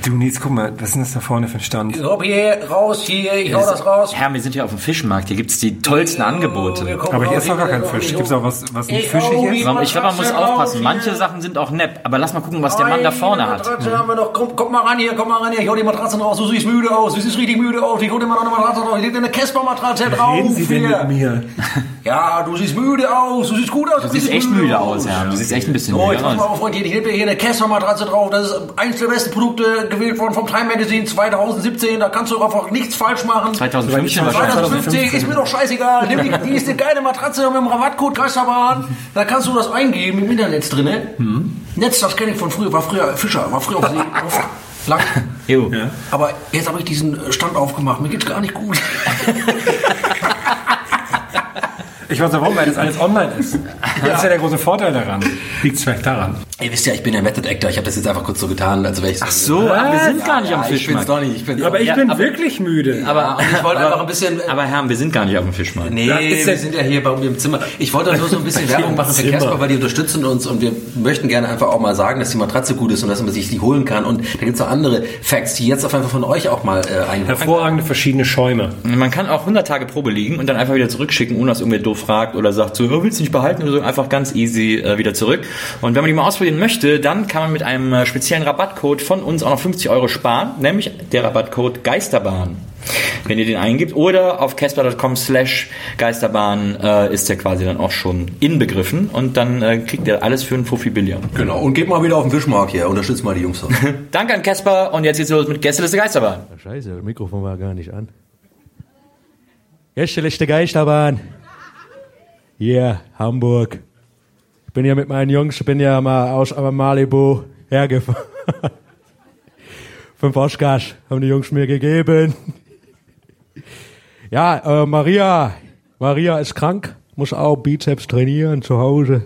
Du Nils, guck mal, was ist denn das da vorne für ein Stand? Rob hier, raus, hier, ich hau das raus. Herr, wir sind ja auf dem Fischmarkt. Hier gibt's die tollsten Angebote. Aber hier ist doch gar kein Fisch. Gibt's auch was, was nicht fischig ist? Ich glaube, man muss aufpassen. Manche Sachen sind auch nepp. Aber lass mal gucken, was der Mann da vorne hat. Haben wir noch. Komm, komm mal ran hier, komm mal ran hier. Ich hol die Matratze raus. Du siehst müde aus. Du siehst richtig müde aus. Ich hol dir mal noch eine Matratze drauf. Ich leg dir eine Casper-Matratze drauf. Reden Sie denn hier. mit mir? Ja, du siehst müde aus. Du siehst gut aus. Du siehst echt müde aus, ja. Du siehst echt ein bisschen Oh, müde jetzt pass mal aus. auf, Freund. Hier, ich leg dir hier eine Casper-Matratze drauf. Das ist eins der besten Produkte gewählt worden vom Time Magazine 2017. Da kannst du einfach nichts falsch machen. 2015 wahrscheinlich. 2015 ist mir doch scheißegal. Nimm die, die ist eine geile Matratze mit dem Rabattcode Geisterbahn. Da kannst du das eingeben im Internet drin. Ne? Netz, das kenne ich von früher. War früher Fischer, war früher auf See. Auf lang. Jo. Aber jetzt habe ich diesen Stand aufgemacht. Mir geht's gar nicht gut. Ich weiß ja warum, weil das alles online ist. Das ist ja der große Vorteil daran. Liegt vielleicht daran. Ihr wisst ja, ich bin ja Method Actor. Ich habe das jetzt einfach kurz so getan, als wäre ich Ach so, aber wir sind gar nicht am Ich bin's Fischmarkt. doch nicht. Ich bin Aber ich Ja, bin aber- wirklich müde. Aber, ich wollte einfach ein bisschen. aber Herr, wir sind gar nicht auf dem Fischmarkt. Nee, wir sind ja hier bei mir im Zimmer. Ich wollte nur so ein bisschen Werbung machen für. Casper, weil die unterstützen uns und wir möchten gerne einfach auch mal sagen, dass die Matratze gut ist und dass man sich die holen kann. Und da gibt's noch andere Facts, die jetzt auf jeden Fall von euch auch mal äh, ein. Hervorragende verschiedene Schäume. Man kann auch 100 Tage Probe liegen und dann einfach wieder zurückschicken, ohne dass irgendwer doof fragt oder sagt so, oh, willst du nicht behalten oder so, einfach ganz easy äh, wieder zurück. Und wenn man die mal ausprobieren möchte, dann kann man mit einem äh, speziellen Rabattcode von uns auch noch 50 Euro sparen, nämlich der Rabattcode Geisterbahn. Wenn ihr den eingibt oder auf casper.com slash Geisterbahn äh, ist der quasi dann auch schon inbegriffen und dann äh, kriegt ihr alles für einen Fuffi billiger. Genau. Und geht mal wieder auf den Fischmarkt hier. Unterstützt mal die Jungs. Danke an Casper und jetzt geht's los mit Gästeliste Geisterbahn. Scheiße, das Mikrofon war gar nicht an. Gästeliste Geisterbahn. Hier, Hamburg. Ich bin ja mit meinen Jungs, ich bin ja mal aus Malibu hergefahren. Fünf Oscars haben die Jungs mir gegeben. Ja, äh, Maria. Maria ist krank, muss auch Bizeps trainieren zu Hause.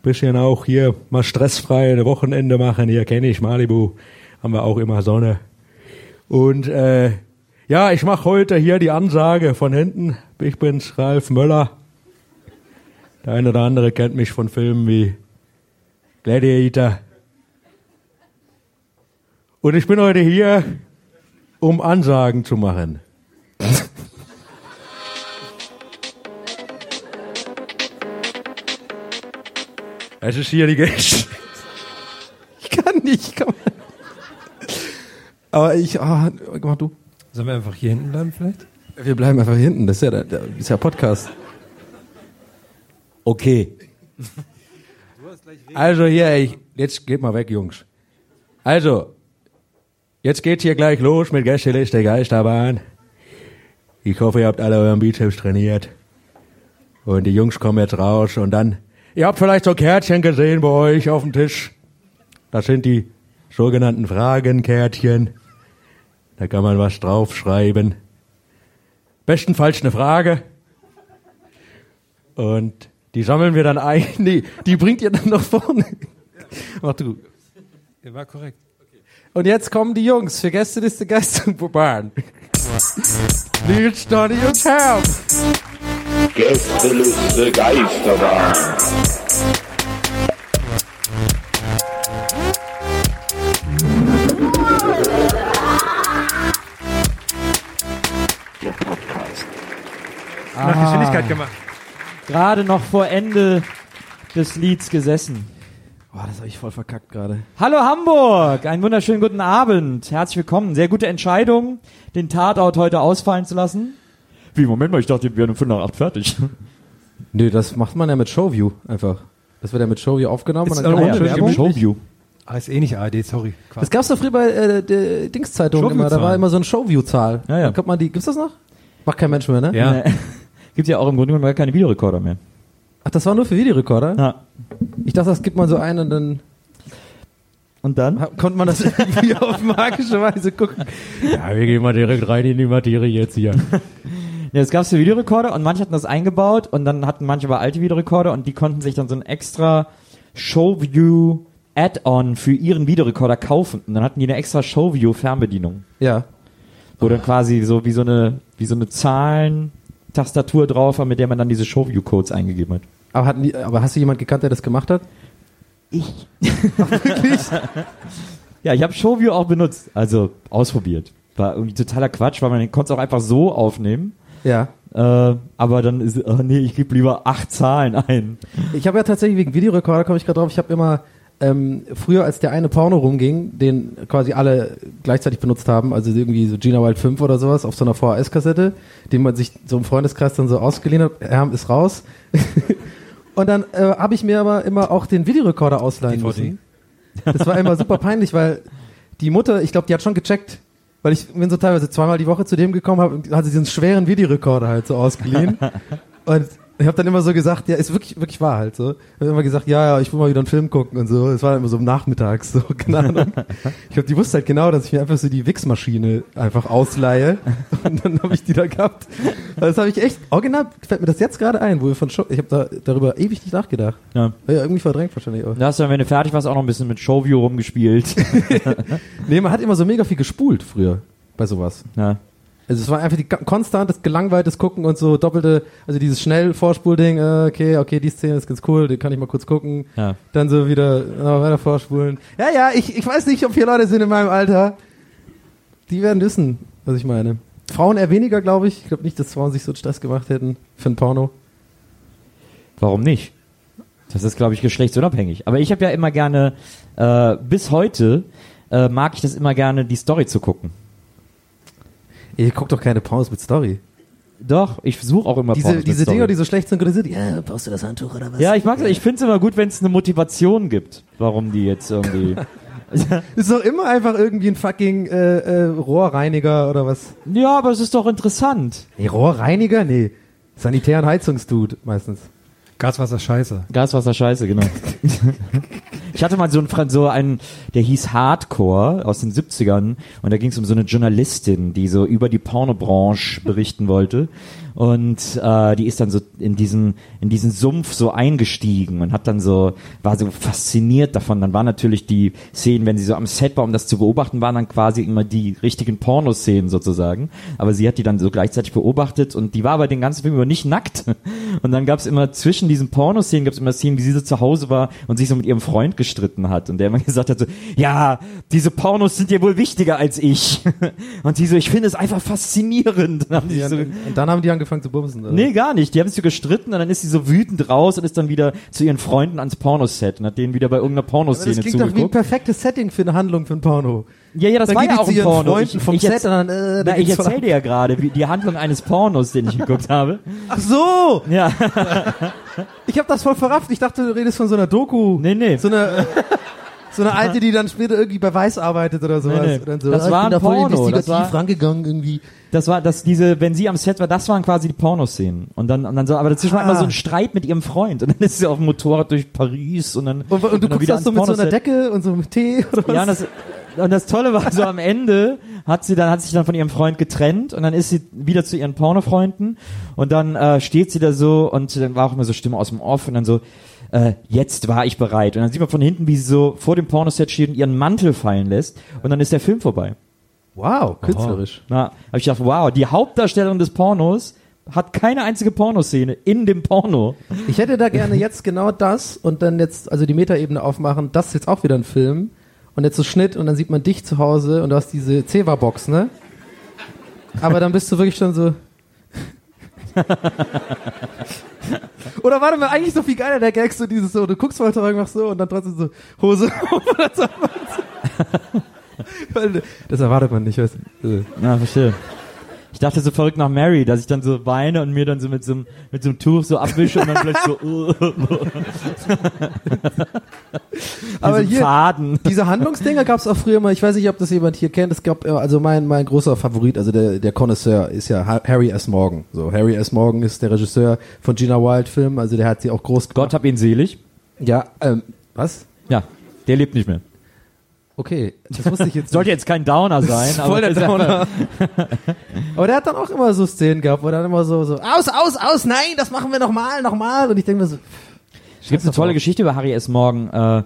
Bisschen auch hier mal stressfrei ein Wochenende machen. Hier kenne ich Malibu. Haben wir auch immer Sonne. Und äh, ja, ich mache heute hier die Ansage von hinten. Ich bin's, Ralf Möller. Der eine oder andere kennt mich von Filmen wie Gladiator. Und ich bin heute hier, um Ansagen zu machen. Es ist hier die Gäste. Ich kann nicht, komm. Aber ich, ah, mach du. Sollen wir einfach hier hinten bleiben vielleicht? Wir bleiben einfach hinten, das ist ja, der, der ist ja Podcast. Okay. Also hier, ich, jetzt geht mal weg, Jungs. Also, jetzt geht's hier gleich los mit Gästeliste Geisterbahn. Ich hoffe, ihr habt alle euren Bizeps trainiert. Und die Jungs kommen jetzt raus und dann, ihr habt vielleicht so Kärtchen gesehen bei euch auf dem Tisch. Das sind die sogenannten Fragenkärtchen. Da kann man was draufschreiben. Bestenfalls eine Frage. Und die sammeln wir dann ein. Nee, die bringt ihr dann nach vorne. Mach du. Ja, war korrekt. Und jetzt kommen die Jungs für Gästeliste Geisterbahn. Nils, Donny und Herm. Gästeliste Geisterbahn. Der Podcast. Nach Geschwindigkeit gemacht. Gerade noch vor Ende des Lieds gesessen. Boah, das habe ich voll verkackt gerade. Hallo Hamburg, einen wunderschönen guten Abend. Herzlich willkommen. Sehr gute Entscheidung, den Tatort heute ausfallen zu lassen. Wie, Moment mal, ich dachte, wir wären um 5 nach 8 fertig. Nö, das macht man ja mit Showview einfach. Das wird ja mit Showview aufgenommen Ist und dann kann man schön Werbung? Show- Showview. Ah, ist eh nicht ARD, sorry. Das gab's doch früher bei äh, der Dingszeitung immer. Da war immer so ein Showview-Zahl. Ja, ja. Dann kommt man die, gibt's das noch? Macht kein Mensch mehr, ne? Ja. Nee. Gibt ja auch im Grunde genommen gar keine Videorekorder mehr. Ach, das war nur für Videorekorder? Ja. Ich dachte, das gibt man so ein und dann Und dann? konnte man das irgendwie auf magische Weise gucken. ja, wir gehen mal direkt rein in die Materie jetzt hier. Ja, es gab für Videorekorder und manche hatten das eingebaut und dann hatten manche aber alte Videorekorder und die konnten sich dann so ein extra Showview Add-on für ihren Videorekorder kaufen und dann hatten die eine extra Showview Fernbedienung, Ja. wo dann quasi so wie so eine wie so eine Zahlentastatur drauf war, mit der man dann diese Showview Codes eingegeben hat. Aber, hatten die, aber hast du jemand gekannt, der das gemacht hat? Ich. Ja, ich habe Showview auch benutzt, also ausprobiert. War irgendwie totaler Quatsch, weil man konnte es auch einfach so aufnehmen. Ja. Äh, aber dann ist, oh nee, ich gebe lieber acht Zahlen ein. Ich habe ja tatsächlich wegen Videorekorder, komme ich gerade drauf, ich habe immer ähm, früher, als der eine Porno rumging, den quasi alle gleichzeitig benutzt haben, also irgendwie so Gina Wild 5 oder sowas auf so einer VHS-Kassette, den man sich so im Freundeskreis dann so ausgeliehen hat, er ist raus. Und dann äh, habe ich mir aber immer auch den Videorekorder ausleihen DVD. müssen. Das war immer super peinlich, weil die Mutter, ich glaube, die hat schon gecheckt, weil ich bin so teilweise zweimal die Woche zu dem gekommen habe und hatte diesen schweren Videorekorder halt so ausgeliehen. und ich habe dann immer so gesagt, ja, ist wirklich, wirklich wahr halt so. Ich habe immer gesagt, ja, ja, ich will mal wieder einen Film gucken und so. Es war dann immer so am Nachmittag, so, keine Ahnung. Ich glaube, die wusste halt genau, dass ich mir einfach so die Wichsmaschine einfach ausleihe. Und dann habe ich die da gehabt. Das habe ich echt, original fällt mir das jetzt gerade ein, wo wir von Show, ich habe da darüber ewig nicht nachgedacht. Ja. Ja, irgendwie verdrängt wahrscheinlich auch. Da hast du dann, wenn du fertig warst, auch noch ein bisschen mit Showview rumgespielt. Nee, man hat immer so mega viel gespult früher bei sowas. ja. Also es war einfach die konstantes gelangweiltes Gucken und so doppelte, also dieses schnell Vorspulding, äh, okay, okay, die Szene ist ganz cool, die kann ich mal kurz gucken. Ja. Dann so wieder äh, weiter vorspulen. Ja, ja, ich, ich weiß nicht, ob hier Leute sind in meinem Alter. Die werden wissen, was ich meine. Frauen eher weniger, glaube ich. Ich glaube nicht, dass Frauen sich so einen Stress gemacht hätten für ein Porno. Warum nicht? Das ist, glaube ich, geschlechtsunabhängig. Aber ich habe ja immer gerne, äh, bis heute äh, mag ich das immer gerne, die Story zu gucken. Ihr guckt doch keine Pornos mit Story. Doch, ich suche auch immer Diese, Pornos mit diese Story. Dinger, die so schlecht synchronisiert, ja, brauchst du das Handtuch oder was? Ja, ich mag Ich finde es immer gut, wenn es eine Motivation gibt, warum die jetzt irgendwie. Ist doch immer einfach irgendwie ein fucking äh, äh, Rohrreiniger oder was. ja, aber es ist doch interessant. Nee, Rohrreiniger? Nee. Sanitär- und Heizungsdude meistens. Gaswasser scheiße. Gaswasser scheiße, genau. ich hatte mal so einen, so einen, der hieß Hardcore aus den 70ern und da ging es um so eine Journalistin, die so über die Pornobranche berichten wollte und äh, die ist dann so in diesen in diesen Sumpf so eingestiegen und hat dann so war so fasziniert davon. Dann waren natürlich die Szenen, wenn sie so am Set war, um das zu beobachten, waren dann quasi immer die richtigen Pornoszenen sozusagen. Aber sie hat die dann so gleichzeitig beobachtet und die war aber den ganzen Film über nicht nackt. Und dann gab es immer zwischen diesen Pornoszenen gab es immer Szenen, wie sie so zu Hause war und sich so mit ihrem Freund gestritten hat und der immer gesagt hat so, ja, diese Pornos sind dir wohl wichtiger als ich. Und die so, ich finde es einfach faszinierend. Dann haben die so, und dann haben die angefangen zu bumsen. oder? Nee, gar nicht. Die haben sich so gestritten und dann ist sie so wütend raus und ist dann wieder zu ihren Freunden ans Pornoset und hat denen wieder bei irgendeiner Pornoszene das klingt doch wie ein zugeguckt. perfektes Setting für eine Handlung für ein Porno. Ja, ja, das Da war ja auch ein Porno. Freunden vom Set und dann, äh, na, ich geht's voll erzähl dir ja gerade wie- die Handlung eines Pornos, den ich geguckt habe. Ach so! Ja, Ich habe das voll verrafft. Ich dachte, du redest von so einer Doku. nee, nee. So eine, so eine alte, die dann später irgendwie bei Weiß arbeitet oder sowas. Nee, nee. So, Das ah, war ich ein Porno. Das war- rangegangen irgendwie. Das war das diese, wenn sie am Set war, das waren quasi die Pornoszenen. Und dann und dann so, aber dazwischen war Ah. immer so ein Streit mit ihrem Freund und dann ist sie auf dem Motorrad durch Paris und dann Und, und du dann guckst das so mit so einer. Decke und so mit Tee oder was? Ja, und das, und das Tolle war so am Ende hat sie dann hat sich dann von ihrem Freund getrennt und dann ist sie wieder zu ihren Pornofreunden und dann äh, steht sie da so und dann war auch immer so Stimme aus dem Off und dann so äh, jetzt war ich bereit und dann sieht man von hinten wie sie so vor dem Pornoset steht und ihren Mantel fallen lässt und dann ist der Film vorbei. Wow, künstlerisch. Na, habe ich gedacht, wow, die Hauptdarstellerin des Pornos hat keine einzige Pornoszene in dem Porno. Ich hätte da gerne jetzt genau das und dann jetzt, also die Metaebene aufmachen, das ist jetzt auch wieder ein Film und jetzt so Schnitt und dann sieht man dich zu Hause und du hast diese Ceva-Box, ne? Aber dann bist du wirklich schon so, Oder warte mal, eigentlich so viel geiler der Gag, so dieses so, du guckst heute irgendwas so und dann trotzdem so Hose auf Das erwartet man nicht, weißt du. Ja, verstehe. Ich dachte so verrückt nach Mary, dass ich dann so weine und mir dann so mit so einem, mit so einem Tuch so abwische und dann vielleicht so, uh, Aber hier, Faden. diese Handlungsdinger gab es auch früher mal, ich weiß nicht, ob das jemand hier kennt, es gab, äh, also mein, mein großer Favorit, also der, der Connoisseur ist ja Ha- Harry S. Morgan. So, Harry S. Morgan ist der Regisseur von Gina Wild Film, also der hat sie auch groß Gott hab ihn selig. Ja, ähm, was? Ja, der lebt nicht mehr. Okay, das wusste ich jetzt Sollte jetzt kein Downer sein, aber Voll der Downer. Aber der hat dann auch immer so Szenen gehabt, wo er dann immer so, so, aus, aus, aus, nein, das machen wir nochmal, nochmal. Und ich denke mir so, Es gibt eine tolle Geschichte über Harry S. Morgan. Äh,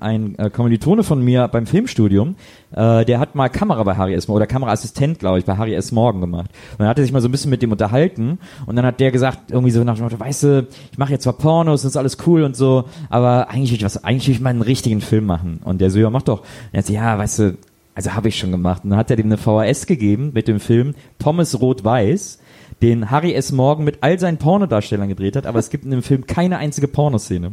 ein äh, Kommilitone von mir beim Filmstudium, äh, der hat mal Kamera bei Harry S. Morgan oder Kameraassistent, glaube ich, bei Harry S. Morgan gemacht. Und dann hat er sich mal so ein bisschen mit dem unterhalten und dann hat der gesagt, irgendwie so nach dem Motto, weißt du, ich mache jetzt zwar Pornos, das ist alles cool und so, aber eigentlich will ich was, eigentlich will ich mal einen richtigen Film machen. Und der so, ja, mach doch. Und er hat so, ja, weißt du, also habe ich schon gemacht. Und dann hat er dem eine VHS gegeben mit dem Film Pommes Rot-Weiß, den Harry S. Morgan mit all seinen Pornodarstellern gedreht hat, aber es gibt in dem Film keine einzige Pornoszene.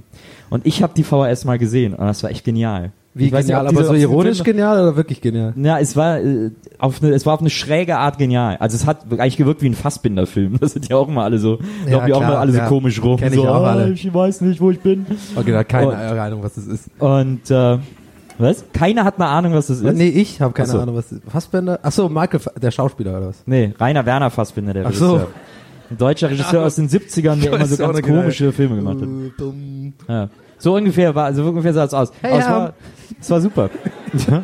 Und ich habe die VHS mal gesehen und das war echt genial. wie Ich nicht, genial, ob aber diese- so ironisch Filme- genial oder wirklich genial? Ja, es war äh, auf eine, es war auf eine schräge Art genial. Also es hat eigentlich gewirkt wie ein Fassbinder-Film. Das sind ja auch immer alle so, Ja, laufen ja auch immer alle ja. so komisch rum. Kenn ich so, auch ah, alle. Ich weiß nicht, wo ich bin. Okay, da hat keine Und- Ahnung, was das ist. Und äh, was? Keiner hat eine Ahnung, was das ist. Nee, ich habe keine Ach so. Ahnung, was das ist. Fassbender? Ach so, Michael, Fa- der Schauspieler oder was? Nee, Rainer Werner Fassbinder, der Ach so. Regisseur. Ein deutscher Regisseur aus den 70ern, der immer so ganz geile- komische Filme gemacht hat. Äh. Ja. So ungefähr war, also ungefähr sah es aus. Hey, Aber es ja. war, es war super.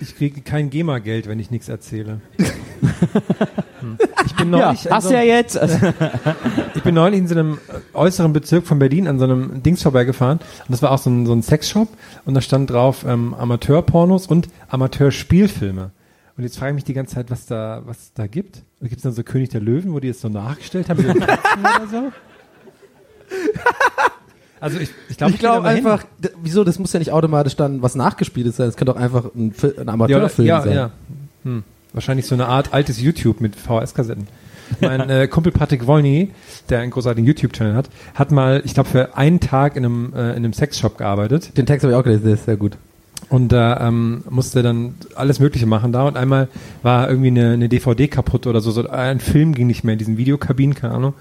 Ja. Ich kriege kein GEMA-Geld, wenn ich nichts erzähle. Ich, bin Ja, neulich in hast so, du ja jetzt. ich bin neulich in so einem äußeren Bezirk von Berlin an so einem Dings vorbeigefahren. Und das war auch so ein, so ein Sexshop. Und da stand drauf ähm, Amateurpornos und Amateurspielfilme. Und jetzt frage ich mich die ganze Zeit, was da, was es da gibt. Gibt es dann so König der Löwen, wo die es so nachgestellt haben? Katzen oder so? Also ich, ich glaube, Ich glaube einfach, wieso, das muss ja nicht automatisch dann was nachgespieltes sein. Es kann doch einfach ein, ein ja, Amateurfilm ja, sein. ja. Hm. Wahrscheinlich so eine Art altes YouTube mit VHS-Kassetten. Mein äh, Kumpel Patrick Wolny, der einen großartigen YouTube-Channel hat, hat mal, ich glaube, für einen Tag in einem, äh, in einem Sexshop gearbeitet Den Text habe ich auch gelesen, der ist sehr gut. und da ähm, musste dann alles Mögliche machen da und einmal war irgendwie eine, eine DVD kaputt oder so, so ein Film ging nicht mehr in diesen Videokabinen, keine Ahnung.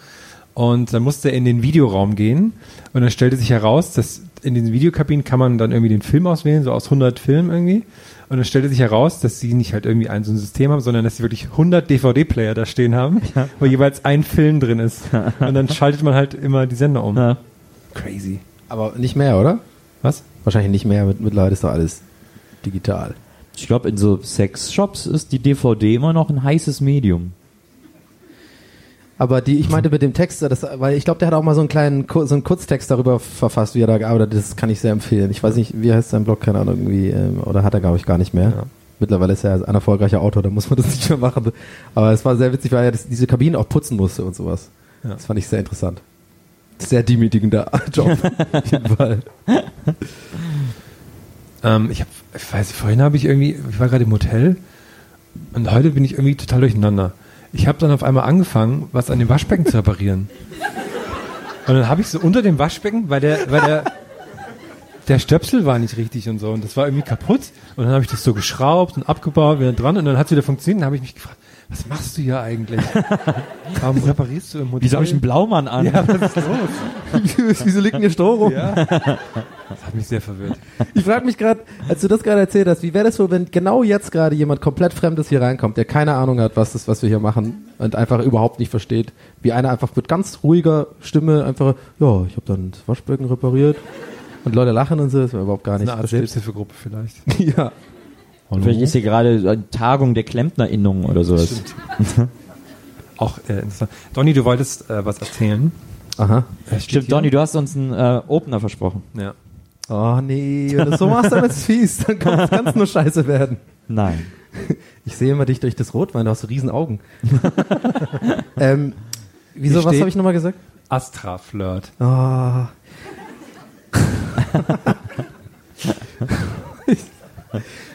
Und dann musste er in den Videoraum gehen und dann stellte sich heraus, dass in diesen Videokabinen kann man dann irgendwie den Film auswählen, so aus 100 Filmen irgendwie. Und dann stellte sich heraus, dass sie nicht halt irgendwie ein so ein System haben, sondern dass sie wirklich 100 DVD-Player da stehen haben, wo jeweils ein Film drin ist. Und dann schaltet man halt immer die Sender um. Ja. Crazy. Aber nicht mehr, oder? Was? Wahrscheinlich nicht mehr. Mit, mittlerweile ist doch alles digital. Ich glaube, in so Sexshops ist die DVD immer noch ein heißes Medium. Aber die, ich meinte mit dem Text, das, weil ich glaube, der hat auch mal so einen kleinen, so einen Kurztext darüber verfasst, wie er da gearbeitet hat. Das kann ich sehr empfehlen. Ich weiß nicht, wie heißt sein Blog, keine Ahnung, irgendwie, ähm, oder hat er, glaube ich, gar nicht mehr. Ja. Mittlerweile ist er ein erfolgreicher Autor, da muss man das nicht mehr machen. Aber es war sehr witzig, weil er das, diese Kabinen auch putzen musste und sowas. Ja. Das fand ich sehr interessant. Sehr demütigender Job, auf jeden Fall. Ähm, ich, hab, ich weiß, vorhin habe ich irgendwie, ich war gerade im Hotel und heute bin ich irgendwie total durcheinander. Ich habe dann auf einmal angefangen, was an dem Waschbecken zu reparieren. Und dann habe ich so unter dem Waschbecken, weil der, weil der, der Stöpsel war nicht richtig und so und das war irgendwie kaputt. Und dann habe ich das so geschraubt und abgebaut, wieder dran und dann hat es wieder funktioniert. Dann habe ich mich gefragt, was machst du hier eigentlich? Warum reparierst du im Hotel? Wieso habe ich einen Blaumann an? Ja, was ist los? Wieso liegt denn hier Stroh rum? Ja. Das hat mich sehr verwirrt. Ich frage mich gerade, als du das gerade erzählt hast, wie wäre das wohl, wenn genau jetzt gerade jemand komplett Fremdes hier reinkommt, der keine Ahnung hat, was das, was wir hier machen und einfach überhaupt nicht versteht, wie einer einfach mit ganz ruhiger Stimme einfach, ja, ich habe dann das Waschbecken repariert und Leute lachen und so, das war überhaupt gar Das ist nicht eine Art. Selbsthilfegruppe vielleicht. Ja. Vielleicht ist hier gerade eine Tagung der Klempnerinnung oder sowas. Auch äh, interessant. Donny, du wolltest äh, was erzählen. Aha. Äh, Stimmt, hier? Donny, du hast uns einen äh, Opener versprochen. Ja. Oh nee, wenn du das so machst, dann ist es fies, dann kann es nur scheiße werden. Nein. Ich sehe immer dich durch das Rotwein, du hast so riesen Augen. ähm, wieso, was habe ich nochmal gesagt? Astra-Flirt. Oh.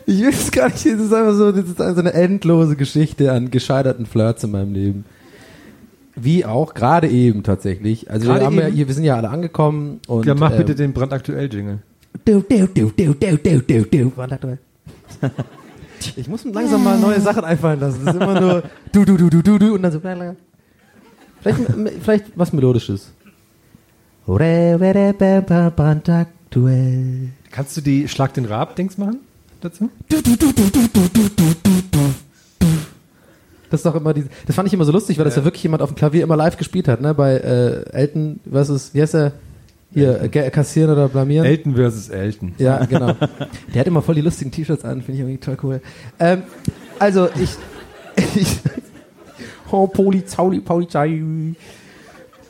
Ich, will es gar nicht, es ist einfach so, das ist also eine endlose Geschichte an gescheiterten Flirts in meinem Leben. Wie auch, gerade eben tatsächlich. Also wir, haben ja, hier, wir sind ja alle angekommen. Und, Ja, mach ähm, bitte den brandaktuell Jingle. Du, du, du, du, du, du, du, du. Brandaktuell. Ich muss mir langsam mal neue Sachen einfallen lassen. Das ist immer nur du, du, du, du, du, du und dann so. Vielleicht, vielleicht was Melodisches. Brandaktuell. Kannst du die Schlag den Rab-Dings machen dazu? Das ist doch immer die, das fand ich immer so lustig, weil das ja wirklich jemand auf dem Klavier immer live gespielt hat, ne? Bei äh, Elton versus, wie heißt er? Hier, äh, kassieren oder blamieren? Elton versus Elton. Ja, genau. Der hat immer voll die lustigen T-Shirts an, finde ich irgendwie toll cool. Ähm, also ich, ich oh, Polizei, Polizei.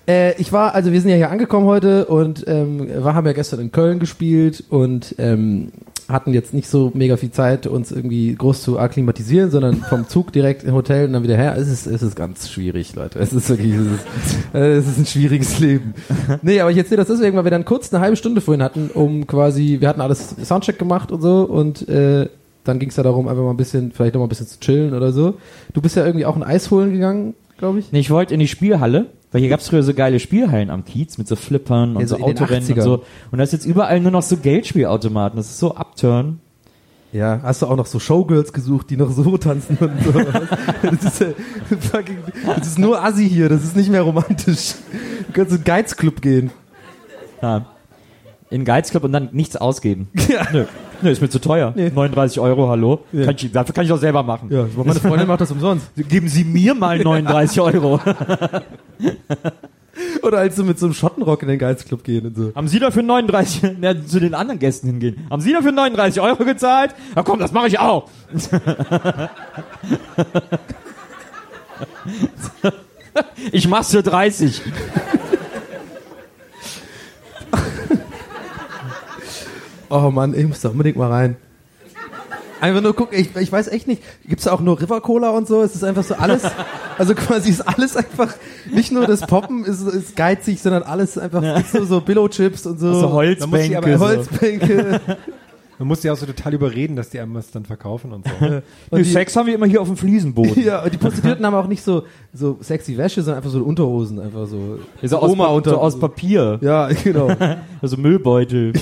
Äh, ich war, also wir sind ja hier angekommen heute und ähm, wir haben ja gestern in Köln gespielt und ähm, hatten jetzt nicht so mega viel Zeit, uns irgendwie groß zu akklimatisieren, sondern vom Zug direkt im Hotel und dann wieder her. Es ist, es ist ganz schwierig, Leute. Es ist wirklich, es ist, äh, es ist ein schwieriges Leben. Nee, aber ich erzähle das deswegen, weil wir dann kurz eine halbe Stunde vorhin hatten, um quasi, wir hatten alles Soundcheck gemacht und so und äh, dann ging es ja darum, einfach mal ein bisschen, vielleicht noch mal ein bisschen zu chillen oder so. Du bist ja irgendwie auch ein Eis holen gegangen, glaube ich. Nee, ich wollte in die Spielhalle, weil hier gab's früher so geile Spielhallen am Kiez mit so Flippern und Ja, so so Autorennen und 80ern. so. Und da ist jetzt überall nur noch so Geldspielautomaten. Das ist so Upturn. Ja, hast du auch noch so Showgirls gesucht, die noch so tanzen und so. Das ist, ja fucking, das ist nur Assi hier, das ist nicht mehr romantisch. Du kannst in den Geizclub gehen. Ja. In den Geizclub und dann nichts ausgeben. Ja. Nö. Nö, ist mir zu teuer. Nee. 39 Euro, hallo. Ja. Kann ich, dafür kann ich doch selber machen. Ja, meine Freundin macht das umsonst. Geben Sie mir mal 39 Euro. Oder als du mit so einem Schottenrock in den Geizclub gehen und so. Haben Sie dafür 39, ja, zu den anderen Gästen hingehen. Haben Sie dafür 39 Euro gezahlt? Na komm, das mache ich auch. ich mach's für 30. Oh Mann, ich muss da unbedingt mal rein. Einfach nur gucken, ich, ich weiß echt nicht, gibt's da auch nur River Cola und so? Es ist einfach so alles, also quasi ist alles einfach, nicht nur das Poppen ist, ist geizig, sondern alles einfach, gibt's nur so Billo-Chips und so. So Da muss Holzbänke. aber so. Holzbänke. Man muss die auch so total überreden, dass die einem was dann verkaufen und so. Und die, Sex haben wir immer hier auf dem Fliesenboden. ja, und die Prostituierten haben auch nicht so, so sexy Wäsche, sondern einfach so Unterhosen, einfach so. So aus, Oma Pa- unter- so aus Papier. Ja, genau. Also Müllbeutel.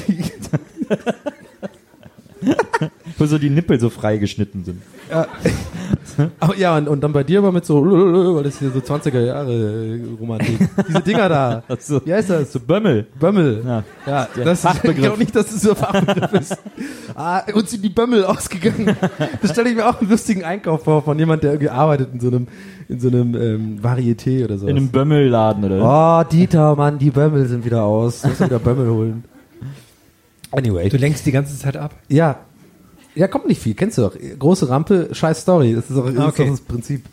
Wo so die Nippel so freigeschnitten sind. Aber ja, und, und dann bei dir aber mit so, weil das hier so 20er Jahre Romantik. Diese Dinger da. So, Wie heißt das? so Bömmel. Bömmel. Ja. Ja, das Fachbegriff. ich glaube nicht, dass es so ein Fachbegriff ist. Ah, uns sind die Bömmel ausgegangen. Das stelle ich mir auch einen lustigen Einkauf vor von jemand, der irgendwie arbeitet in so einem, in so einem ähm, Varieté oder so. In einem Bömmelladen oder? Oh, Dieter, Mann, die Bömmel sind wieder aus. Du musst wieder Bömmel holen. Anyway. Du lenkst die ganze Zeit ab. Ja. Ja, kommt nicht viel, kennst du doch. Große Rampe, scheiß Story. Das ist auch, das, ist okay. das Prinzip.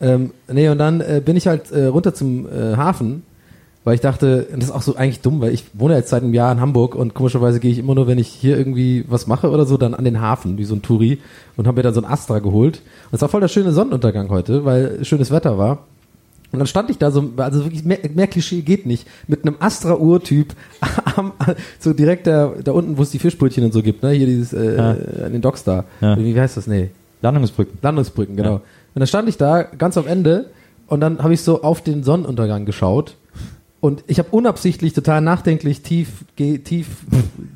Ähm, nee, und dann äh, bin ich halt äh, runter zum äh, Hafen, weil ich dachte, das ist auch so eigentlich dumm, weil ich wohne jetzt seit einem Jahr in Hamburg und komischerweise gehe ich immer nur, wenn ich hier irgendwie was mache oder so, dann an den Hafen, wie so ein Touri und habe mir dann so ein Astra geholt. Und es war voll der schöne Sonnenuntergang heute, weil schönes Wetter war. Und dann stand ich da so, also wirklich mehr, mehr Klischee geht nicht, mit einem Astra-Uhr-Typ am- so direkt da, da unten, wo es die Fischbrötchen und so gibt, ne? Hier dieses, äh, Ja. an den Docks da. Ja. Wie, wie heißt das? Nee. Landungsbrücken. Landungsbrücken, genau. Ja. Und dann stand ich da ganz am Ende und dann habe ich so auf den Sonnenuntergang geschaut und ich habe unabsichtlich total nachdenklich tief, ge, tief,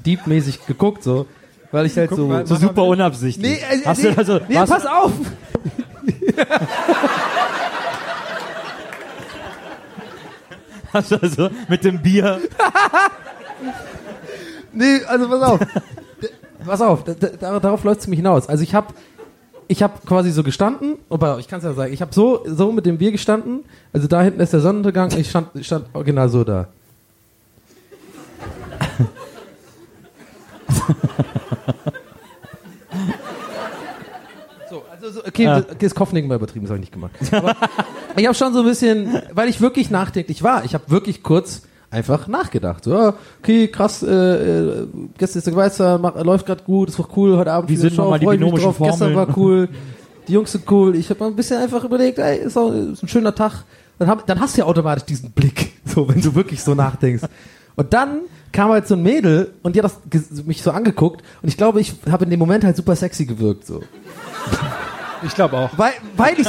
deepmäßig geguckt so, weil ich halt Guck so mal, So super unabsichtlich. Nee, äh, Hast nee, du also, nee pass auf! hast du also mit dem Bier. Nee, also pass auf. Pass auf, da, da, darauf läuft es mich hinaus. Also ich habe ich habe quasi so gestanden, aber ich kann es ja sagen, ich habe so so mit dem Bier gestanden, also da hinten ist der Sonnenuntergang, ich stand ich stand original so da. So, okay, Ja. das das Kopfnicken war übertrieben, das habe ich nicht gemacht. Aber ich habe schon so ein bisschen, weil ich wirklich nachdenklich war, ich habe wirklich kurz einfach nachgedacht. So, ah, okay, krass, äh, äh, gestern ist der Geweißer, mach, läuft gerade gut, ist doch cool, heute Abend Wie sind Show, nochmal die binomischen drauf, gestern Formeln? war cool, die Jungs sind cool. Ich habe mal ein bisschen einfach überlegt, ey, ist, auch, ist ein schöner Tag. Dann, hab, dann hast du ja automatisch diesen Blick, so wenn du wirklich so nachdenkst. Und dann kam halt so ein Mädel und die hat das mich so angeguckt und ich glaube, ich habe in dem Moment halt super sexy gewirkt so. Ich glaube auch. Weil, weil ich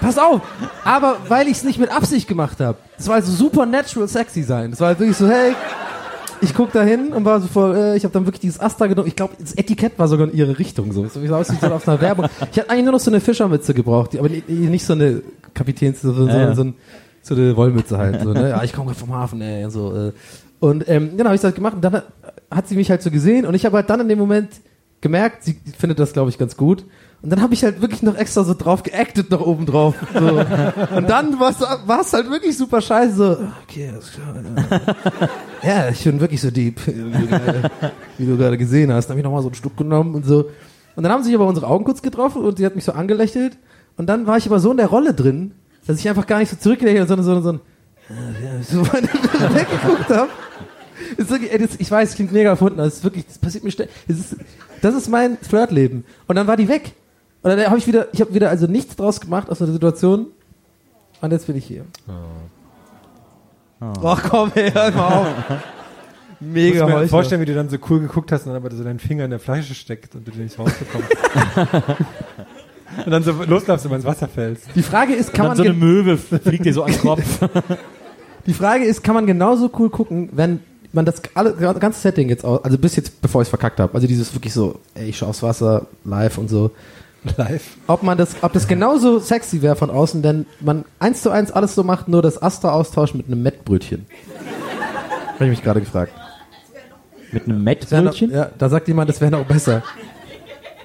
pass auf, aber weil ich es nicht mit Absicht gemacht habe. Es war also super natural sexy sein. Es war halt wirklich so, hey, ich guck da hin und war so voll, äh, ich habe dann wirklich dieses Astra genommen. Ich glaube, das Etikett war sogar in ihre Richtung so. So wie aus wie so auf einer Werbung. Ich hätte eigentlich nur noch so eine Fischermütze gebraucht, die- aber nicht, so eine Kapitäns, sondern Ja, ja. so, ein, so eine Wollmütze halt. So, ne? Ja, ich komme gerade vom Hafen, ey, und so. Äh. Und ähm, dann habe ich das gemacht und dann hat- hat sie mich halt so gesehen und ich habe halt dann in dem Moment gemerkt, sie findet das, glaube ich, ganz gut. Und dann habe ich halt wirklich noch extra so drauf geactet, noch oben drauf. So. Und dann war es halt wirklich super scheiße. So, okay, alles klar. Ja, ich bin wirklich so deep, wie du gerade gesehen hast. Dann habe ich nochmal so ein Stück genommen und so. Und dann haben sich aber unsere Augen kurz getroffen und sie hat mich so angelächelt. Und dann war ich aber so in der Rolle drin, dass ich einfach gar nicht so zurückgelächelt, sondern so, so, ja, so weggeguckt habe. Ist wirklich, ey, das, ich weiß, es klingt mega erfunden, aber es ist wirklich, das passiert mir ständig. Das ist, das ist mein Flirtleben. Und dann war die weg. Und dann habe ich wieder, ich habe wieder also nichts draus gemacht aus der Situation. Und jetzt bin ich hier. Ach komm, hör mal auf. Ich Mega muss mir Heuchler. vorstellen, wie du dann so cool geguckt hast und dann aber so dein Finger in der Fleische steckt und du den nicht rausbekommst. und dann so loslaufst und ins Wasser fällst. Die Frage ist, kann Dann man so eine Möwe fliegt dir so an den Kopf. Die Frage ist, kann man genauso cool gucken, wenn man das alle, ganze Setting jetzt aus, also bis jetzt, bevor ich es verkackt habe, also dieses wirklich so, ey, ich schau aufs Wasser, live und so, Live. ob man das, ob das genauso sexy wäre von außen, wenn man eins zu eins alles so macht, nur das Astra austauscht mit einem Mettbrötchen. Habe ich mich gerade gefragt. Mit einem Mettbrötchen? Ja, da sagt jemand, das wäre noch besser.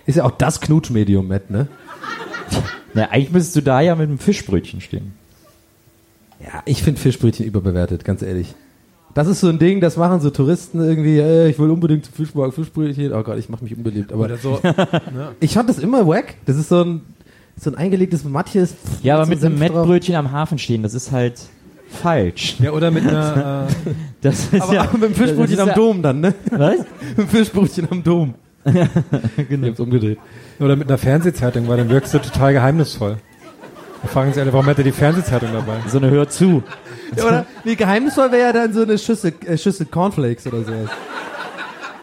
Ist ja auch das Knutschmedium Mett, ne? Na, eigentlich müsstest du da ja mit einem Fischbrötchen stehen. Ja, ich finde Fischbrötchen überbewertet, ganz ehrlich. Das ist so ein Ding, das machen so Touristen irgendwie, äh, ich will unbedingt zum Fischmarkt Fischbrötchen. Oh Gott, ich mache mich unbeliebt. Aber Oder so. ich fand das immer wack. Das ist so ein, so ein eingelegtes Matjes. Ja, aber so mit einem Senf drauf. Mettbrötchen am Hafen stehen, das ist halt falsch. Ja, oder mit einer, äh, Das ist Aber ja, auch mit dem Fischbrötchen am ja- Dom dann, ne? Was? mit dem Fischbrötchen am Dom. genau. Ich hab's umgedreht. oder mit einer Fernsehzeitung, weil dann wirkst du total geheimnisvoll. Da fragen sie alle, warum hat er die Fernsehzeitung dabei? So eine Hör zu. Ja, oder? Nee, geheimnisvoll wäre ja dann so eine Schüssel, äh, Schüssel Cornflakes oder sowas.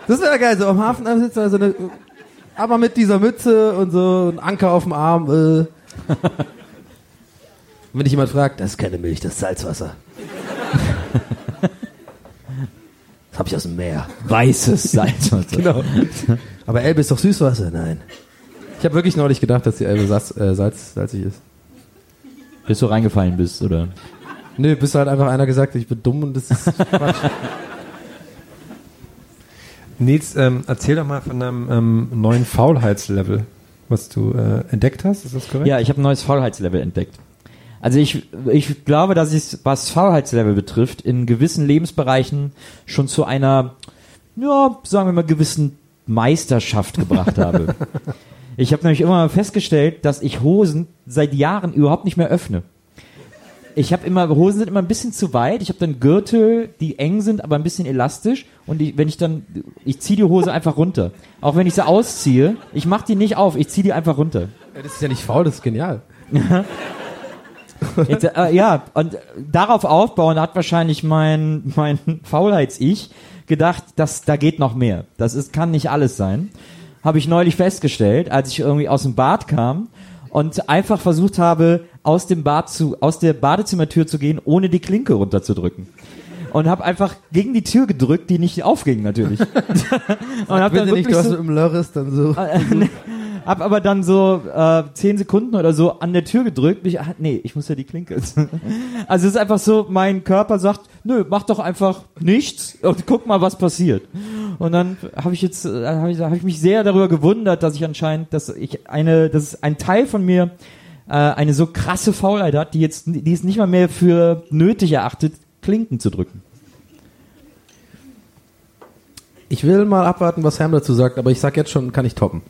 Das wäre geil, so am Hafen sitzt da so eine, aber mit dieser Mütze und so ein Anker auf dem Arm. Äh. Und wenn dich jemand fragt, das ist keine Milch, das ist Salzwasser. Das hab ich aus dem Meer. Weißes Salzwasser. Genau. Aber Elbe ist doch Süßwasser? Nein. Ich habe wirklich neulich gedacht, dass die Elbe Salz, äh, Salz, salzig ist. Bis du reingefallen bist, oder? Nö, bis halt einfach einer gesagt, hat, ich bin dumm und das ist Quatsch. Nils, ähm, erzähl doch mal von deinem ähm, neuen Faulheitslevel, was du äh, entdeckt hast. Ist das korrekt? Ja, ich habe ein neues Faulheitslevel entdeckt. Also ich, ich glaube, dass ich, was Faulheitslevel betrifft, in gewissen Lebensbereichen schon zu einer, ja, sagen wir mal, gewissen Meisterschaft gebracht habe. Ich habe nämlich immer festgestellt, dass ich Hosen seit Jahren überhaupt nicht mehr öffne. Ich habe immer, Hosen sind immer ein bisschen zu weit. Ich habe dann Gürtel, die eng sind, aber ein bisschen elastisch. Und ich, wenn ich dann, ich ziehe die Hose einfach runter. Auch wenn ich sie ausziehe, ich mache die nicht auf, ich ziehe die einfach runter. Ja, das ist ja nicht faul, das ist genial. Jetzt, äh, ja, und darauf aufbauen hat wahrscheinlich mein, mein Faulheits-Ich gedacht, dass da geht noch mehr. Das ist, kann nicht alles sein. Habe ich neulich festgestellt, als ich irgendwie aus dem Bad kam und einfach versucht habe, aus dem Bad zu, aus der Badezimmertür zu gehen, ohne die Klinke runterzudrücken. Und habe einfach gegen die Tür gedrückt, die nicht aufging natürlich. und hab dann du nicht, wirklich du hast so, mit dem Lörres dann so. hab aber dann so äh, zehn Sekunden oder so an der Tür gedrückt. Mich, ah, nee, ich muss ja die Klinke. also es ist einfach so, mein Körper sagt, nö, mach doch einfach nichts und guck mal, was passiert. Und dann habe ich jetzt, äh, habe ich, hab ich mich sehr darüber gewundert, dass ich anscheinend, dass ich eine, dass ein Teil von mir äh, eine so krasse Faulheit hat, die jetzt, die es nicht mal mehr für nötig erachtet, Klinken zu drücken. Ich will mal abwarten, was Ham dazu sagt, aber ich sag jetzt schon, kann ich toppen.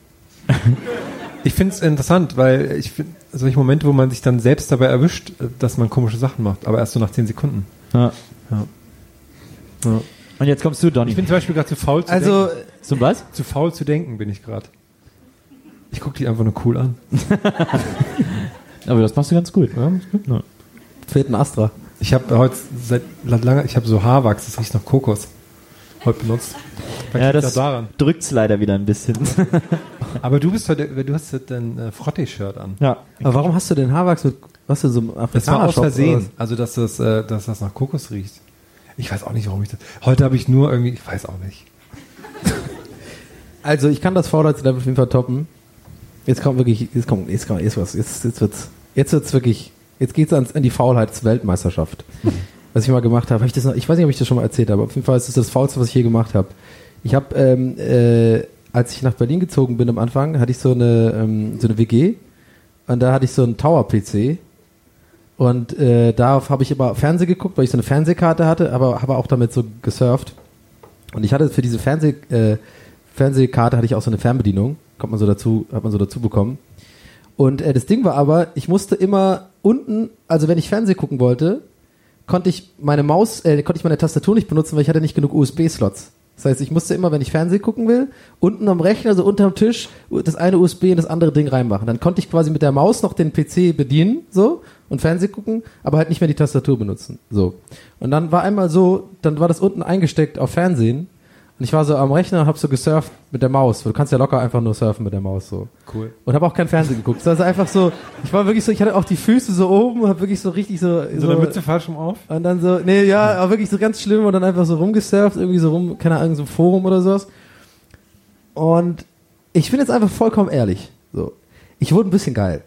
Ich finde es interessant, weil ich finde solche Momente, wo man sich dann selbst dabei erwischt, äh, dass man komische Sachen macht, aber erst so nach 10 Sekunden. Ja. Ja. Ja. Und jetzt kommst du, Donny. Ich bin zum Beispiel gerade zu faul zu Also, denken. Zum was? Zu faul zu denken bin ich gerade. Ich gucke die einfach nur cool an. Aber das machst du ganz gut. Ja, ist gut. Ja. fehlt ein Astra. Ich habe heute seit langer, ich habe so Haarwachs, das riecht nach Kokos. Heute benutzt. Vielleicht Ja, das daran. drückt's leider wieder ein bisschen. Aber du bist heute, du hast heute ein äh, Frottee-Shirt an. Ja. Aber warum hast du den Haarwachs mit, was denn so einem Das war aus Versehen. Also, dass das, äh, dass das nach Kokos riecht. Ich weiß auch nicht, warum ich das. Heute habe ich nur irgendwie, ich weiß auch nicht. Also ich kann das Vorderlevel auf jeden Fall toppen. Jetzt kommt wirklich, jetzt kommt, jetzt kommt, jetzt was, jetzt, jetzt wird's, jetzt wird's wirklich, jetzt geht's ans, an die Faulheitsweltmeisterschaft. Was ich mal gemacht habe, hab ich das noch, ich weiß nicht, ob ich das schon mal erzählt habe, auf jeden Fall ist das das Faulste, was ich je gemacht habe. Ich habe, ähm, äh, als ich nach Berlin gezogen bin am Anfang, hatte ich so eine, ähm, so eine WG und da hatte ich so einen Tower-PC und äh, darauf habe ich immer Fernseh geguckt, weil ich so eine Fernsehkarte hatte, aber habe auch damit so gesurft. Und ich hatte für diese Fernseh, äh, Fernsehkarte hatte ich auch so eine Fernbedienung, kommt man so dazu, hat man so dazu bekommen. Und äh, das Ding war aber, ich musste immer unten, also wenn ich Fernseh gucken wollte, konnte ich meine Maus, äh, konnte ich meine Tastatur nicht benutzen, weil ich hatte nicht genug USB-Slots. Das heißt, ich musste immer, wenn ich Fernseh gucken will, unten am Rechner, so unterm Tisch, das eine USB in das andere Ding reinmachen. Dann konnte ich quasi mit der Maus noch den PC bedienen, so, und Fernseh gucken, aber halt nicht mehr die Tastatur benutzen, so. Und dann war einmal so, dann war das unten eingesteckt auf Fernsehen, und ich war so am Rechner und hab so gesurft mit der Maus. Du kannst ja locker einfach nur surfen mit der Maus so. Cool. Und habe auch kein Fernsehen geguckt. War einfach so, ich war wirklich so, ich hatte auch die Füße so oben und hab wirklich so richtig so So eine Mütze falsch rum auf? und dann so, nee, ja, aber wirklich so ganz schlimm und dann einfach so rumgesurft, irgendwie so rum, keine Ahnung, so ein Forum oder sowas. Und ich bin jetzt einfach vollkommen ehrlich. So. Ich wurde ein bisschen geil.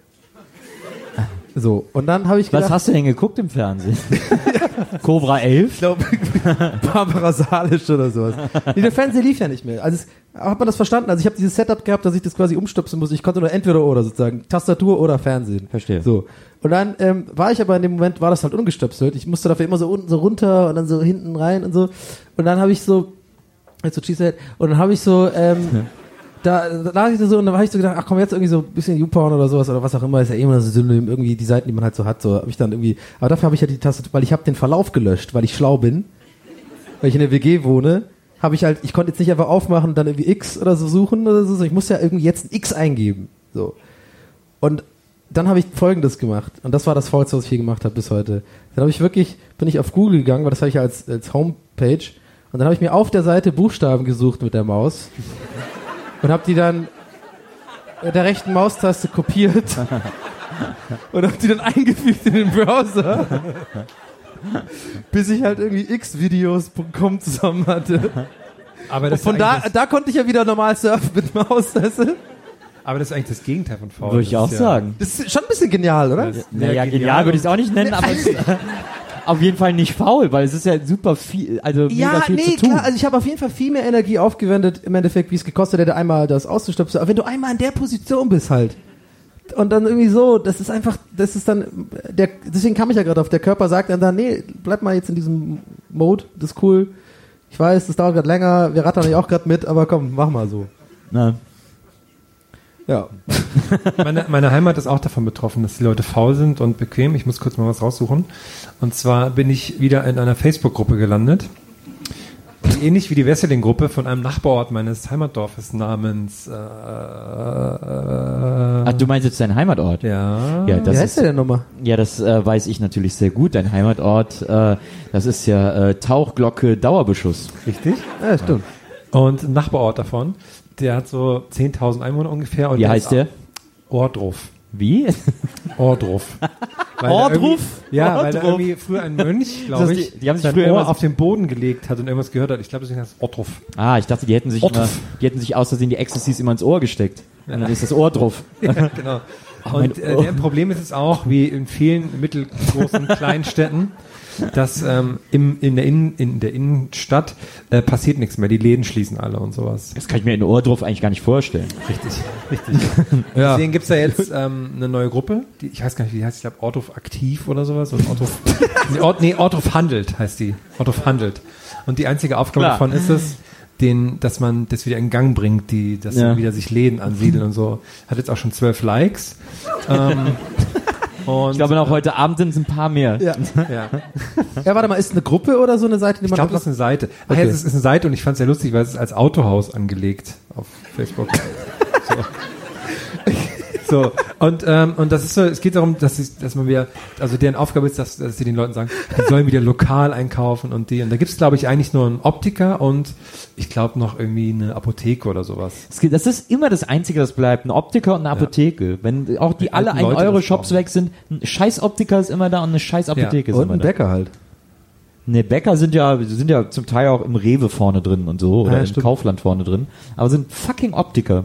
So. Und dann habe ich gedacht, Was hast du denn geguckt im Fernsehen? Cobra 11? ich glaube, Barbara Salisch oder sowas. Nee, der Fernseher lief ja nicht mehr. Also es, hat man das verstanden? Also ich habe dieses Setup gehabt, dass ich das quasi umstöpseln muss. Ich konnte nur entweder oder sozusagen. Tastatur oder Fernsehen. Verstehe. So. Und dann ähm, war ich aber in dem Moment, war das halt ungestöpselt. Ich musste dafür immer so unten so runter und dann so hinten rein und so. Und dann habe ich so, jetzt so Cheesehead, und dann habe ich so, ähm, da, da ich da so und dann habe ich so gedacht, ach komm, jetzt irgendwie so ein bisschen YouPorn oder sowas oder was auch immer, ist ja eh immer so Synonym, irgendwie die Seiten, die man halt so hat, so habe ich dann irgendwie, aber dafür habe ich ja die Tastatur, weil ich habe den Verlauf gelöscht, weil ich schlau bin, weil ich in der WG wohne, habe ich halt, ich konnte jetzt nicht einfach aufmachen und dann irgendwie X oder so suchen oder so, ich muss ja irgendwie jetzt ein X eingeben, so. Und dann habe ich Folgendes gemacht und das war das Faulste, was ich hier gemacht habe bis heute. Dann habe ich wirklich, bin ich auf Google gegangen, weil das habe ich ja als, als Homepage und dann habe ich mir auf der Seite Buchstaben gesucht mit der Maus und habe die dann mit der rechten Maustaste kopiert und habe die dann eingefügt in den Browser, bis ich halt irgendwie xvideos.com zusammen hatte. Aber das, Von ist da, das, da konnte ich ja wieder normal surfen mit Maus. Weißt du? aber das ist eigentlich das Gegenteil von faul. Würde ich auch ist sagen. Das ist schon ein bisschen genial, oder? Das- Naja, Ja, genial würde ich es auch nicht nennen, aber es auf jeden Fall nicht faul, weil es ist ja super viel, also mega Ja, viel nee, zu tun. klar. Also ich habe auf jeden Fall viel mehr Energie aufgewendet, im Endeffekt, wie es gekostet hätte, einmal das auszustöpseln. Aber wenn du einmal in der Position bist halt und dann irgendwie so, das ist einfach, das ist dann, der, deswegen kam ich ja gerade auf, der Körper sagt dann, dann, nee, bleib mal jetzt in diesem Mode, das ist cool. Ich weiß, das dauert gerade länger, wir rattern dich auch gerade mit, aber komm, mach mal so. Na, Ja. Meine, meine Heimat ist auch davon betroffen, dass die Leute faul sind und bequem. Ich muss kurz mal was raussuchen. Und zwar bin ich wieder in einer Facebook-Gruppe gelandet. Die ähnlich wie die Wesseling-Gruppe von einem Nachbarort meines Heimatdorfes namens. Äh, äh, Ach, du meinst jetzt deinen Heimatort? ja. Ja, Wie das heißt ist, der denn nochmal? ja, das äh, weiß ich natürlich sehr gut. Dein Heimatort, äh, das ist ja äh, Tauchglocke Dauerbeschuss. Richtig. Ja, stimmt. Und ein Nachbarort davon, der hat so 10.000 Einwohner ungefähr. Und Wie heißt der? Ordruf. Wie? Ordruf. Ordruf? Ja, weil da Ordruf. irgendwie früher ein Mönch, glaube ich, die- die haben sich früher Ohr immer- auf den Boden gelegt hat und irgendwas gehört hat. Ich glaube, deswegen heißt es Ordruf. Ah, ich dachte, die hätten sich immer, die hätten sich aus Versehen die Ecstasies immer ins Ohr gesteckt. Und dann ist das Ohr drauf. genau. Und mein äh, der Problem ist es auch, wie in vielen mittelgroßen Kleinstädten, dass ähm, im, in, der Innen, in der Innenstadt äh, passiert nichts mehr. Die Läden schließen alle und sowas. Das kann ich mir in Ohr drauf eigentlich gar nicht vorstellen. Richtig, richtig. Deswegen gibt's da jetzt ähm, eine neue Gruppe, die, ich weiß gar nicht, wie die heißt, ich glaube Orthof Aktiv oder sowas. Orthof, nee, Ort, nee, Orthof Handelt heißt die. Orthof Handelt. Und die einzige Aufgabe Klar. davon ist es, den, dass man das wieder in Gang bringt, die, dass Ja. wieder sich Läden ansiedeln und so. Hat jetzt auch schon zwölf Likes. ähm, und, Ich glaube, noch heute Abend sind es ein paar mehr. Ja. ja. ja, warte mal, ist eine Gruppe oder so eine Seite, die Ich man glaube, das ist eine Seite. Ach ja, Okay. es ist, ist eine Seite und ich fand es sehr lustig, weil es ist als Autohaus angelegt auf Facebook. So. So, und, ähm, und das ist so, es geht darum, dass, sie, dass man wieder, also deren Aufgabe ist, dass, dass sie den Leuten sagen, die sollen wieder lokal einkaufen und die. Und da gibt's glaube ich, eigentlich nur einen Optiker und ich glaube noch irgendwie eine Apotheke oder sowas. Es geht- Das ist immer das Einzige, das bleibt. Ein Optiker und eine Apotheke. Wenn auch die Wenn alle alten Leute 1-Euro-Shops das weg sind, ein scheiß Optiker ist immer da und eine scheiß Apotheke ist Und immer ein da. Bäcker halt. Ne, Bäcker sind ja, sind ja zum Teil auch im Rewe vorne drin und so, oder Ja, im stimmt. Kaufland vorne drin, aber sind fucking Optiker.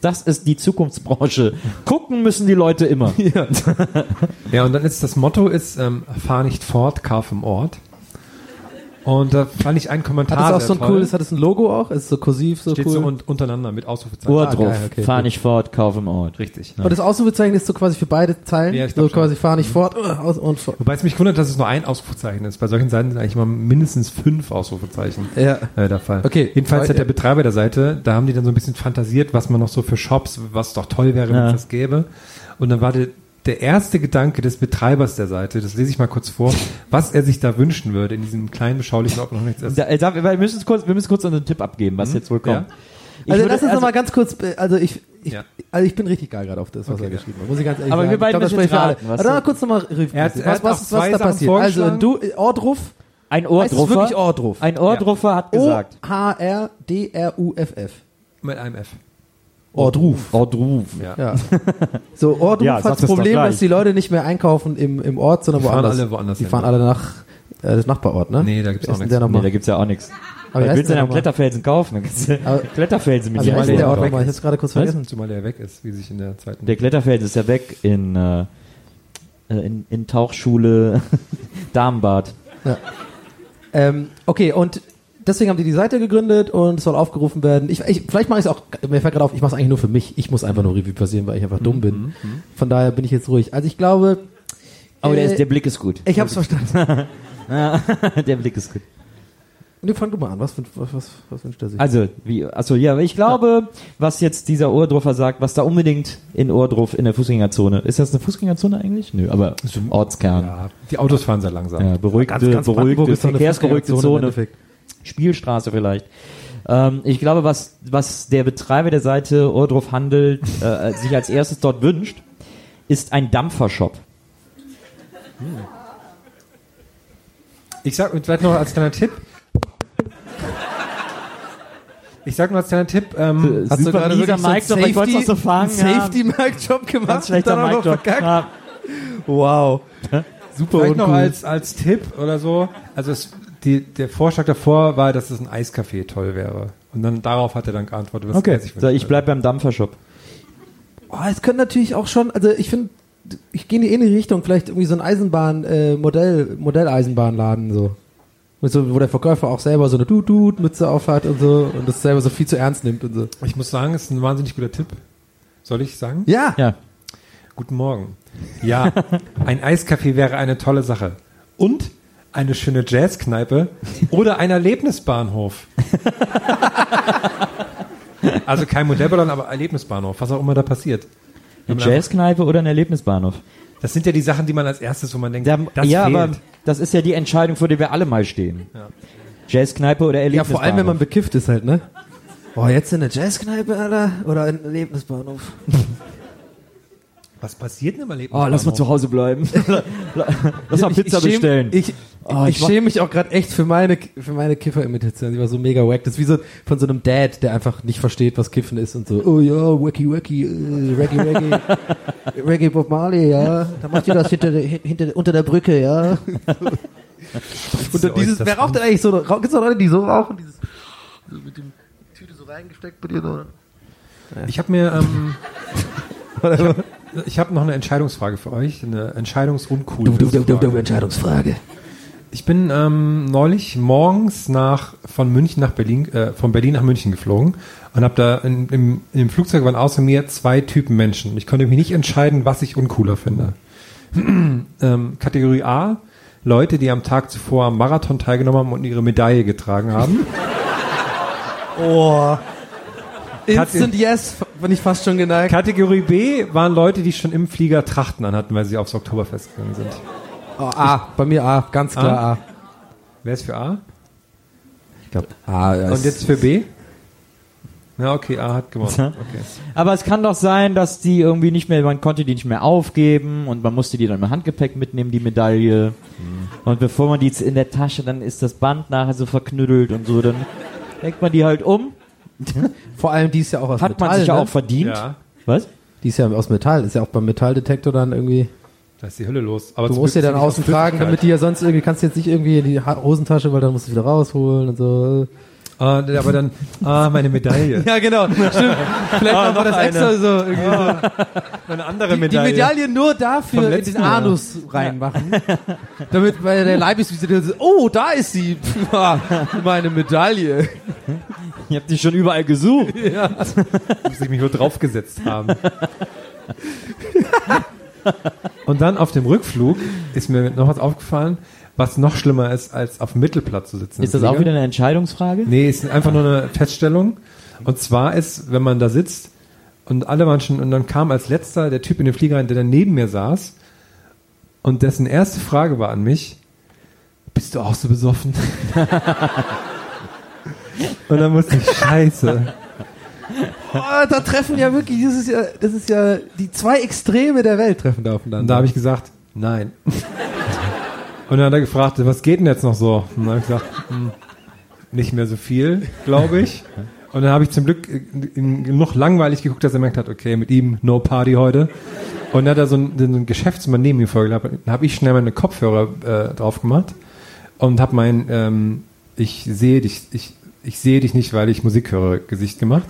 Das ist die Zukunftsbranche. Gucken müssen die Leute immer. Ja, und dann ist das Motto ist, ähm, fahr nicht fort, kauf im Ort. Und da fand ich einen Kommentar Hat das auch sehr so ein toll. cooles, hat das ein Logo auch? Ist so kursiv, so Steht cool? so un untereinander mit Ausrufezeichen. Ohrdruff, Ah, geil, okay, fahr gut. nicht fort, kauf im Ort. Richtig. Und das Ausrufezeichen ist so quasi für beide Zeilen. Ja, ich so glaub schon. quasi fahr nicht fort uh, aus und fort. Wobei es mich wundert, dass es nur ein Ausrufezeichen ist. Bei solchen Seiten sind eigentlich immer mindestens fünf Ausrufezeichen Ja. äh, der Fall. Okay. Jedenfalls hat Ja. der Betreiber der Seite, da haben die dann so ein bisschen fantasiert, was man noch so für Shops, was doch toll wäre, wenn Ja. es das gäbe. Und dann war der, der erste Gedanke des Betreibers der Seite, das lese ich mal kurz vor, was er sich da wünschen würde in diesem kleinen, beschaulichen Ort noch nichts ist. Da, da, wir, müssen kurz, wir müssen kurz einen Tipp abgeben, was jetzt wohl kommt. Ja. Ich Also würde- lass uns noch mal ganz kurz, äh, also ich, ich, Ja. also ich bin richtig geil gerade auf das, was Okay, er ja. geschrieben hat. Muss ich ganz ehrlich Aber sagen. wir beiden ich glaub, müssen alle. raten, was Aber mal kurz nochmal Er hat- er was, hat was, was zwei da passiert? Also du, Ordruf, Ein Ohrdruffer, wirklich Ordruf? ein Ohrdruffer hat gesagt. O-H-R-D-R-U-F-F. Mit einem F. Ordruf. Ohrdruf. Ja. Ja. So, Ordruf Ja, hat das Problem, dass die Leute nicht mehr einkaufen im, im Ort, sondern Die fahren woanders. alle woanders Die hin, fahren ja. alle nach äh, das Nachbarort, ne? Nee, da gibt's auch nichts. Der Nee, da gibt's ja auch nichts. Aber willst du der denn am? Kletterfelsen kaufen? Dann kannst du Aber- Kletterfelsen mit Also dir der Ort nochmal? Ich hab's gerade kurz Was? vergessen. Zumal der weg ist, wie sich in der zweiten. Der Kletterfelsen ist ja weg in, äh, äh, in, in Tauchschule Darmbad. Ähm, okay, und deswegen haben die die Seite gegründet und es soll aufgerufen werden. Ich, ich, vielleicht mache ich es auch, mir fällt gerade auf, ich mache es eigentlich nur für mich. Ich muss einfach nur Revue passieren, weil ich einfach dumm bin. Von daher bin ich jetzt ruhig. Also ich glaube, Aber der, Äh, ist, der Blick ist gut. ich habe es verstanden. der Blick ist gut. Nee, fang du mal an. Was, was, was, was wünscht er sich? Also, wie, also ja, ich glaube, was jetzt dieser Ohrdruffer sagt, was da unbedingt in Ohrdruf in der Fußgängerzone, ist das eine Fußgängerzone eigentlich? Nö, aber Ortskern. ja, die Autos fahren sehr langsam. Ja, beruhigte, Ganz, ganz Brandenburg beruhigte, verkehrsberuhigte Zone. Spielstraße vielleicht. Ähm, ich glaube, was, was der Betreiber der Seite Ohrdruf handelt, äh, sich als erstes dort wünscht, ist ein Dampfershop. Ich sag, und vielleicht noch als kleiner Tipp. Ich sag nur als kleiner Tipp, ähm, Hast du gerade wirklich so einen Mic Drop, ich wollte so fangen, einen ja. Safety-Mic-Job gemacht Ganz schlechter und dann auch noch verkackt? Ja. Wow. Super vielleicht noch als, als Tipp oder so. Also es, die, der Vorschlag davor war, dass es ein Eiscafé toll wäre. Und dann darauf hat er dann geantwortet, was Okay, sich so, ich bleib beim Dampfershop. Oh, es können natürlich auch schon, also ich finde, ich gehe in die ähnliche Richtung, vielleicht irgendwie so ein Eisenbahn, äh, Modell, Modelleisenbahnladen so. So. Wo der Verkäufer auch selber so eine Dut-Dut-Mütze aufhat und so und das selber so viel zu ernst nimmt und so. Ich muss sagen, es ist ein wahnsinnig guter Tipp. Soll ich sagen? Ja, Ja. Guten Morgen. Ja, ein Eiscafé wäre eine tolle Sache. Und eine schöne Jazzkneipe oder ein Erlebnisbahnhof. Also kein Modellballon, aber Erlebnisbahnhof, was auch immer da passiert. Eine Jazzkneipe oder ein Erlebnisbahnhof? Das sind ja die Sachen, die man als erstes, wo man denkt, Da, das ja, fehlt. aber das ist ja die Entscheidung, vor der wir alle mal stehen. Jazzkneipe oder ja, Erlebnisbahnhof? vor allem wenn man bekifft ist halt, ne? Oh, jetzt in eine Jazzkneipe, Alter, oder ein Erlebnisbahnhof. Was passiert denn im Oh, Erlebnisbahnhof? lass mal zu Hause bleiben. lass mal Ich- Pizza ich schäm- bestellen. Ich, Oh, ich ich schäme mich auch gerade echt für meine, für meine Kiffer-Imitation. Die war so mega wack. Das ist wie so von so einem Dad, der einfach nicht versteht, was Kiffen ist und so, oh ja, wacky, wacky, äh, Reggae, Reggae, Reggae Bob Marley, ja. Da macht ihr das hinter, der- hinter, unter der Brücke, ja. und dann dieses, wer raucht denn eigentlich so? Rauch- Gibt's doch Leute, die so rauchen? Dieses, so mit dem Tüte so reingesteckt bei dir, so. Ich habe mir, ähm, ich habe ich hab noch eine Entscheidungsfrage für euch, eine Entscheidungsuncool. Entscheidungsfrage. Ich bin ähm, neulich morgens nach von München nach Berlin, äh, von Berlin nach München geflogen und habe da in, im, im Flugzeug waren außer mir zwei Typen Menschen. Ich konnte mich nicht entscheiden, was ich uncooler finde. ähm, Kategorie A: Leute, die am Tag zuvor am Marathon teilgenommen haben und ihre Medaille getragen haben. Oh. Instant Yes, bin ich fast schon geneigt. Kategorie B waren Leute, die schon im Flieger Trachten anhatten, weil sie aufs Oktoberfest gegangen sind. Oh, A, bei mir A, ganz klar A. Wer ist für A? Ich glaube A. Ja, Und jetzt für B? Ja, okay, A hat gewonnen. Okay. Aber es kann doch sein, dass die irgendwie nicht mehr, man konnte die nicht mehr aufgeben und man musste die dann im Handgepäck mitnehmen, die Medaille. Und bevor man die jetzt in der Tasche, dann ist das Band nachher so verknüttelt und so, dann legt man die halt um. Vor allem, die ist ja auch aus Hat Metall. man sich ja ne? auch verdient. Ja, Was? Die ist ja aus Metall. Ist ja auch beim Metalldetektor dann irgendwie. da ist die Hölle los. Aber Du musst dir Glück dann außen tragen, damit die ja sonst irgendwie, kannst du jetzt nicht irgendwie in die Hosentasche, weil dann musst du wieder rausholen und so. Ah, aber dann, ah, meine Medaille. Ja, genau. Stimmt. Vielleicht Ah, machen wir noch das extra eine. so. Irgendwie so. Eine andere Die Medaille. Medaille nur dafür in den Jahr. Anus reinmachen. damit bei der Leibesvisite so, oh, da ist sie. Ah, Meine Medaille. Ich hab die schon überall gesucht. muss ich mich nur draufgesetzt haben. Und dann auf dem Rückflug ist mir noch was aufgefallen, was noch schlimmer ist, als auf dem Mittelplatz zu sitzen. Ist das auch Flieger. wieder eine Entscheidungsfrage? Nee, ist einfach nur eine Feststellung. Und zwar ist, wenn man da sitzt und alle waren schon, und dann kam als letzter der Typ in den Flieger rein, der dann neben mir saß und dessen erste Frage war an mich, bist du auch so besoffen? und dann musste ich, scheiße. Oh, da treffen ja wirklich, das ist ja, das ist ja, die zwei Extreme der Welt treffen da Und aufeinander. da habe ich gesagt, nein. Und dann hat er gefragt, was geht denn jetzt noch so? Und dann habe ich gesagt, hm, nicht mehr so viel, glaube ich. Und dann habe ich zum Glück äh, genug langweilig geguckt, dass er gemerkt hat, okay, mit ihm no party heute. Und dann hat er so ein, so ein Geschäftsmann neben mir vorgelagert. Dann habe ich schnell meine Kopfhörer äh, drauf gemacht und habe mein ähm, ich sehe dich, ich, ich sehe dich nicht, weil ich Musik höre, Gesicht gemacht.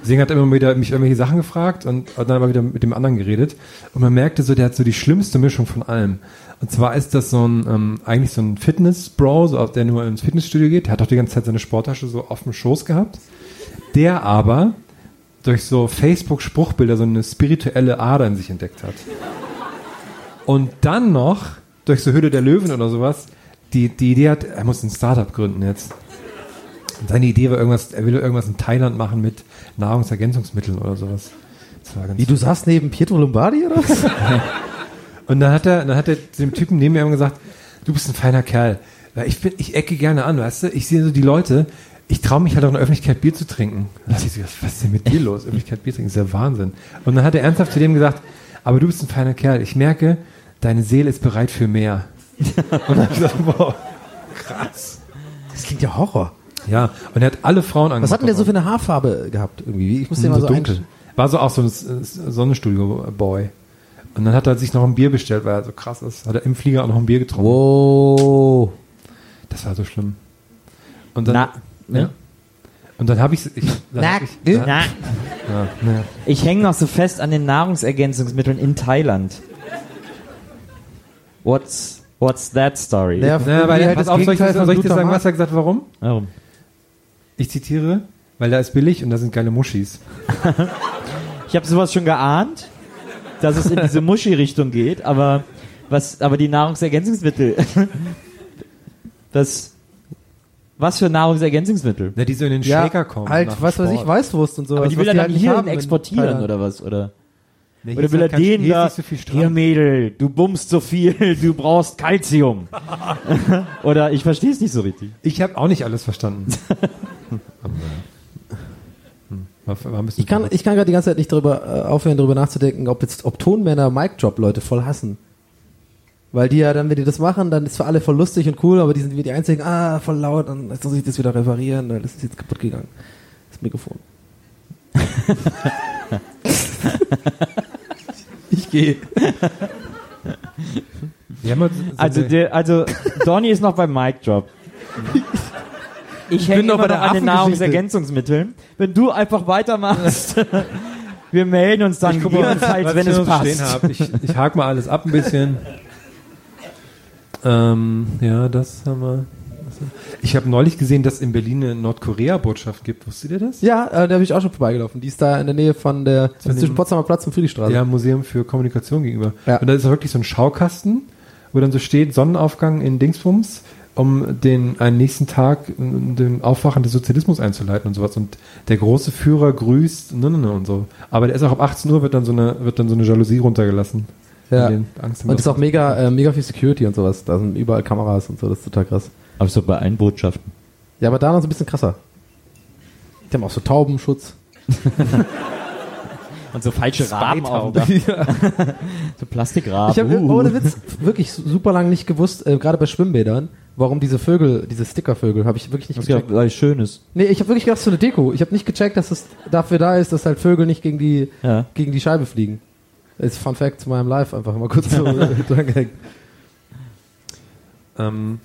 Deswegen hat er immer wieder mich irgendwelche Sachen gefragt und, und dann aber wieder mit dem anderen geredet. Und man merkte so, der hat so die schlimmste Mischung von allem. Und zwar ist das so ein, ähm, eigentlich so ein Fitness-Bro, so, der nur ins Fitnessstudio geht. Der hat auch die ganze Zeit seine Sporttasche so auf dem Schoß gehabt. Der aber durch so Facebook-Spruchbilder so eine spirituelle Ader in sich entdeckt hat. Und dann noch durch so Höhle der Löwen oder sowas, die, die Idee hat, er muss ein Startup gründen jetzt. Seine Idee war irgendwas, er will irgendwas in Thailand machen mit Nahrungsergänzungsmitteln oder sowas. Wie, du saßt neben Pietro Lombardi oder was? und dann hat er, dann hat er dem Typen neben mir gesagt, du bist ein feiner Kerl. Ich bin, ich ecke gerne an, weißt du? Ich sehe so die Leute, ich traue mich halt auch in der Öffentlichkeit Bier zu trinken. Und dann dachte ich so, was ist denn mit dir los? Öffentlichkeit Bier trinken, ist ja Wahnsinn. Und dann hat er ernsthaft zu dem gesagt, aber du bist ein feiner Kerl. Ich merke, deine Seele ist bereit für mehr. Und dann hab ich gesagt, wow, krass. Das klingt ja Horror. Ja, und er hat alle Frauen angemacht. Was hat denn der so für eine Haarfarbe gehabt irgendwie? Ich muss den mal so dunkel. War so auch so ein Sonnenstudio-Boy. Und dann hat er sich noch ein Bier bestellt, weil er so krass ist. Hat er im Flieger auch noch ein Bier getrunken. Wow. Das war so schlimm. Und dann, Na, ne? ja. Und dann habe ich, ich, dann Na, hab ich da, Na. ja, ne. Ich hänge noch so fest an den Nahrungsergänzungsmitteln in Thailand. What's, what's that story? Der, Naja, weil, halt pass das auf, soll ich, soll ich dir sagen, was er gesagt hat, warum? Warum? Ich zitiere, weil da ist billig und da sind geile Muschis. Ich habe sowas schon geahnt, dass es in diese Muschi-Richtung geht, aber was, aber die Nahrungsergänzungsmittel, das, was für Nahrungsergänzungsmittel? Ne, die so in den Ja, Shaker kommen. halt, was weiß ich, Sport. Weißwurst und so. Aber die will er dann halt nicht hierhin exportieren oder was? Oder, Nee, oder will er halt den da, so hier Mädel, du bummst so viel, du brauchst Calcium. oder ich verstehe es nicht so richtig. Ich habe auch nicht alles verstanden. Aber, hm, Ich kann, ich kann gerade die ganze Zeit nicht darüber äh, aufhören, darüber nachzudenken, ob jetzt, ob Tonmänner Mic Drop Leute voll hassen. Weil die ja dann, wenn die das machen, dann ist für alle voll lustig und cool, aber die sind wie die einzigen, ah, voll laut, dann muss ich das wieder reparieren, weil das ist jetzt kaputt gegangen. Das Mikrofon. ich gehe. Also, der, also Donny ist noch beim Mic Drop. Ich bin hänge noch immer bei noch der an den. Nahrungsergänzungsmitteln. Wenn du einfach weitermachst, wir melden uns dann Ich jedenfalls, wenn ich es passt. hab. Ich, ich hake mal alles ab ein bisschen. Ähm, ja, das haben wir. Ich habe neulich gesehen, dass es in Berlin eine Nordkorea-Botschaft gibt. Wusstet ihr das? Ja, äh, da bin ich auch schon vorbeigelaufen. Die ist da in der Nähe von der, das ist dem- zwischen Potsdamer Platz und Friedrichstraße. Ja, Museum für Kommunikation gegenüber. Ja. Und da ist auch wirklich so ein Schaukasten, wo dann so steht, Sonnenaufgang in Dingsbums, um den einen nächsten Tag den Aufwachen des Sozialismus einzuleiten und sowas. Und der große Führer grüßt ne, ne, ne, und so. Aber der ist auch ab 18 Uhr wird dann so eine, wird dann so eine Jalousie runtergelassen. Ja. Angst Und ist auch mega, äh, mega viel Security und sowas. Da sind überall Kameras und so, das ist total krass. Aber so bei allen Botschaften. Ja, aber da noch so ein bisschen krasser. Die haben auch so Taubenschutz. Und so falsche Raben auf dem Dach. So Plastikraben. Ich habe Uh. ohne Witz wirklich super lang nicht gewusst, äh, gerade bei Schwimmbädern, warum diese Vögel, diese Stickervögel, habe ich wirklich nicht Das ist ja, gecheckt. weil es schön ist. Nee, ich habe wirklich gedacht, so eine Deko. Ich habe nicht gecheckt, dass es dafür da ist, dass halt Vögel nicht gegen die, Ja. gegen die Scheibe fliegen. Das ist Fun Fact zu meinem Live, einfach mal kurz so dran gehängt. Ähm,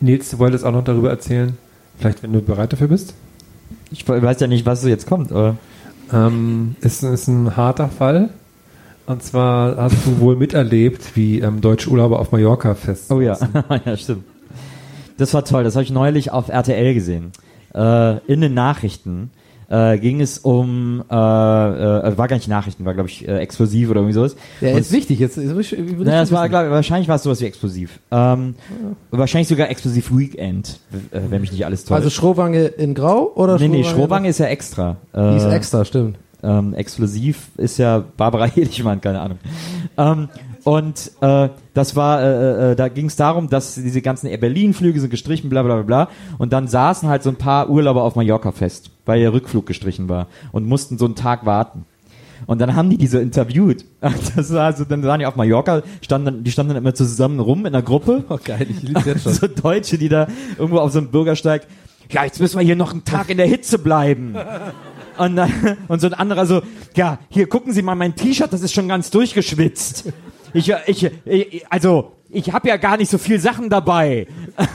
Nils, du wolltest auch noch darüber erzählen, vielleicht wenn du bereit dafür bist. Ich weiß ja nicht, was so jetzt kommt, aber. Ähm, ist, ist ein harter Fall. Und zwar hast du wohl miterlebt, wie ähm, deutsche Urlauber auf Mallorca fest. Oh ja, ja, stimmt. Das war toll, das habe ich neulich auf RTL gesehen. Äh, in den Nachrichten äh, ging es um, äh, äh, war gar nicht Nachrichten, war glaube ich äh, explosiv oder irgendwie sowas. Ja, ist wichtig. Jetzt, jetzt will ich Naja, es war, glaub, ich, wahrscheinlich war es sowas wie explosiv. Ähm, Wahrscheinlich sogar explosiv Weekend, äh, wenn mich nicht alles täuscht. also Schrohwange in Grau oder nee, nee, Schrohwange ist ja extra. Äh, Die ist extra, stimmt. ähm, explosiv ist ja Barbara Hedichmann, keine Ahnung. Ähm, und äh, das war, äh, äh, da ging es darum, dass diese ganzen Air Berlin-Flüge sind gestrichen, bla bla bla bla. Und dann saßen halt so ein paar Urlauber auf Mallorca fest, weil der Rückflug gestrichen war und mussten so einen Tag warten. Und dann haben die die so interviewt. Das war also, dann waren die auf Mallorca, standen, die standen dann immer zusammen rum in einer Gruppe. Oh geil, ich lieb's jetzt schon. So Deutsche, die da irgendwo auf so einem Bürgersteig, ja, jetzt müssen wir hier noch einen Tag in der Hitze bleiben. Und, dann, und so ein anderer so, ja, hier gucken Sie mal mein T-Shirt, das ist schon ganz durchgeschwitzt. Ich, ich, ich also, ich habe ja gar nicht so viel Sachen dabei.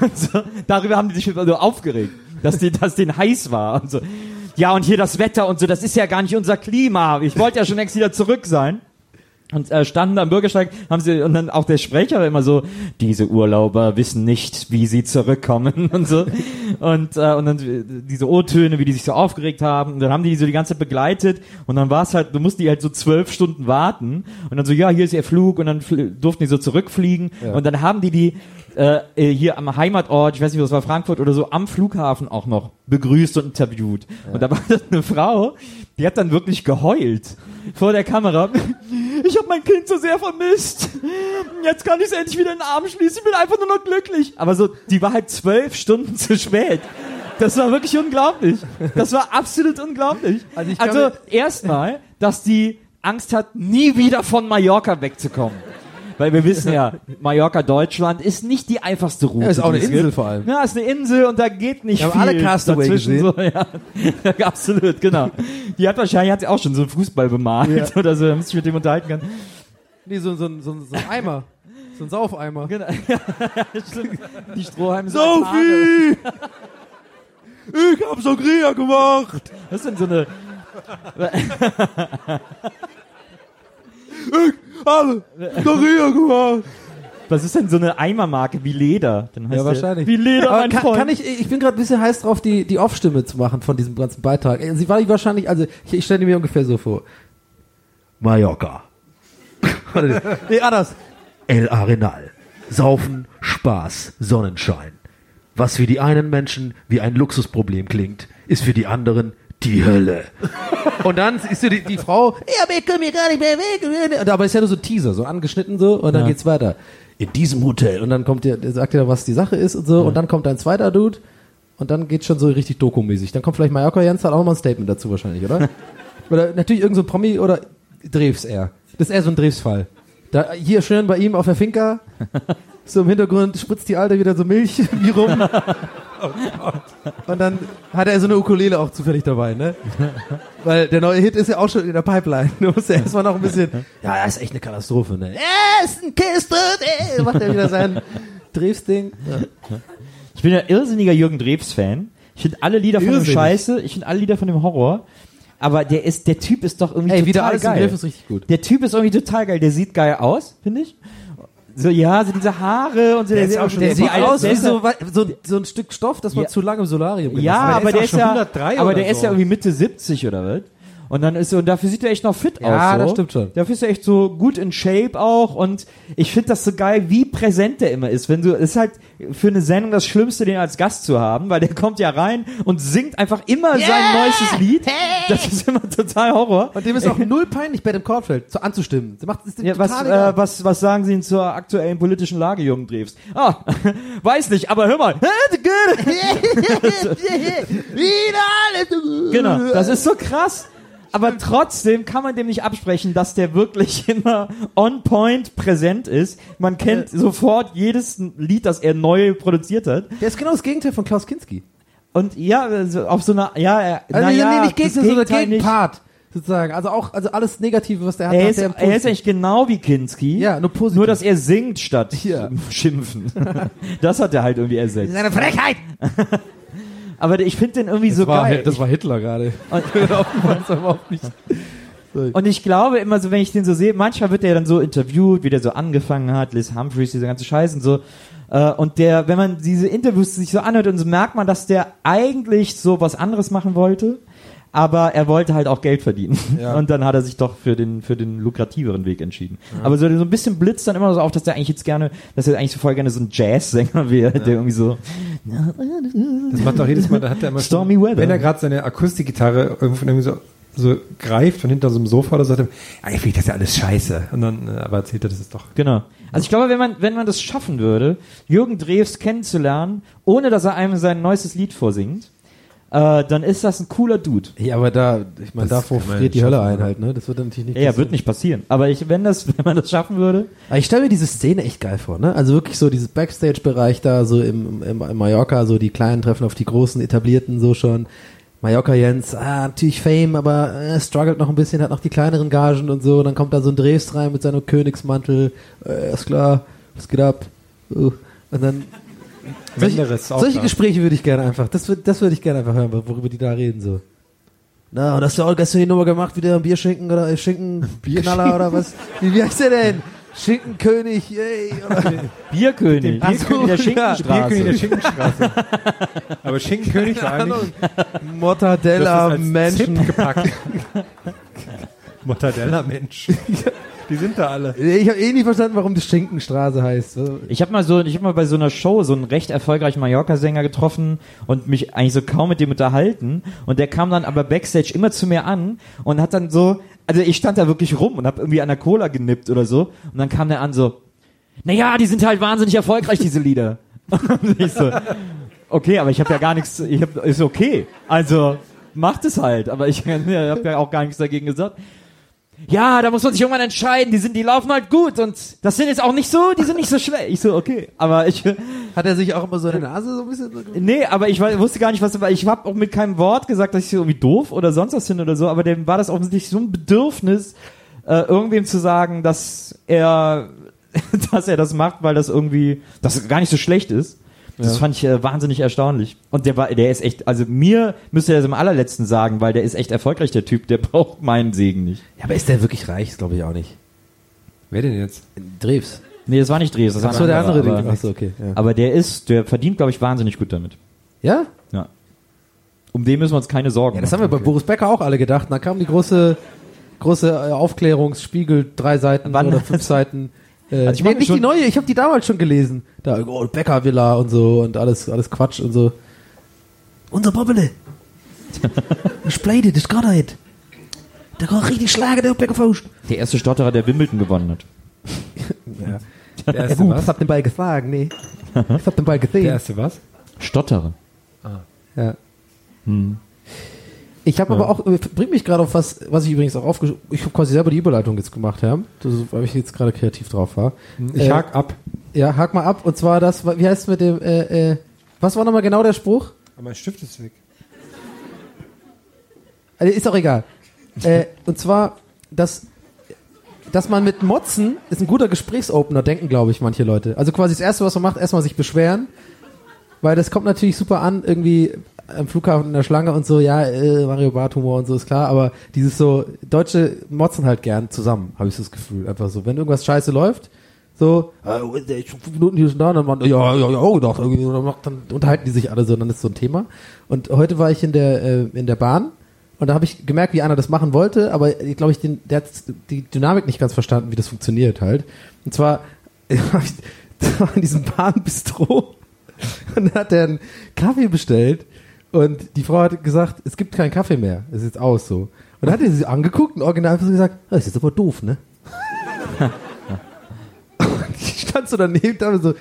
Und so, darüber haben die sich so aufgeregt, dass, die, dass denen heiß war und so. Ja, und hier das Wetter und so, das ist ja gar nicht unser Klima. Ich wollte ja schon längst wieder zurück sein. Und äh, standen da am Bürgersteig, haben sie, und dann auch der Sprecher war immer so, diese Urlauber wissen nicht, wie sie zurückkommen und so. Und, äh, und dann äh, diese O-Töne, wie die sich so aufgeregt haben. Und dann haben die die so die ganze Zeit begleitet. Und dann war es halt, du musst die halt so zwölf Stunden warten. Und dann so, ja, hier ist ihr Flug. Und dann durften die so zurückfliegen. Und dann haben die die äh, äh, hier am Heimatort, ich weiß nicht, was war, Frankfurt oder so, am Flughafen auch noch begrüßt und interviewt. Und da war das eine Frau, die hat dann wirklich geheult vor der Kamera. Ich habe mein Kind so sehr vermisst. Jetzt kann ich es endlich wieder in den Arm schließen. Ich bin einfach nur noch glücklich. Aber so, die war halt zwölf Stunden zu spät. Das war wirklich unglaublich. Das war absolut unglaublich. Also Also erstmal, dass die Angst hat, nie wieder von Mallorca wegzukommen. Weil wir wissen ja, Mallorca Deutschland ist nicht die einfachste Route. Ja, ist auch eine Insel gibt. vor allem. Ja, ist eine Insel und da geht nicht Wir haben viel alle Castaway dazwischen. gesehen. So, ja. ja, absolut, genau. Die hat wahrscheinlich hat sie auch schon so einen Fußball bemalt oder so, damit sich mit dem unterhalten kann. Nee, so, so, so, so ein Eimer. So ein Saufeimer. Genau. Ja, stimmt. Die Strohhalme so Sophie! Ich hab Sangria gemacht! Was ist denn so eine Alle! Gemacht! was ist denn so eine Eimermarke wie Leder? Dann heißt Ja, wahrscheinlich. Wie Leder, Aber mein kann, Freund. kann ich, ich bin gerade ein bisschen heiß drauf, die, die Off-Stimme zu machen von diesem ganzen Beitrag. Äh, Sie war wahrscheinlich, also ich, ich stelle mir ungefähr so vor. Mallorca. nee, anders. El Arenal. Saufen, Spaß, Sonnenschein. Was für die einen Menschen wie ein Luxusproblem klingt, ist für die anderen die Hölle. Und dann ist so die, die Frau, ja, aber ich komme hier gar nicht mehr weg. Und Aber ist ja nur so ein Teaser, so angeschnitten so, und dann Ja. geht's weiter. In diesem Hotel. Und dann kommt der, der sagt ja, was die Sache ist und so, und dann kommt ein zweiter Dude, und dann geht's schon so richtig dokumäßig. Dann kommt vielleicht Mallorca Jens, hat auch mal ein Statement dazu wahrscheinlich, oder? oder natürlich irgend so ein Promi oder Drews eher. Das ist eher so ein Drews-Fall. Da, hier schön bei ihm auf der Finca, so im Hintergrund spritzt die Alte wieder so Milch wie rum. Und dann hat er so eine Ukulele auch zufällig dabei, ne? Weil der neue Hit ist ja auch schon in der Pipeline. Du musst ja erstmal noch ein bisschen. Ja, das ist echt eine Katastrophe, ne? Essen, Kiste, ey, macht er wieder sein Drews-Ding. Ja. Ich bin ja irrsinniger Jürgen Drews-Fan. Ich finde alle Lieder von dem Irrsinnig. Scheiße, ich finde alle Lieder von dem Horror. Aber der ist, der Typ ist doch irgendwie Ey, total wieder alles im geil. Griff ist richtig gut. Der Typ ist irgendwie total geil. Der sieht geil aus, finde ich. So, ja, so diese Haare und so. Der, ist auch schon, der sieht aus der wie ist so, so, so ein Stück Stoff, das man Ja. zu lange im Solarium Ja, aber, der ist, ja, 103 aber der ist ja irgendwie Mitte 70 oder was? Und dann ist und dafür sieht er echt noch fit Ja, aus. So. das stimmt schon. Dafür ist er echt so gut in Shape auch und ich finde das so geil, wie präsent der immer ist. Wenn du, es ist halt für eine Sendung das Schlimmste, den als Gast zu haben, weil der kommt ja rein und singt einfach immer sein neuestes Lied. Das ist immer total Horror. Und dem ist auch null peinlich, bei dem Kornfeld so anzustimmen. Sie macht ist dem Ja, was, egal. äh, was, was sagen Sie denn zur aktuellen politischen Lage, Jürgen Drews? Ah, weiß nicht, aber hör mal. genau, das ist so krass. Aber trotzdem kann man dem nicht absprechen, dass der wirklich immer on point präsent ist. Man kennt sofort jedes Lied, das er neu produziert hat. Der ist genau das Gegenteil von Klaus Kinski. Und ja, also auf so einer, ja, er- Also na nee, ja, nicht das Gegner, sondern. Gegenpart. Sozusagen. Also auch, also alles Negative, was der hat, Er hat ist, er ist eigentlich genau wie Kinski. Ja, nur positiv. Nur, dass er singt statt Ja. schimpfen. das hat er halt irgendwie ersetzt. Seine Frechheit! Aber ich finde den irgendwie so war, geil. das war Hitler gerade. Das. Und ich glaube immer so, wenn ich den so sehe, manchmal wird der dann so interviewt, wie der so angefangen hat, Liz Humphreys, diese ganze Scheiße und so. Äh, Und der, wenn man diese Interviews sich so anhört, und so merkt man, dass der eigentlich so was anderes machen wollte, aber er wollte halt auch Geld verdienen. Ja. Und dann hat er sich doch für den, für den lukrativeren Weg entschieden. Aber so, so ein bisschen blitzt dann immer so auf, dass der eigentlich jetzt gerne, dass er eigentlich so voll gerne so ein Jazzsänger wäre, der irgendwie so, Das macht auch jedes Mal, da hat er immer Stormy Weather. wenn er gerade seine Akustikgitarre irgendwie so, so greift von hinter so einem Sofa oder so, sagt er, eigentlich finde ich das ja alles scheiße. Und dann, äh, aber erzählt er, das ist doch. Genau. Also ich glaube, wenn man, wenn man das schaffen würde, Jürgen Drews kennenzulernen, ohne dass er einem sein neuestes Lied vorsingt, äh, dann ist das ein cooler Dude. Ja, aber da, ich meine, davor friert die Hölle ein halt, ne? Das wird dann natürlich nicht Ja, ja, passieren. wird nicht passieren. Aber ich, wenn das, wenn man das schaffen würde, Aber ich stelle mir diese Szene echt geil vor, ne? Also wirklich so dieses Backstage-Bereich da, so im, im, im Mallorca, so die Kleinen treffen auf die großen Etablierten so schon. Mallorca Jens, ah, natürlich Fame, aber äh, struggelt noch ein bisschen, hat noch die kleineren Gagen und so. Dann kommt da so ein Drews rein mit seinem Königsmantel, äh, ist klar, was geht ab? Uh, und dann solche, solche. Gespräche würde ich gerne einfach, das, würd- das würde ich gerne einfach hören, worüber die da reden so. Na, und hast du auch gestern die Nummer gemacht, wieder ein Bierschinken oder äh, Schinkenknaller oder was? Wie, wie heißt der denn? Schinkenkönig, ey. Oder, Bierkönig, Ach so, Bierkönig der ja, Schinkenstraße. Bierkönig der Schinkenstraße. aber Schinkenkönig war eigentlich Mortadella, das ist als Menschen. Tipp gepackt. Mortadella Mensch. Die sind da alle. Ich habe eh nie verstanden, warum die Schinkenstraße heißt. Ich habe mal so, ich habe mal bei so einer Show so einen recht erfolgreichen Mallorca-Sänger getroffen und mich eigentlich so kaum mit dem unterhalten. Und der kam dann aber backstage immer zu mir an und hat dann so, also ich stand da wirklich rum und habe irgendwie an der Cola genippt oder so. Und dann kam der an so, naja, die sind halt wahnsinnig erfolgreich, diese Lieder. Und ich so, okay, aber ich habe ja gar nichts, ich hab, ist okay. Also macht es halt, aber ich habe ja auch gar nichts dagegen gesagt. Ja, da muss man sich irgendwann entscheiden. Die sind, die laufen halt gut und das sind jetzt auch nicht so, die sind nicht so schlecht. Ich so, okay, aber ich, Hat er sich auch immer so in der Nase so ein bisschen nee, aber ich wusste gar nicht, was, weil ich habe auch mit keinem Wort gesagt, dass ich so irgendwie doof oder sonst was finde oder so, aber dem war das offensichtlich so ein Bedürfnis, äh, irgendwem zu sagen, dass er, dass er das macht, weil das irgendwie, dass gar nicht so schlecht ist. Das Ja. fand ich äh, wahnsinnig erstaunlich. Und der war, der ist echt, also mir müsste er das im allerletzten sagen, weil der ist echt erfolgreich, der Typ, der braucht meinen Segen nicht. Ja, aber ist der wirklich reich? Das glaube ich auch nicht. Wer denn jetzt? Drews. Nee, das war nicht Dreves, das war Ach ein so, der anderer, andere aber, Ding. Ach so, okay. Ja? aber der ist, der verdient, glaube ich, wahnsinnig gut damit. ja? Ja. Um den müssen wir uns keine Sorgen Ja, das machen. haben wir bei Boris Becker auch alle gedacht. Und dann kam die große, große äh, Aufklärungsspiegel, drei Seiten Wann? oder fünf Seiten. Äh, Also ich nee, nicht die neue, ich habe die damals schon gelesen. Da, oh, Becker Villa und so und alles, alles Quatsch und so. Unser Bobbele. Spleide, das geht nicht. Der kann richtig schlagen, der Becker Faust. Der erste Stotterer, der Wimbledon gewonnen hat. Ja. Der Ja, erste gut, was? ich hab den Ball gesagt, nee. Ich hab den Ball gesehen. Der erste was? Stotterer. Ja. Ich habe aber auch, äh, bringt mich gerade auf was, was ich übrigens auch aufgeschrieben Ich habe quasi selber die Überleitung jetzt gemacht, ja. Das weil ich jetzt gerade kreativ drauf war. Ich Äh, hak ab. Ja, hak mal ab. Und zwar das, wie heißt es mit dem, äh, äh, was war nochmal genau der Spruch? Aber mein Stift ist weg. Also ist auch egal. äh, und zwar, dass, dass man mit Motzen ist ein guter Gesprächsopener, denken, glaube ich, manche Leute. Also quasi das Erste, was man macht, erstmal sich beschweren. Weil das kommt natürlich super an, irgendwie am Flughafen in der Schlange und so, ja, äh, Mario Barth Humor und so ist klar, aber dieses so, Deutsche motzen halt gern zusammen, habe ich so das Gefühl. Einfach so, wenn irgendwas scheiße läuft, so, äh, schon fünf Minuten hier schon da, dann man, ja, ja, ja, auch gedacht, irgendwie, dann, unterhalten die sich alle so, und dann ist so ein Thema. Und heute war ich in der, äh, in der Bahn Und da habe ich gemerkt, wie einer das machen wollte, aber ich glaube, ich den, der hat die Dynamik nicht ganz verstanden, wie das funktioniert halt. Und zwar ich, in diesem Bahnbistro und dann hat er einen Kaffee bestellt und die Frau hat gesagt, es gibt keinen Kaffee mehr, es ist aus so. Und dann hat er sie angeguckt und original einfach gesagt, "Ah, das ist jetzt aber doof, ne? und ich stand so daneben da so,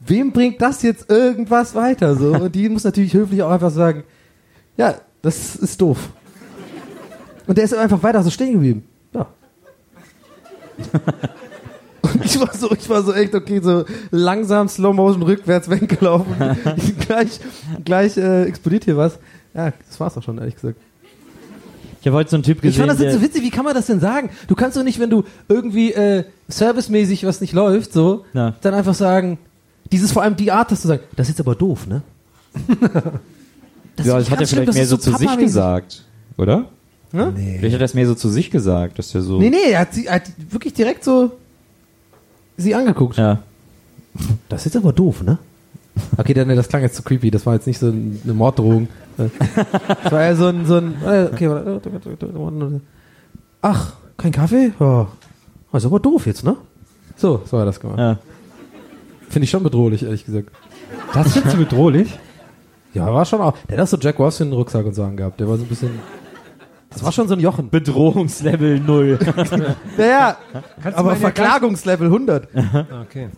wem bringt das jetzt irgendwas weiter so? Und die muss natürlich höflich auch einfach sagen, ja, das ist doof. Und der ist einfach weiter so stehen geblieben. Ja. Und ich war so, ich war so echt, okay, so langsam Slow Motion rückwärts weggelaufen. gleich, gleich äh, explodiert hier was. Ja, das war's auch schon, ehrlich gesagt. Ich habe heute so einen Typ Ich gesehen, fand das jetzt so witzig, wie kann man das denn sagen? Du kannst doch nicht, wenn du irgendwie äh, servicemäßig was nicht läuft, so, Ja. dann einfach sagen, dieses vor allem die Art, dass du sagst, das ist jetzt aber doof, ne? Das ja, das hat er schlimm, vielleicht das mehr ist so zu sich gesagt, oder? Hm? Vielleicht hat er es mehr so zu sich gesagt, dass er so. Nee, nee, er hat, sie, er hat wirklich direkt so sie angeguckt. Ja. Das ist jetzt aber doof, ne? Okay, dann, das klang jetzt zu creepy. Das war jetzt nicht so ein- eine Morddrohung. Das war eher so ein, so ein äh, okay, ach, kein Kaffee? Ja. Ist aber doof jetzt, ne? So, so hat er das gemacht. Ja. Finde ich schon bedrohlich, ehrlich gesagt. Das findest du bedrohlich? Ja, war schon auch. Der hat so Jack Ross in den Rucksack und so angehabt. Der war so ein bisschen. Das war schon so ein Jochen. Bedrohungslevel null. Ja, ja. Kannst Aber Verklagungslevel 100. Ah, Okay.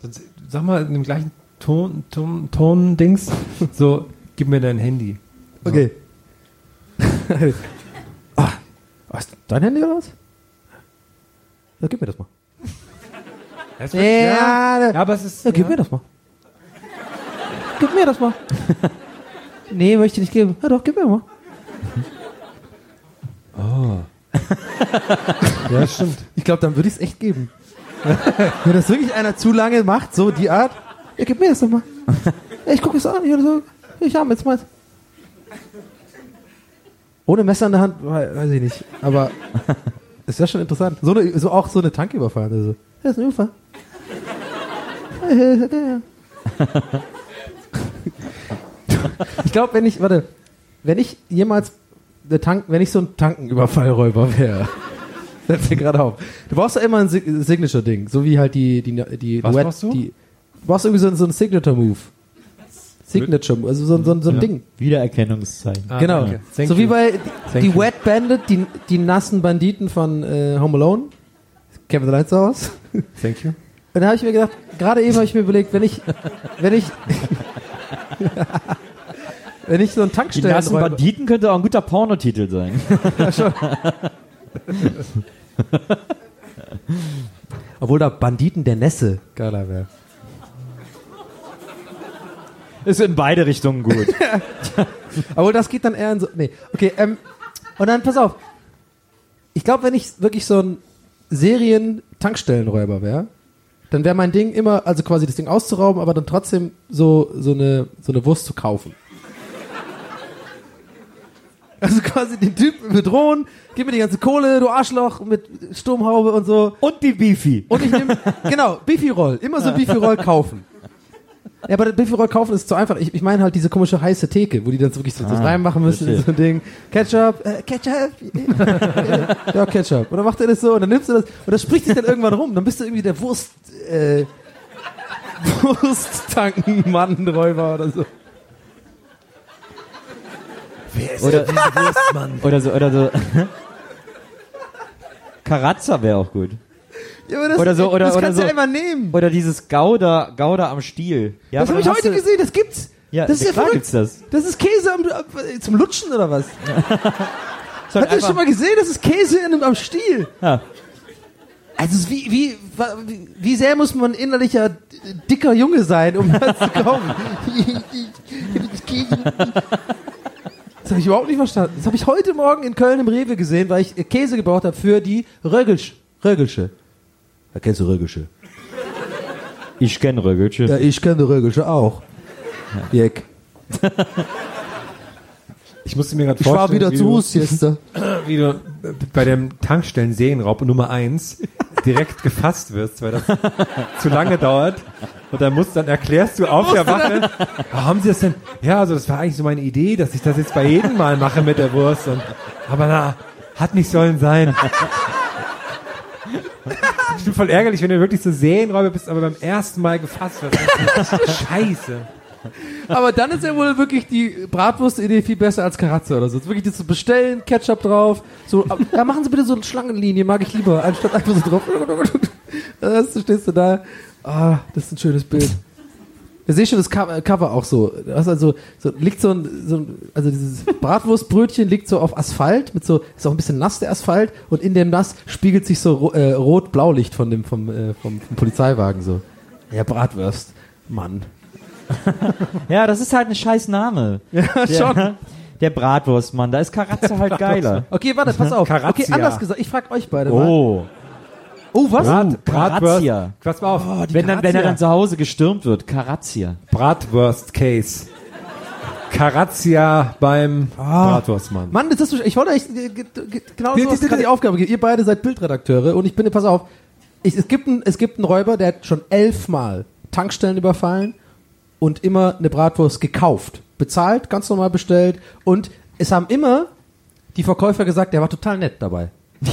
Sonst, sag mal in dem gleichen Ton, Ton, Ton-Dings, so, gib mir dein Handy. Okay. ah, was? Dein Handy oder was? Ja, gib mir das mal. Das Ja, ja, ja, aber es ist. Ja, gib mir das mal. Gib mir das mal. nee, möchte ich nicht geben. Ja doch, gib mir mal. Ja, stimmt. Ich glaube, dann würde ich es echt geben. Wenn das wirklich einer zu lange macht, so die Art, ja, gib mir das doch mal. Ja, ich gucke es an, so. Ich habe jetzt mal. Ohne Messer in der Hand, wei- weiß ich nicht. Aber ist ja schon interessant. So, eine, so auch so eine Tanke überfahren. Also. Das ist ein Unfall. Ich glaube, wenn ich, warte, wenn ich jemals Tank, wenn ich so ein Tankenüberfallräuber wäre, fällt mir gerade auf. Du brauchst ja immer ein Sig- Signature-Ding, so wie halt die, die, die, Was Duett- brauchst du? die Du brauchst irgendwie so, ein- so ein Signature-Move. Signature, also so, ein- so, ein- so ein Ja. Ding. Wiedererkennungszeichen. Ah, genau. danke. Thank so wie you. bei die you. Wet Bandit, die, die nassen Banditen von äh, Home Alone. Kevin the Lights aus. Thank you. Und da habe ich mir gedacht, gerade eben habe ich mir überlegt, wenn ich, wenn ich, wenn ich so einen Die nassen Tankstellen Banditen könnte auch ein guter Pornotitel sein. obwohl da Banditen der Nässe geiler wäre. Ist in beide Richtungen gut. Aber das geht dann eher in so. Nee, okay, ähm, und dann pass auf. Ich glaube, wenn ich wirklich so ein Serien-Tankstellenräuber wäre, dann wäre mein Ding immer, also quasi das Ding auszurauben, aber dann trotzdem so, so, eine, so eine Wurst zu kaufen. Also quasi den Typen bedrohen, gib mir die ganze Kohle, du Arschloch, mit Sturmhaube und so. Und die Beefy. Und ich nehme, genau, Beefy-Roll. Immer so Beefy-Roll kaufen. Ja, aber Beefy-Roll kaufen ist zu einfach. Ich, ich meine halt diese komische heiße Theke, wo die dann so wirklich so das reinmachen müssen in so ein Ding. Ketchup, äh, Ketchup. ja, Ketchup. Und dann macht er das so und dann nimmst du das und das spricht sich dann irgendwann rum. Dann bist du irgendwie der Wurst, äh, Wursttankenmann-Räuber oder so. Oder, oder so, oder so. Karazza wäre auch gut. Ja, aber das, Oder so, oder- das oder kannst du so. ja immer nehmen. Oder dieses Gouda, Gouda am Stiel. Ja, das habe ich heute gesehen, das gibt's. Ja, das ist ja klar verrückt. gibt's das. Das ist Käse am, zum Lutschen oder was? Ist halt Habt ihr schon mal gesehen? Das ist Käse in am Stiel. Ja. Also ist wie, wie, wie, sehr muss man innerlicher dicker Junge sein, um das zu kaufen? Das habe ich überhaupt nicht verstanden. Das habe ich heute Morgen in Köln im Rewe gesehen, weil ich Käse gebraucht habe für die Röggelsch. Röggelsche. Ja, kennst du Röggelsche? Ich kenne Röggelchen. Ja, ich kenne Röggelsche auch. Jeck. Ich musste mir gerade Ich war vorstellen, wieder wie zu Hus wie du bei dem Tankstellen-Serienraub Nummer 1 direkt gefasst wirst, weil das zu lange dauert Und dann musst, dann erklärst du auf der Wache, "Ah, haben Sie das denn? Ja, also das war eigentlich so meine Idee, dass ich das jetzt bei jedem Mal mache mit der Wurst. Und, aber na, hat nicht sollen sein. Ich bin voll ärgerlich, wenn du wirklich so Serienräuber bist, aber beim ersten Mal gefasst wirst. Scheiße. Aber dann ist ja wohl wirklich die Bratwurst-Idee viel besser als Karatze oder so. Wirklich das zu bestellen, Ketchup drauf. So, ja, machen Sie bitte so eine Schlangenlinie, mag ich lieber, anstatt einfach so drauf. Das, stehst du da. Ah, das ist ein schönes Bild. Da sehe ich schon das äh, Cover auch so. Da hast also, so liegt so ein, so ein, also dieses Bratwurstbrötchen liegt so auf Asphalt, mit so, ist auch ein bisschen nass der Asphalt und in dem Nass spiegelt sich so äh, rot-blaulicht von dem, vom, äh, vom, vom Polizeiwagen so. Ja, Bratwurst. Mann. Ja, das ist halt ein scheiß Name. Ja, schon. Der, der Bratwurstmann, da ist Karatze halt geiler. Okay, warte, pass auf. Karazia. Okay, anders gesagt, ich frag euch beide mal. Oh, Oh, was? Brat, Bratwurst. Karazia. Pass mal auf. wenn, dann, wenn er dann zu Hause gestürmt wird, Karazia. Bratwurst Case. Karazia beim Bratwurstmann. Mann, das ist ich wollte euch äh, ge- ge- genau so gerade die. Aufgabe geben. Ihr beide seid Bildredakteure und ich bin, pass auf, ich, es, gibt einen, es gibt einen Räuber, der hat schon elfmal Tankstellen überfallen und immer eine Bratwurst gekauft. Bezahlt, ganz normal bestellt und es haben immer die Verkäufer gesagt, der war total nett dabei.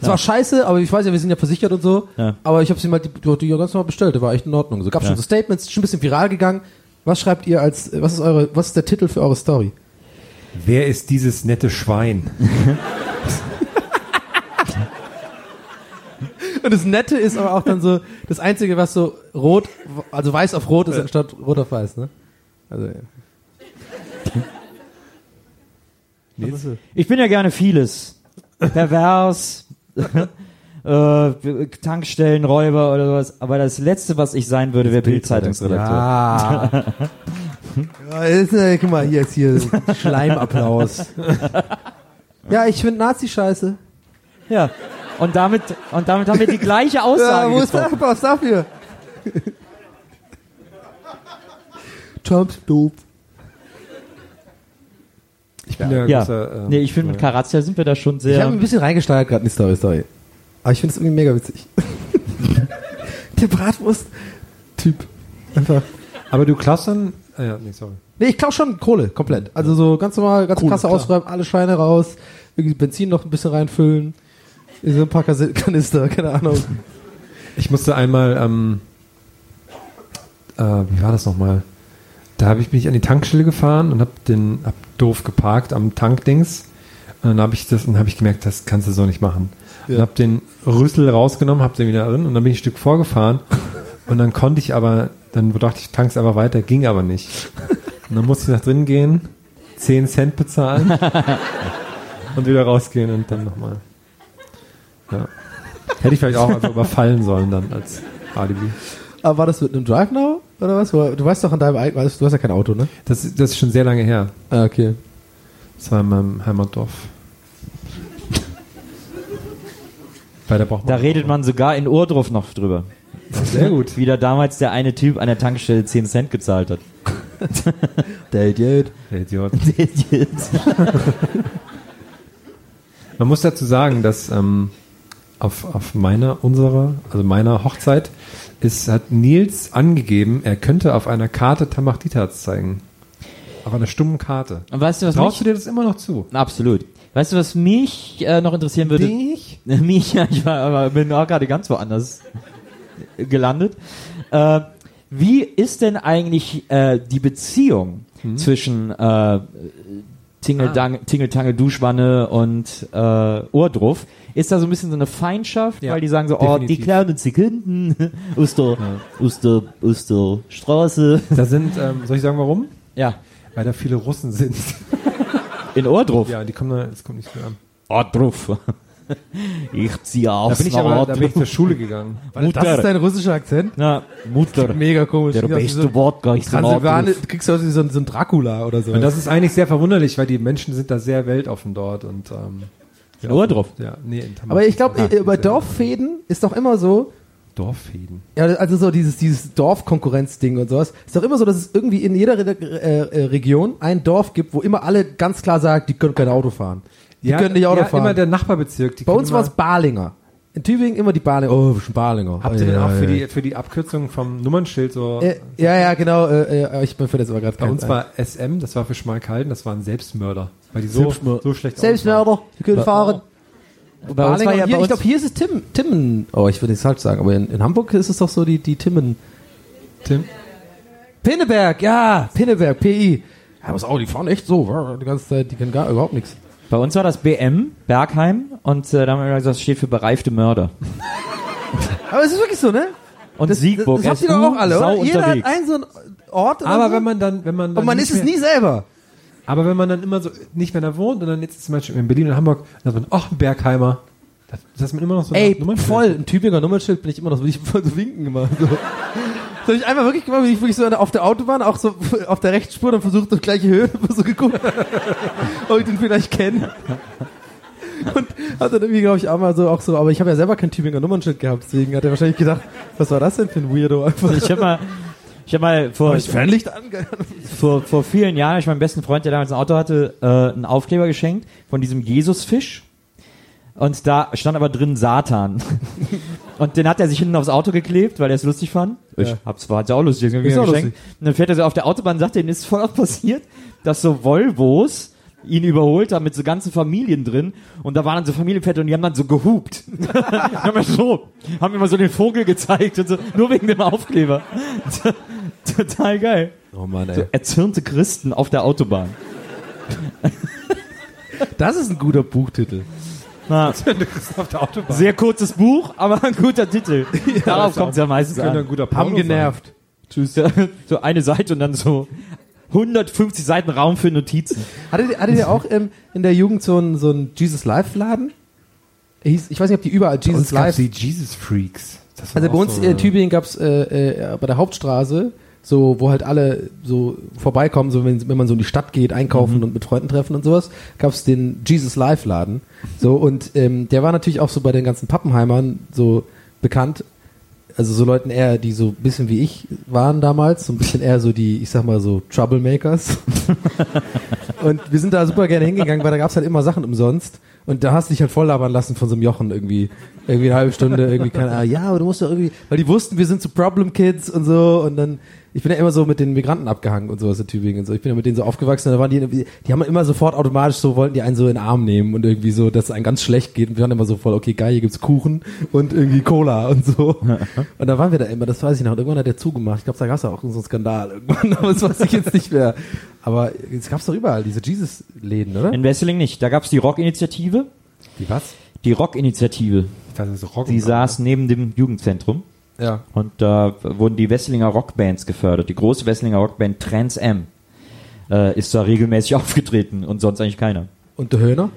Es war scheiße, aber ich weiß ja, wir sind ja versichert und so. Ja. Aber ich habe sie mal die, die, die ganz normal bestellt, der war echt in Ordnung. So gab schon so Statements, ist schon ein bisschen viral gegangen. Was schreibt ihr als, was ist eure, was ist der Titel für eure Story? Wer ist dieses nette Schwein? Und das Nette ist aber auch dann so, das Einzige, was so rot, also weiß auf rot ist, anstatt rot auf weiß, ne? Also, ja. Was? Ich bin ja gerne vieles. Pervers, äh, Tankstellenräuber oder sowas. Aber das Letzte, was ich sein würde, wäre Bildzeitungsredakteur. Ja. ja ist, äh, guck mal, hier ist hier Schleimapplaus. ja, ich finde Nazi scheiße. Ja. Und damit, und damit haben wir die gleiche Aussage Ja, wo ist der. Applaus dafür? Trump doof. Ich bin der Ja. große, ähm, Nee, ich finde, mit Karazia sind wir da schon Ich habe sehr. ein bisschen reingesteigert gerade in die Story, sorry. Aber ich finde es irgendwie mega witzig. der Bratwurst-Typ. Einfach. Aber du klaust dann. Ah, ja, nee, sorry. Nee, ich klau schon Kohle, komplett. Also so ganz normal, ganz Kohle, Kasse klar. ausräumen, alle Scheine raus, irgendwie Benzin noch ein bisschen reinfüllen, in so ein paar Kanister, keine Ahnung. Ich musste einmal, ähm, äh, wie war das nochmal? Da habe ich mich an die Tankstelle gefahren und habe den hab doof geparkt am Tankdings. Und dann habe ich das und habe ich gemerkt, das kannst du so nicht machen. Und habe den Rüssel rausgenommen, habe den wieder drin und dann bin ich ein Stück vorgefahren und dann konnte ich aber, dann dachte ich, tank's einfach weiter, ging aber nicht. Und dann musste ich nach drin gehen, 10 Cent bezahlen und wieder rausgehen und dann nochmal. Ja. Hätte ich vielleicht auch einfach überfallen sollen dann als Alibi. Aber war das mit einem Drive Now oder was? Du weißt doch an deinem eigenen, du hast ja kein Auto, ne? Das, das ist schon sehr lange her. Ah, okay. Das war in meinem Heimatdorf. Bei der Da redet man sogar in Ohrdruf noch drüber. sehr gut. Wie da damals der eine Typ an der Tankstelle 10 Cent gezahlt hat. Der Idiot. Der Idiot. Man muss dazu sagen, dass ähm, auf, auf meiner, unserer, also meiner Hochzeit ist, hat Nils angegeben, er könnte auf einer Karte Tamachtitas zeigen. Auf einer stummen Karte. Und weißt du, was Traust du mich, dir das immer noch zu? absolut. Weißt du, was mich äh, noch interessieren würde? Dich? mich, ja, ich war, aber bin auch gerade ganz woanders gelandet. Äh, wie ist denn eigentlich äh, die Beziehung Hm? zwischen äh, Tingeldang, Tingeltangel, Duschwanne und äh, Ohrdruff? Ist da so ein bisschen so eine Feindschaft, Ja, weil die sagen so, oh, die definitiv. kleinen Sekunden aus der, aus der, aus der Straße. Da sind, ähm, soll ich sagen warum? Ja, Weil da viele Russen sind. in Ohrdruff. Ja, die kommen da, das kommt nicht gut an. Ohrdruff. Ich ziehe Da aufs bin ich aber, da bin ich zur Schule gegangen. Das ist dein russischer Akzent? Na, Mutter. Mega komisch. Der aus beste so- Wodka ist ein Transsilvaner, Ohrdruff. du kriegst aus wie so ein, so ein Dracula oder so. Und das ist eigentlich sehr verwunderlich, weil die Menschen sind da sehr weltoffen dort und ähm, In Ohrdruff? Ja, nee, in Aber ich glaube, Ja, bei sehr- Dorffäden ist doch immer so, Dorffäden. ja, also so dieses, dieses Dorfkonkurrenzding und sowas, ist doch immer so, dass es irgendwie in jeder Re äh, äh, Region ein Dorf gibt, wo immer alle ganz klar sagen, die können kein Auto fahren. Die können nicht Auto ja, fahren. immer der Nachbarbezirk. Die Bei uns immer- war es Balinger. In Tübingen immer die Barlinger. Oh, schon Barlinger. Habt oh, ihr denn ja, auch für ja. die, für die Abkürzung vom Nummernschild so? Äh, ja, ja, genau. Äh, äh, ich bin für das aber gerade Bei uns war SM, das war für Schmalkalden, das war ein Selbstmörder. Weil die so, Selbstmörder. so schlecht Selbstmörder. Die können fahren. Bei uns Barlinger, war ja hier, bei ich uns, glaube, hier ist es Tim, Timmen. Oh, ich würde es falsch sagen, aber in, in Hamburg ist es doch so die, die Timmen. Tim? Pinneberg, ja, Pinneberg, PI. Ja, was auch, die fahren echt so, die ganze Zeit, die können gar überhaupt nichts. Bei uns war das BM, Bergheim, und äh, da haben wir gesagt, das steht für bereifte Mörder. Aber es ist wirklich so, ne? Und Das, Siegburg, das habt ihr doch auch alle, oder? Jeder hat unterwegs. einen so einen Ort oder Aber so. wenn man dann, wenn man dann und man ist es nie selber. Aber wenn man dann immer so nicht mehr da wohnt und dann jetzt zum Beispiel in Berlin und Hamburg, dann sagt man, ach, ein Bergheimer. Das, das man immer noch so Ey, voll, ein Tübinger Nummernschild bin ich immer noch so, ich voll so winken immer. So. Das habe ich einmal wirklich gemacht, bin ich wirklich so auf der Autobahn, auch so auf der Rechtsspur, dann versucht auf gleiche Höhe, so geguckt, ob ich den vielleicht kenne. Und hat dann irgendwie, glaube ich, auch mal so, auch so, aber ich habe ja selber kein Tübinger Nummernschild gehabt, deswegen hat er wahrscheinlich gedacht, was war das denn für ein Weirdo einfach. Ich habe mal, ich habe mal vor, Hab ich Fernlicht an? vor, vor vielen Jahren, ich meinem besten Freund, der damals ein Auto hatte, äh, einen Aufkleber geschenkt von diesem Jesusfisch. Und da stand aber drin Satan. Und den hat er sich hinten aufs Auto geklebt, weil er es lustig fand. Ich Ja. hab's zwar ja auch lustig, Ist auch geschenkt. Und dann fährt er so auf der Autobahn und sagt, denen ist voll oft passiert, dass so Volvos ihn überholt haben mit so ganzen Familien drin und da waren dann so Familienväter und die haben dann so gehupt. haben wir so, haben immer so den Vogel gezeigt und so, nur wegen dem Aufkleber. Total geil. Oh Mann, So erzürnte Christen auf der Autobahn. Das ist ein guter Buchtitel. Na, auf der Autobahn. sehr kurzes Buch, aber ein guter Titel. Darauf kommt es ja meistens könnte ein an. guter Porno Haben genervt. Tschüss. So eine Seite und dann so 150 Seiten Raum für Notizen. Hattet ihr, hattet ihr auch ähm, in der Jugend so einen so einen Jesus Live Laden? Hieß, ich weiß nicht, ob die überall Jesus Live. die Jesus Freaks. Das war Also bei uns so, in Tübingen gab's äh, äh, bei der Hauptstraße, so wo halt alle so vorbeikommen, so wenn, wenn man so in die Stadt geht, einkaufen und mit Freunden treffen und sowas, gab's den Jesus Live Laden. So und ähm, der war natürlich auch so bei den ganzen Pappenheimern so bekannt. Also so Leuten eher, die so ein bisschen wie ich waren damals, so ein bisschen eher so die, ich sag mal so Troublemakers. Und wir sind da super gerne hingegangen, weil da gab's halt immer Sachen umsonst. Und da hast du dich halt voll labern lassen von so einem Jochen irgendwie. Irgendwie eine halbe Stunde, irgendwie keine Ahnung. Ja, aber du musst doch irgendwie, weil die wussten, wir sind so Problem Kids und so. Und dann, ich bin ja immer so mit den Migranten abgehangen und sowas in Tübingen und so. Ich bin ja mit denen so aufgewachsen. Da waren die, die haben immer sofort automatisch so, wollten die einen so in den Arm nehmen und irgendwie so, dass es einem ganz schlecht geht. Und wir waren immer so voll, okay, geil, hier gibt's Kuchen und irgendwie Cola und so. Und da waren wir da immer, das weiß ich noch. Und irgendwann hat der zugemacht. Ich glaube, da gab's ja auch so einen Skandal irgendwann, aber das weiß ich jetzt nicht mehr. Aber es gab's doch überall, diese Jesus-Läden, oder? In Wesseling nicht. Da gab's die Rock-Initiative. Die was? Die Rock-Initiative. Das ist Rock Die saß neben dem Jugendzentrum. Ja. Und da wurden die Wesselinger Rockbands gefördert. Die große Wesselinger Rockband Trans M äh, ist da regelmäßig aufgetreten und sonst eigentlich keiner. Und der Höhner?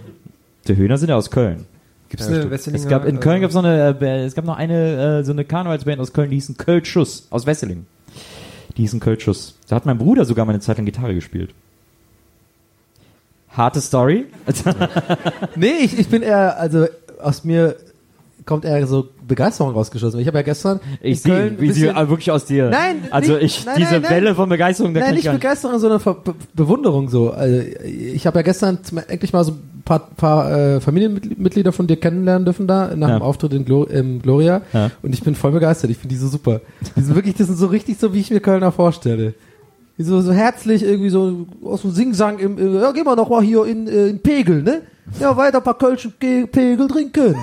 Die Höhner sind ja aus Köln. Gibt's Ja, eine Es gab in äh, Köln gab's noch eine, äh, Ba- es gab noch eine äh, so eine Karnevalsband aus Köln, die hießen Kölschuss aus Wesseling. Die hießen Kölschuss. Da hat mein Bruder sogar mal eine Zeit lang Gitarre gespielt. Harte Story. Nee, ich, ich bin eher, also aus mir kommt eher so Begeisterung rausgeschossen. Ich habe ja gestern in Ich Köln sehe, wie sie äh, wirklich aus dir. Nein, also nicht- ich nein, diese nein. Welle von Begeisterung, da Nein, nicht. Begeisterung, sondern Ver Be Bewunderung so. Also, ich habe ja gestern endlich mal so ein paar, paar äh, Familienmitglieder von dir kennenlernen dürfen da nach Ja. dem Auftritt in Glo im Gloria Ja. und ich bin voll begeistert. Ich finde die so super. Die sind wirklich, das sind so richtig so, wie ich mir Kölner vorstelle. So, so herzlich irgendwie so aus dem Singsang im, im ja, gehen wir noch mal hier in, äh, in Pegel, ne? Ja, weiter ein paar Kölschen Ge- Pegel trinken.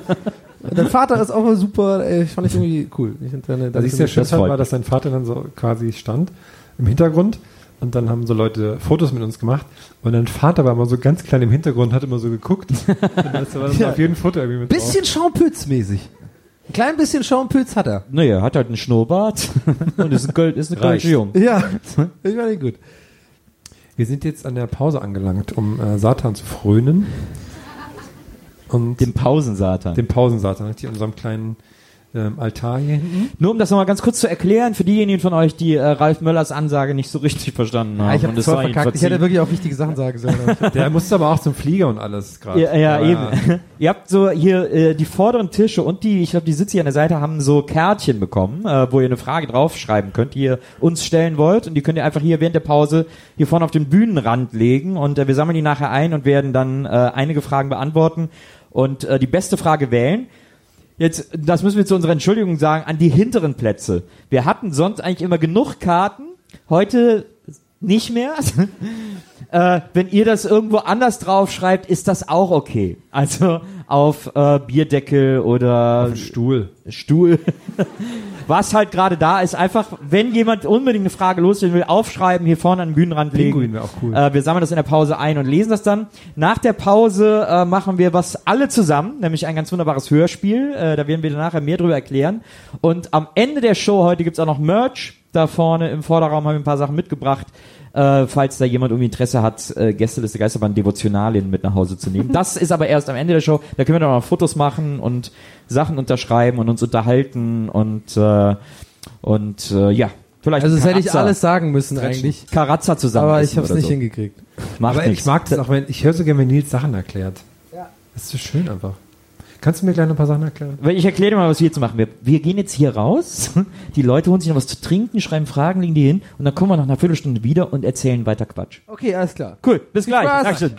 Dein Vater ist auch mal super, ey, fand ich irgendwie cool. Ich find deine, Was ich sehr schön war, dass sein Vater dann so quasi stand im Hintergrund und dann haben so Leute Fotos mit uns gemacht und dein Vater war immer so ganz klein im Hintergrund, hat immer so geguckt und das war dann Ja. auf jedem Foto irgendwie mit Bisschen Schaumputzmäßig. Ein klein bisschen Schaumpütz hat er. Naja, er hat halt einen Schnurrbart und ist ein, Köl ist eine Reicht. Kölsche Jung. Ja, ich meine gut. Wir sind jetzt an der Pause angelangt, um äh, Satan zu frönen. Und Dem Pausensatan. dem Pausensatan, richtig, in unserem kleinen ähm, Altar hier hinten. Nur um das nochmal ganz kurz zu erklären, für diejenigen von euch, die äh, Ralf Möllers Ansage nicht so richtig verstanden haben. Ja, ich habe es voll verkackt. Ich hätte wirklich auch wichtige Sachen sagen sollen. Der musste aber auch zum Flieger und alles gerade. Ja, ja, Aber eben. Ihr habt so hier äh, die vorderen Tische und die, ich glaube, die Sitze hier an der Seite haben so Kärtchen bekommen, äh, wo ihr eine Frage draufschreiben könnt, die ihr uns stellen wollt. Und die könnt ihr einfach hier während der Pause hier vorne auf den Bühnenrand legen. Und äh, wir sammeln die nachher ein und werden dann äh, einige Fragen beantworten und äh, die beste Frage wählen. Jetzt, das müssen wir zu unserer Entschuldigung sagen, an die hinteren Plätze. Wir hatten sonst eigentlich immer genug Karten, heute nicht mehr. äh, wenn ihr das irgendwo anders draufschreibt, ist das auch okay. Also auf äh, Bierdeckel oder Stuhl. Stuhl. Was halt gerade da ist, einfach, wenn jemand unbedingt eine Frage loswerden will, aufschreiben, hier vorne an den Bühnenrand legen. Pinguin wäre auch cool. Äh, wir sammeln das in der Pause ein und lesen das dann. Nach der Pause äh, machen wir was alle zusammen, nämlich ein ganz wunderbares Hörspiel. Äh, da werden wir nachher mehr drüber erklären. Und am Ende der Show heute gibt's auch noch Merch. Da vorne im Vorderraum haben wir ein paar Sachen mitgebracht. Äh, falls da jemand irgendwie Interesse hat, äh, Gästeliste Geisterbahn Devotionalien mit nach Hause zu nehmen. Das ist aber erst am Ende der Show. Da können wir dann noch Fotos machen und Sachen unterschreiben und uns unterhalten und äh, und äh, ja, vielleicht Also das hätte ich alles sagen müssen eigentlich. Karazza zusammen. Aber ich habe es nicht so. hingekriegt. Macht Aber nichts. ich mag das auch, wenn ich höre so gerne, wenn Nils Sachen erklärt. Ja. Das ist so schön einfach. Kannst du mir gleich noch ein paar Sachen erklären? Weil Ich erkläre dir mal, was wir jetzt machen. Wir, wir gehen jetzt hier raus, die Leute holen sich noch was zu trinken, schreiben Fragen, legen die hin und dann kommen wir nach einer Viertelstunde wieder und erzählen weiter Quatsch. Okay, alles klar. Cool, bis gleich. Spaß. Dankeschön.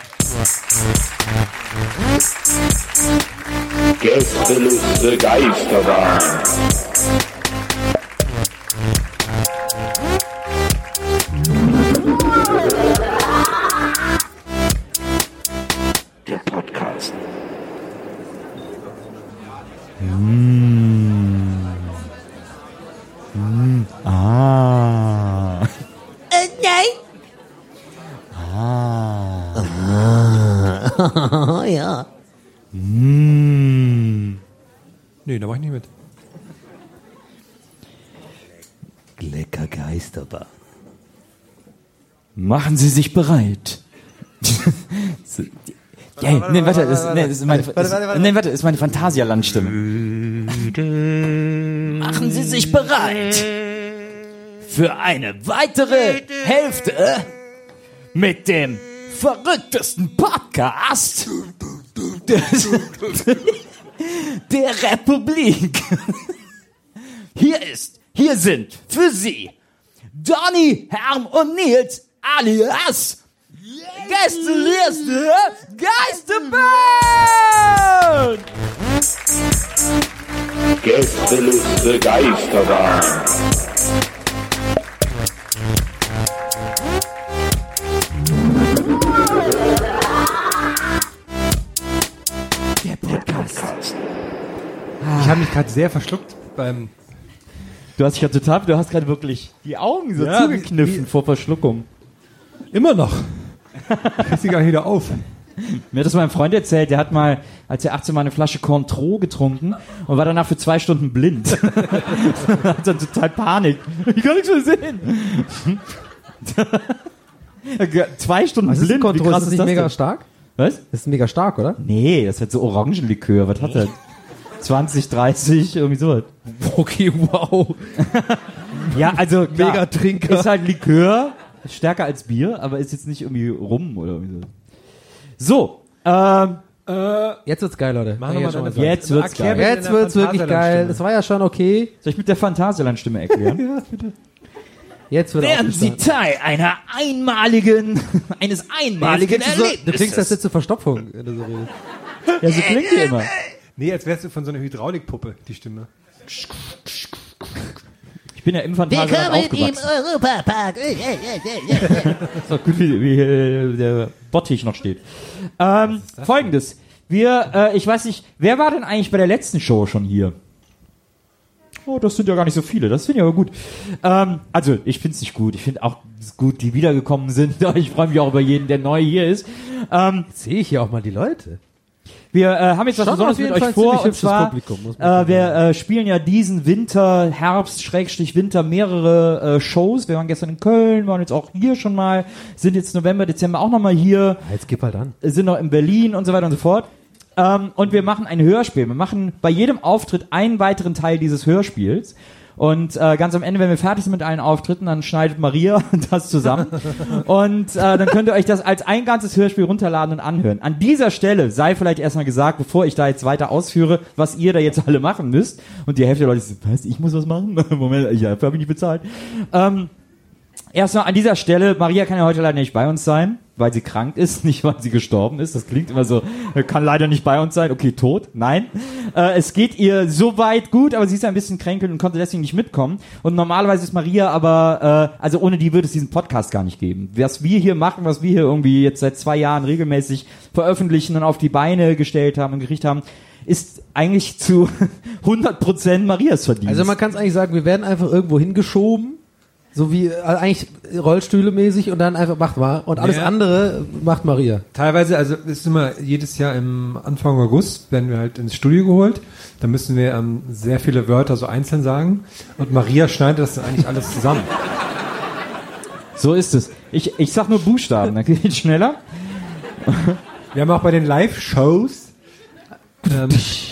Gästeliste Geisterbahn. Ah. Oh ja. Mm. Nee, da mach ich nicht mit. Lecker Geisterbahn. Machen Sie sich bereit. Ja, nee, warte, das, nee, ist meine, das, nee, warte, das ist meine Phantasialandstimme. Machen Sie sich bereit für eine weitere Hälfte mit dem verrücktesten Podcast des, der Republik. Hier ist, hier sind für Sie Donny, Herm und Nils alias Gästeliste Geisterbahn! Gästeliste Geisterbahn. Der Podcast. Ich habe mich gerade sehr verschluckt beim. Du hast dich ja total, du hast gerade wirklich die Augen so Ja, zugekniffen wie- wie- vor Verschluckung. Immer noch. Ich sie gar nicht wieder auf. Mir hat das mein Freund erzählt, der hat mal, als er 18 war, eine Flasche Cointreau getrunken und war danach für zwei Stunden blind. hat dann total Panik. Ich kann nichts mehr sehen. zwei Stunden Was ist ein blind, wie krass Ist ist das das nicht mega denn? stark? Was? Das ist mega stark, oder? Nee, das hat so Orangenlikör. Was hat das? 20, 30, irgendwie sowas. Okay, wow. Ja, also klar, Mega Trinker. Ist halt Likör, ist stärker als Bier, aber ist jetzt nicht irgendwie rum oder irgendwie so. So, ähm, Jetzt wird's geil, Leute. Machen Kann wir ich mal jetzt Jetzt wird's geil. Jetzt wird's wirklich geil. Das war ja schon okay. soll ich mit der Phantasialandstimme erklären? Jetzt wird Werden Sie. Teil einer einmaligen, eines einmaligen Jetzt klingst du, so, du klingst Erlebnisses. das jetzt zur Verstopfung, wenn du so redest. Ja, so klingt die immer. Nee, als wärst du von so einer Hydraulikpuppe, die Stimme. Ich bin ja im Phantasialand aufgewachsen. Europapark. ist doch gut, wie, wie äh, der Bottich noch steht. Ähm, Folgendes. Wir, äh, ich weiß nicht, wer war denn eigentlich bei der letzten Show schon hier? Oh, das sind ja gar nicht so viele. Das finde ich aber gut. Ähm, also, ich finde es nicht gut. Ich finde auch gut, die wiedergekommen sind. Ich freue mich auch über jeden, der neu hier ist. Ähm, Sehe ich hier auch mal die Leute. Wir äh, haben jetzt was Schon Besonderes mit euch Fall vor. Und zwar, äh, wir äh, spielen ja diesen Winter, Herbst, Schrägstrich Winter mehrere äh, Shows. Wir waren gestern in Köln, waren jetzt auch hier schon mal, sind jetzt November, Dezember auch nochmal hier Jetzt gib halt an. sind noch in Berlin und so weiter und so fort. Ähm, und wir machen ein Hörspiel. Wir machen bei jedem Auftritt einen weiteren Teil dieses Hörspiels. Und äh, ganz am Ende, wenn wir fertig sind mit allen Auftritten, dann schneidet Maria das zusammen. und äh, dann könnt ihr euch das als ein ganzes Hörspiel runterladen und anhören. An dieser Stelle sei vielleicht erstmal gesagt, bevor ich da jetzt weiter ausführe, was ihr da jetzt alle machen müsst. Und die Hälfte der Leute so, was, ich muss was machen? Moment, ich habe ich nicht bezahlt. Ähm, Erstmal an dieser Stelle, Maria kann ja heute leider nicht bei uns sein, weil sie krank ist, nicht weil sie gestorben ist. Das klingt immer so, kann leider nicht bei uns sein. Okay, tot. Nein. Äh, es geht ihr soweit gut, aber sie ist ein bisschen kränkelnd und konnte deswegen nicht mitkommen. Und normalerweise ist Maria aber, äh, also ohne die würde es diesen Podcast gar nicht geben. Was wir hier machen, was wir hier irgendwie jetzt seit zwei Jahren regelmäßig veröffentlichen und auf die Beine gestellt haben und gekriegt haben, ist eigentlich zu 100% Marias Verdienst. Also man kann es eigentlich sagen, wir werden einfach irgendwo hingeschoben, so wie äh, eigentlich Rollstühle mäßig und dann einfach macht mal und alles Ja. andere macht Maria. Teilweise, also es ist immer jedes Jahr im Anfang August werden wir halt ins Studio geholt. Da müssen wir ähm, sehr viele Wörter so einzeln sagen. Und Maria schneidet das dann eigentlich alles zusammen. so ist es. Ich, ich sag nur Buchstaben, dann geht's schneller. Wir haben auch bei den Live-Shows ähm,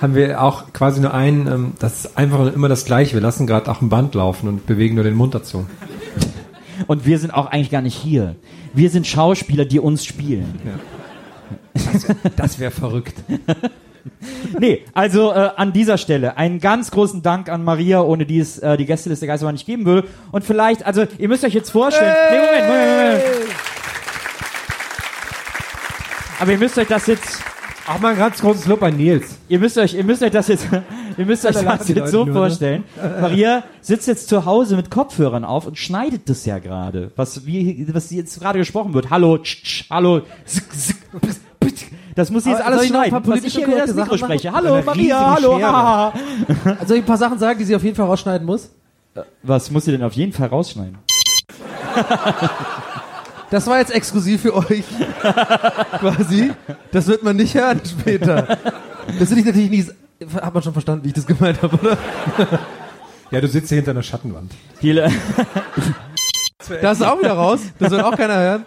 haben wir auch quasi nur einen, ähm, das ist einfach immer das Gleiche. Wir lassen gerade auch ein Band laufen und bewegen nur den Mund dazu. Und wir sind auch eigentlich gar nicht hier. Wir sind Schauspieler, die uns spielen. Das wäre verrückt. Nee, also äh, an dieser Stelle einen ganz großen Dank an Maria, ohne die es äh, die Gästeliste Geisterbahn nicht geben würde. Und vielleicht, also ihr müsst euch jetzt vorstellen. Nee, Moment, Moment, Moment. Aber ihr müsst euch das jetzt, Auch mal ein ganz großes Lob an Nils. ihr müsst euch, ihr müsst euch das jetzt, ihr müsst euch das die jetzt so nur, ne? vorstellen. Maria sitzt jetzt zu Hause mit Kopfhörern auf und schneidet das ja gerade, was wie, was jetzt gerade gesprochen wird. Hallo, tsch, tsch, hallo, zick, zick, pss, pss. das muss sie jetzt alles ich schneiden, paar was ich politische hier wieder das Mikro spreche. Hallo, Maria, hallo, haha. Also ein paar Sachen sagen, die sie auf jeden Fall rausschneiden muss. Was muss sie denn auf jeden Fall rausschneiden? Das war jetzt exklusiv für euch. Quasi. Das wird man nicht hören später. Das will ich natürlich nie. Hat man schon verstanden, wie ich das gemeint habe, oder? Ja, du sitzt hier hinter einer Schattenwand. Viele, Das ist auch wieder raus. Das wird auch keiner hören.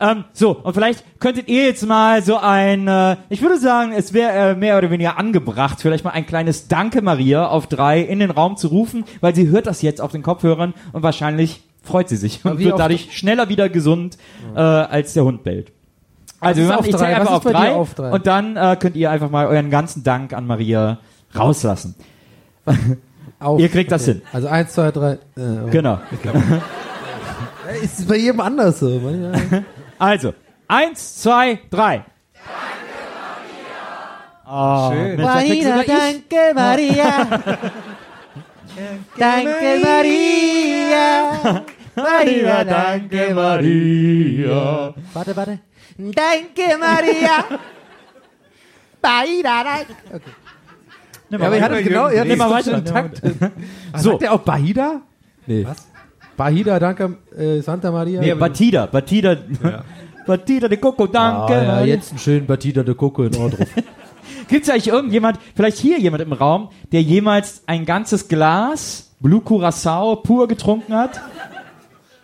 ähm, so, und vielleicht könntet ihr jetzt mal so ein, äh, ich würde sagen, es wäre äh, mehr oder weniger angebracht, vielleicht mal ein kleines Danke Maria auf drei in den Raum zu rufen, weil sie hört das jetzt auf den Kopfhörern und wahrscheinlich freut sie sich und wird dadurch schneller wieder gesund, äh, als der Hund bellt. Also ist wir machen, auf ich drei? Was einfach auf drei, auf drei? und dann äh, könnt ihr einfach mal euren ganzen Dank an Maria rauslassen. Auf. Ihr kriegt das hin. Also eins, zwei, drei. Äh, Genau. Ist bei jedem anders so. Also, eins, zwei, drei. Oh, Schön. Mensch, da kriegst du sogar ich. danke Maria. danke Maria. Maria, danke Maria. Warte, warte. Danke Maria. Bahida, danke. Okay. Ja, aber ihr hattet genau, ihr hattet Nimm mal so weiter. Takt. So. Sagt der auch Bahida? Nee. Was? Bahida, danke äh, Santa Maria. Nee, Batida, Batida, Batida de Coco, danke. Ah, ja, Maria. jetzt einen schönen Batida de Coco in Ordnung. Gibt's eigentlich irgendjemand, vielleicht hier jemand im Raum, der jemals ein ganzes Glas Blue Curacao pur getrunken hat?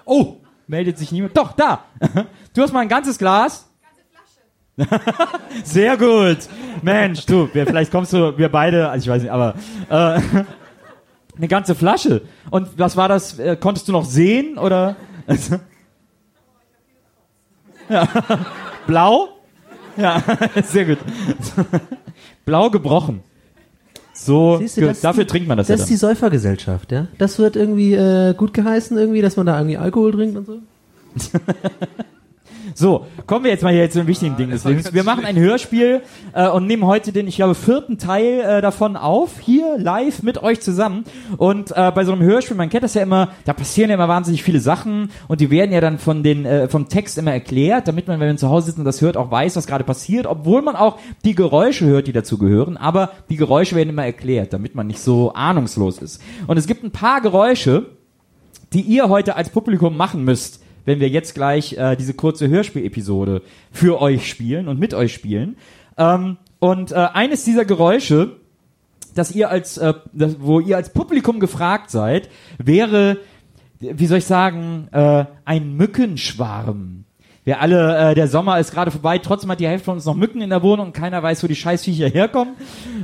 Oh, meldet sich niemand. Doch, da. Du hast mal ein ganzes Glas? Sehr gut. Mensch, du, vielleicht kommst du, wir beide, also ich weiß nicht, aber äh, eine ganze Flasche. Und was war das? Äh, konntest du noch sehen oder? ja. Blau? Ja, sehr gut. Blau gebrochen. So, Siehst du, dafür die- trinkt man das, Das ja ist die Säufergesellschaft, ja. Das wird irgendwie äh, gut geheißen, irgendwie, dass man da irgendwie Alkohol trinkt und so. So, kommen wir jetzt mal hier zu einem wichtigen Ding des Lebens. Wir machen ein Hörspiel äh, und nehmen heute den, ich glaube, vierten Teil äh, davon auf, hier live mit euch zusammen. Und äh, bei so einem Hörspiel, man kennt das ja immer, da passieren ja immer wahnsinnig viele Sachen und die werden ja dann von den äh, vom Text immer erklärt, damit man, wenn man zu Hause sitzt und das hört, auch weiß, was gerade passiert, obwohl man auch die Geräusche hört, die dazu gehören. Aber die Geräusche werden immer erklärt, damit man nicht so ahnungslos ist. Und es gibt ein paar Geräusche, die ihr heute als Publikum machen müsst, wenn wir jetzt gleich äh, diese kurze Hörspielepisode für euch spielen und mit euch spielen. Ähm, und äh, eines dieser Geräusche, dass ihr als, äh, das, wo ihr als Publikum gefragt seid, wäre, wie soll ich sagen, äh, ein Mückenschwarm. Wir alle, äh, der Sommer ist gerade vorbei, trotzdem hat die Hälfte von uns noch Mücken in der Wohnung und keiner weiß, wo die Scheißviecher herkommen.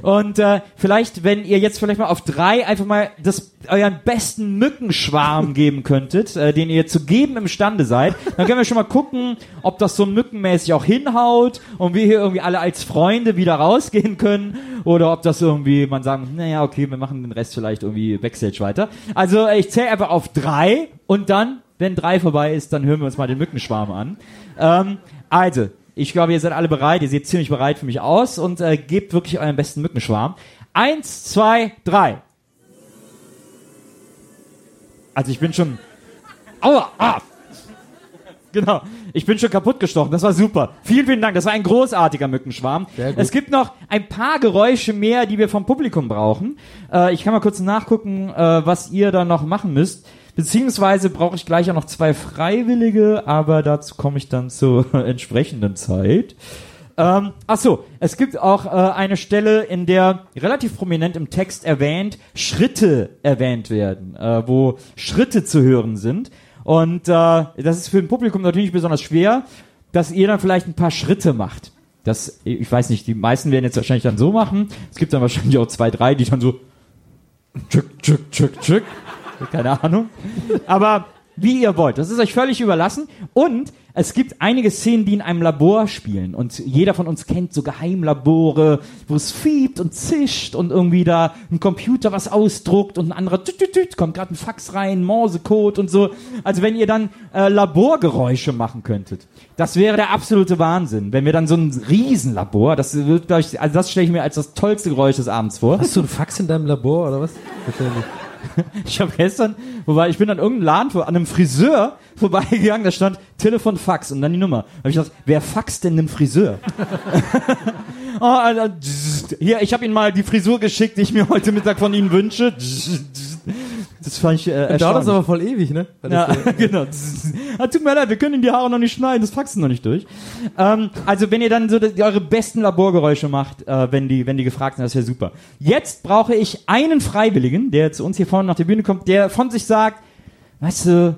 Und äh, vielleicht, wenn ihr jetzt vielleicht mal auf drei einfach mal das euren besten Mückenschwarm geben könntet, äh, den ihr zu geben imstande seid, dann können wir schon mal gucken, ob das so mückenmäßig auch hinhaut und wir hier irgendwie alle als Freunde wieder rausgehen können oder ob das irgendwie man sagen, naja, okay, wir machen den Rest vielleicht irgendwie Backstage weiter. Also ich zähle einfach auf drei und dann, wenn drei vorbei ist, dann hören wir uns mal den Mückenschwarm an. Ähm, also, ich glaube, ihr seid alle bereit, ihr seht ziemlich bereit für mich aus und äh, gebt wirklich euren besten Mückenschwarm. Eins, zwei, drei. Also ich bin schon. Aua! Ah! Genau. Ich bin schon kaputt gestochen. Das war super. Vielen, vielen Dank. Das war ein großartiger Mückenschwarm. Es gibt noch ein paar Geräusche mehr, die wir vom Publikum brauchen. Äh, ich kann mal kurz nachgucken, äh, was ihr da noch machen müsst. Beziehungsweise brauche ich gleich auch noch zwei Freiwillige, aber dazu komme ich dann zur entsprechenden Zeit. Ähm, ach so, es gibt auch äh, eine Stelle, in der relativ prominent im Text erwähnt Schritte erwähnt werden, äh, wo Schritte zu hören sind. Und äh, das ist für ein Publikum natürlich besonders schwer, dass ihr dann vielleicht ein paar Schritte macht. Das, ich weiß nicht, die meisten werden jetzt wahrscheinlich dann so machen. Es gibt dann wahrscheinlich auch zwei, drei, die dann so tschück, tschück, tschück, tschück. Keine Ahnung. Aber wie ihr wollt. Das ist euch völlig überlassen. Und es gibt einige Szenen, die in einem Labor spielen. Und jeder von uns kennt so Geheimlabore, wo es fiebt und zischt und irgendwie da ein Computer was ausdruckt und ein anderer tüt, tüt, tüt, kommt gerade ein Fax rein, Morsecode und so. Also wenn ihr dann äh, Laborgeräusche machen könntet, das wäre der absolute Wahnsinn. Wenn wir dann so ein Riesenlabor, das wird, glaub ich, also das stelle ich mir als das tollste Geräusch des Abends vor. Hast du ein Fax in deinem Labor oder was? Wahrscheinlich. Ich habe gestern, wobei ich bin an irgendeinem Laden vor, an einem Friseur vorbeigegangen, da stand Telefon Fax und dann die Nummer. Da habe ich gedacht, wer faxt denn einem Friseur? oh, Alter, hier, ich habe Ihnen mal die Frisur geschickt, die ich mir heute Mittag von Ihnen wünsche. Das fand ich äh, Dauert das erstaunlich. aber voll ewig, ne? Ja, genau. Ah, tut mir leid, wir können Ihnen die Haare noch nicht schneiden, das Faxen noch nicht durch. Ähm, also wenn ihr dann so das, eure besten Laborgeräusche macht, äh, wenn die, wenn die gefragt sind, das wäre super. Jetzt brauche ich einen Freiwilligen, der zu uns hier vorne nach der Bühne kommt, der von sich sagt, weißt du,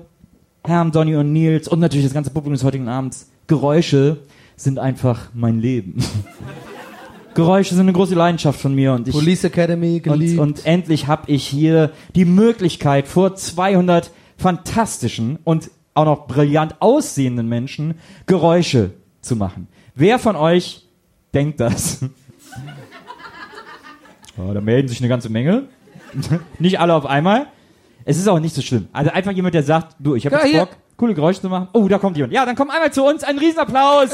Herrn, Donny und Nils und natürlich das ganze Publikum des heutigen Abends, Geräusche sind einfach mein Leben. Geräusche sind eine große Leidenschaft von mir und ich Police Academy und, geliebt. und endlich habe ich hier die Möglichkeit, vor 200 fantastischen und auch noch brillant aussehenden Menschen Geräusche zu machen. Wer von euch denkt das? Oh, da melden sich eine ganze Menge. nicht alle auf einmal. Es ist auch nicht so schlimm. Also einfach jemand, der sagt, du, ich habe jetzt hier. Bock, coole Geräusche zu machen. Oh, da kommt jemand. Ja, dann kommt einmal zu uns. Ein Riesenapplaus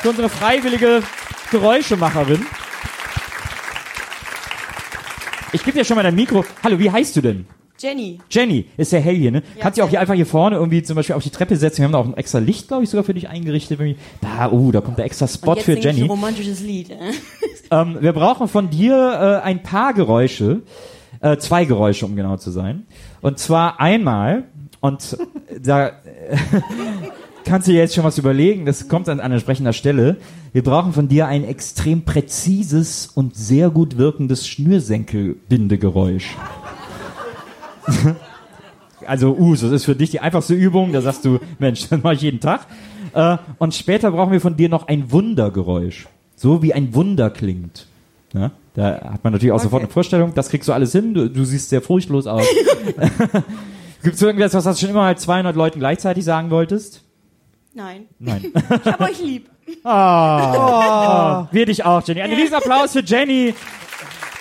für unsere freiwillige Geräuschemacherin. Ich gebe dir schon mal dein Mikro. Hallo, wie heißt du denn? Jenny. Jenny, ist ja hell hier, ne? Ja, Kannst du auch hier einfach hier vorne irgendwie zum Beispiel auf die Treppe setzen. Wir haben da auch ein extra Licht, glaube ich, sogar für dich eingerichtet. Da, oh, da kommt der extra Spot für singe ich Jenny. ein romantisches Lied. äh. Ähm, wir brauchen von dir äh, ein paar Geräusche, äh, zwei Geräusche, um genau zu sein. Und zwar einmal, und da äh, kannst du dir jetzt schon was überlegen, das kommt an, an entsprechender Stelle. Wir brauchen von dir ein extrem präzises und sehr gut wirkendes Schnürsenkelbindegeräusch. Also, uh, das ist für dich die einfachste Übung. Da sagst du, Mensch, das mache ich jeden Tag. Äh, und später brauchen wir von dir noch ein Wundergeräusch. So wie ein Wunder klingt. Ja? Da hat man natürlich auch sofort eine Vorstellung. Das kriegst du alles hin. Du, du siehst sehr furchtlos aus. Gibt es irgendwas, was du schon immer mal 200 Leuten gleichzeitig sagen wolltest? Nein. Nein. Ich hab euch lieb. Oh, wir dich auch, Jenny. Ein Riesenapplaus für Jenny,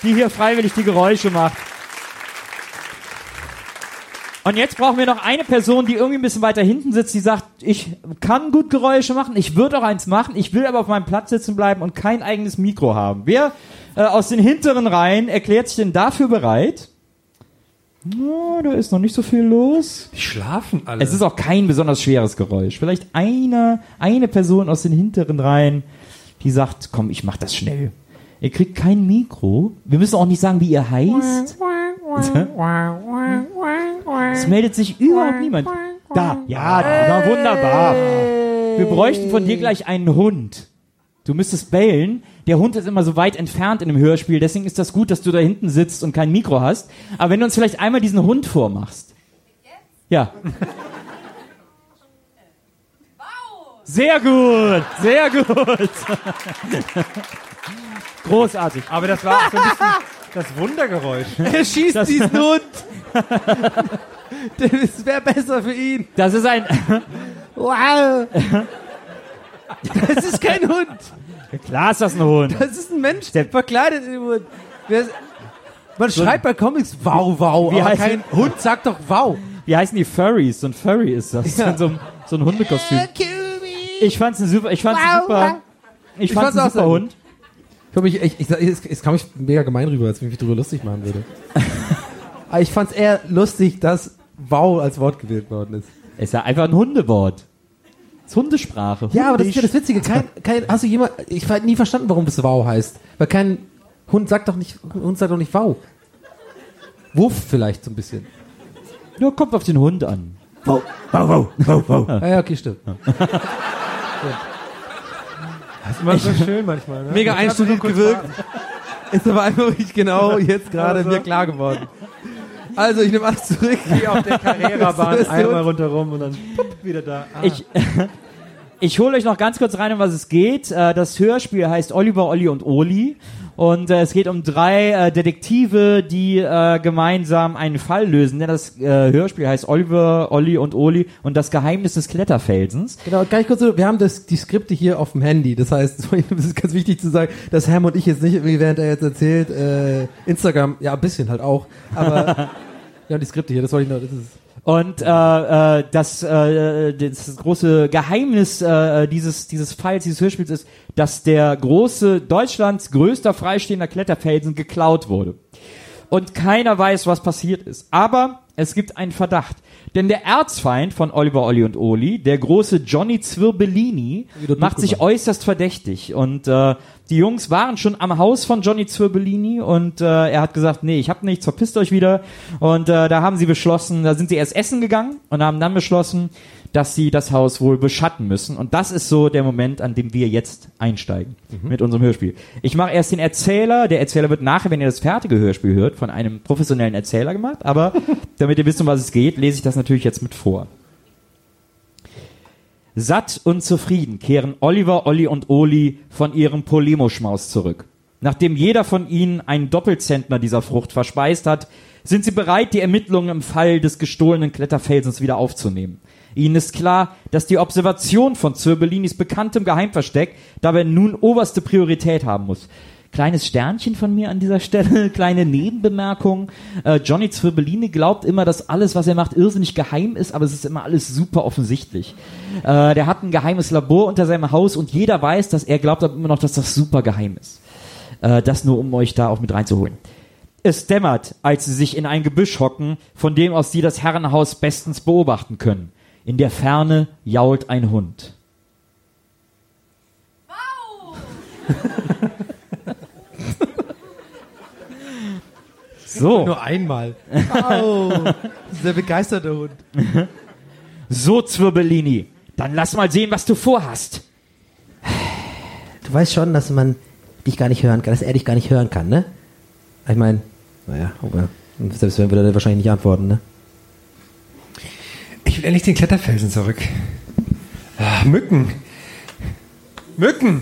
die hier freiwillig die Geräusche macht. Und jetzt brauchen wir noch eine Person, die irgendwie ein bisschen weiter hinten sitzt, die sagt, ich kann gut Geräusche machen, ich würde auch eins machen, ich will aber auf meinem Platz sitzen bleiben und kein eigenes Mikro haben. Wer äh, aus den hinteren Reihen erklärt sich denn dafür bereit? Na, da ist noch nicht so viel los. Die schlafen alle. Es ist auch kein besonders schweres Geräusch. Vielleicht eine, eine Person aus den hinteren Reihen, die sagt, komm, ich mach das schnell. Ihr kriegt kein Mikro. Wir müssen auch nicht sagen, wie ihr heißt. Es meldet sich überhaupt niemand. Da, ja, na, wunderbar. Wir bräuchten von dir gleich einen Hund. Du müsstest bellen. Der Hund ist immer so weit entfernt in dem Hörspiel, deswegen ist das gut, dass du da hinten sitzt und kein Mikro hast. Aber wenn du uns vielleicht einmal diesen Hund vormachst. Ja. Sehr gut, sehr gut. Großartig. Aber das war auch so ein bisschen das Wundergeräusch. Er schießt Das- diesen Hund. Das wäre besser für ihn. Das ist ein. Wow. Das ist kein Hund. Klar ist das ein Hund. Das ist ein Mensch, der verkleidet in Hund. Wer- Man schreibt bei Comics wow, wow, Wie aber heißt- kein Hund sagt doch wow. Wie heißen die Furries? So ein Furry ist das. Ja. So, ein, so ein Hundekostüm. Ich fand's ein super, ich fand's Wow, super, wow. ich Ich fand's fand's ein super. Hund. Ich, ich, ich, es, es kam ich mega gemein rüber, als wenn ich mich drüber lustig machen würde. Aber ich fand's eher lustig, dass wow als Wort gewählt worden ist. Ist ja einfach ein Hundewort. Hundesprache. Ja, aber das ist ja Hundisch. das Witzige. Kein, kein, hast du jemand, ich habe nie verstanden, warum das wow heißt. Weil kein Hund sagt doch nicht, Hund sagt doch nicht wow. Wuff vielleicht so ein bisschen. Nur kommt auf den Hund an. Wow, wow, wow, wow, wow. Ah, ja, okay, stimmt. Das ist immer so schön manchmal. Ne? Mega einstudiert gewirkt. Ist aber einfach nicht genau jetzt gerade Also. mir klar geworden. Also, ich nehme alles zurück. Geh auf der Carrera-Bahn einmal rundherum und dann pup, wieder da. Ah. Ich, ich hole euch noch ganz kurz rein, um was es geht. Äh, Das Hörspiel heißt Oliver, Olli und Oli. Und äh, es geht um drei äh, Detektive, die äh, gemeinsam einen Fall lösen. Denn das äh, Hörspiel heißt Oliver, Olli und Oli und das Geheimnis des Kletterfelsens. Genau, ganz kurz, so, wir haben das, die Skripte hier auf dem Handy. Das heißt, es ist ganz wichtig zu sagen, dass Ham und ich jetzt nicht, wie während er jetzt erzählt, äh, Instagram, ja, ein bisschen halt auch, aber wir haben die Skripte hier, das wollte ich noch, das ist, Und äh, äh, das, äh, das große Geheimnis äh, dieses, dieses Falls, dieses Hörspiels ist, dass der große, Deutschlands größter freistehender Kletterfelsen geklaut wurde. Und keiner weiß, was passiert ist. Aber es gibt einen Verdacht. Denn der Erzfeind von Oliver, Olli und Oli, der große Johnny Zwirbellini, Wieder macht sich durchgemacht. äußerst verdächtig. Und äh, die Jungs waren schon am Haus von Johnny Zwirbellini und äh, er hat gesagt, nee, ich hab nichts, verpisst euch wieder. Und äh, da haben sie beschlossen, da sind sie erst essen gegangen und haben dann beschlossen, dass sie das Haus wohl beschatten müssen. Und das ist so der Moment, an dem wir jetzt einsteigen mit unserem Hörspiel. Ich mache erst den Erzähler. Der Erzähler wird nachher, wenn ihr das fertige Hörspiel hört, von einem professionellen Erzähler gemacht. Aber damit ihr wisst, um was es geht, lese ich das natürlich jetzt mit vor. Satt und zufrieden kehren Oliver, Olli und Oli von ihrem Polemoschmaus zurück. Nachdem jeder von ihnen einen Doppelzentner dieser Frucht verspeist hat, sind sie bereit, die Ermittlungen im Fall des gestohlenen Kletterfelsens wieder aufzunehmen. Ihnen ist klar, dass die Observation von Zirbellinis bekanntem Geheimversteck dabei nun oberste Priorität haben muss. Kleines Sternchen von mir an dieser Stelle, kleine Nebenbemerkung. Äh, Johnny Zirbellini glaubt immer, dass alles, was er macht, irrsinnig geheim ist, aber es ist immer alles super offensichtlich. Äh, der hat ein geheimes Labor unter seinem Haus und jeder weiß, dass er glaubt aber immer noch, dass das super geheim ist. Äh, das nur, um euch da auch mit reinzuholen. Es dämmert, als sie sich in ein Gebüsch hocken, von dem aus sie das Herrenhaus bestens beobachten können. In der Ferne jault ein Hund. So, nur einmal. Au, dieser begeisterte Hund. so Zwirbellini. Dann lass mal sehen, was du vorhast. Du weißt schon, dass man dich gar nicht hören kann, dass er dich gar nicht hören kann, ne? Ich meine, naja, aber selbst wenn wir da wahrscheinlich nicht antworten, ne? Ich will endlich den Kletterfelsen zurück. Ah, Mücken. Mücken.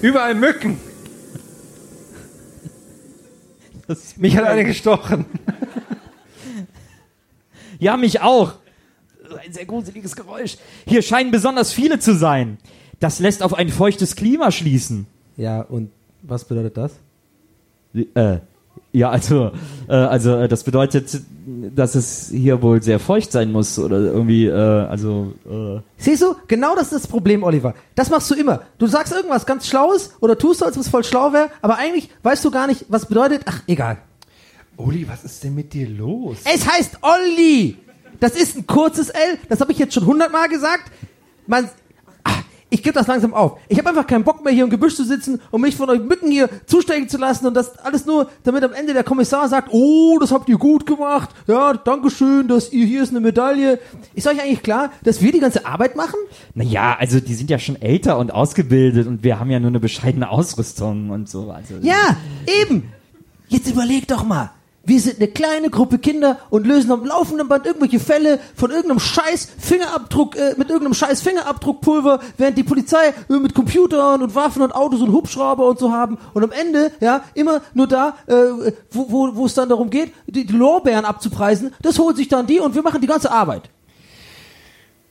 Überall Mücken. Mich hat eine gestochen. Ja, mich auch. Ein sehr gruseliges Geräusch. Hier scheinen besonders viele zu sein. Das lässt auf ein feuchtes Klima schließen. Ja, und was bedeutet das? Äh, ja, also, äh, also äh, das bedeutet, dass es hier wohl sehr feucht sein muss oder irgendwie, äh, also. Äh. Siehst du, genau das ist das Problem, Oliver. Das machst du immer. Du sagst irgendwas ganz Schlaues oder tust so, als ob es voll schlau wäre, aber eigentlich weißt du gar nicht, was bedeutet. Ach, egal. Uli, was ist denn mit dir los? Es heißt Olli. Das ist ein kurzes L. Das habe ich jetzt schon hundertmal gesagt. Man, ich gebe das langsam auf. Ich habe einfach keinen Bock mehr, hier im Gebüsch zu sitzen und mich von euch Mücken hier zustechen zu lassen und das alles nur, damit am Ende der Kommissar sagt, oh, das habt ihr gut gemacht. Ja, dankeschön, dass ihr hier ist eine Medaille. Ist euch eigentlich klar, dass wir die ganze Arbeit machen? Naja, also die sind ja schon älter und ausgebildet und wir haben ja nur eine bescheidene Ausrüstung und so. Also, Ja, eben. Jetzt überleg doch mal. Wir sind eine kleine Gruppe Kinder und lösen am laufenden Band irgendwelche Fälle von irgendeinem scheiß Fingerabdruck, äh, mit irgendeinem scheiß Fingerabdruckpulver, während die Polizei äh, mit Computern und Waffen und Autos und Hubschrauber und so haben. Und am Ende, ja, immer nur da, äh, wo, wo, wo es dann darum geht, die, die Lorbeeren abzupreisen, das holt sich dann die und wir machen die ganze Arbeit.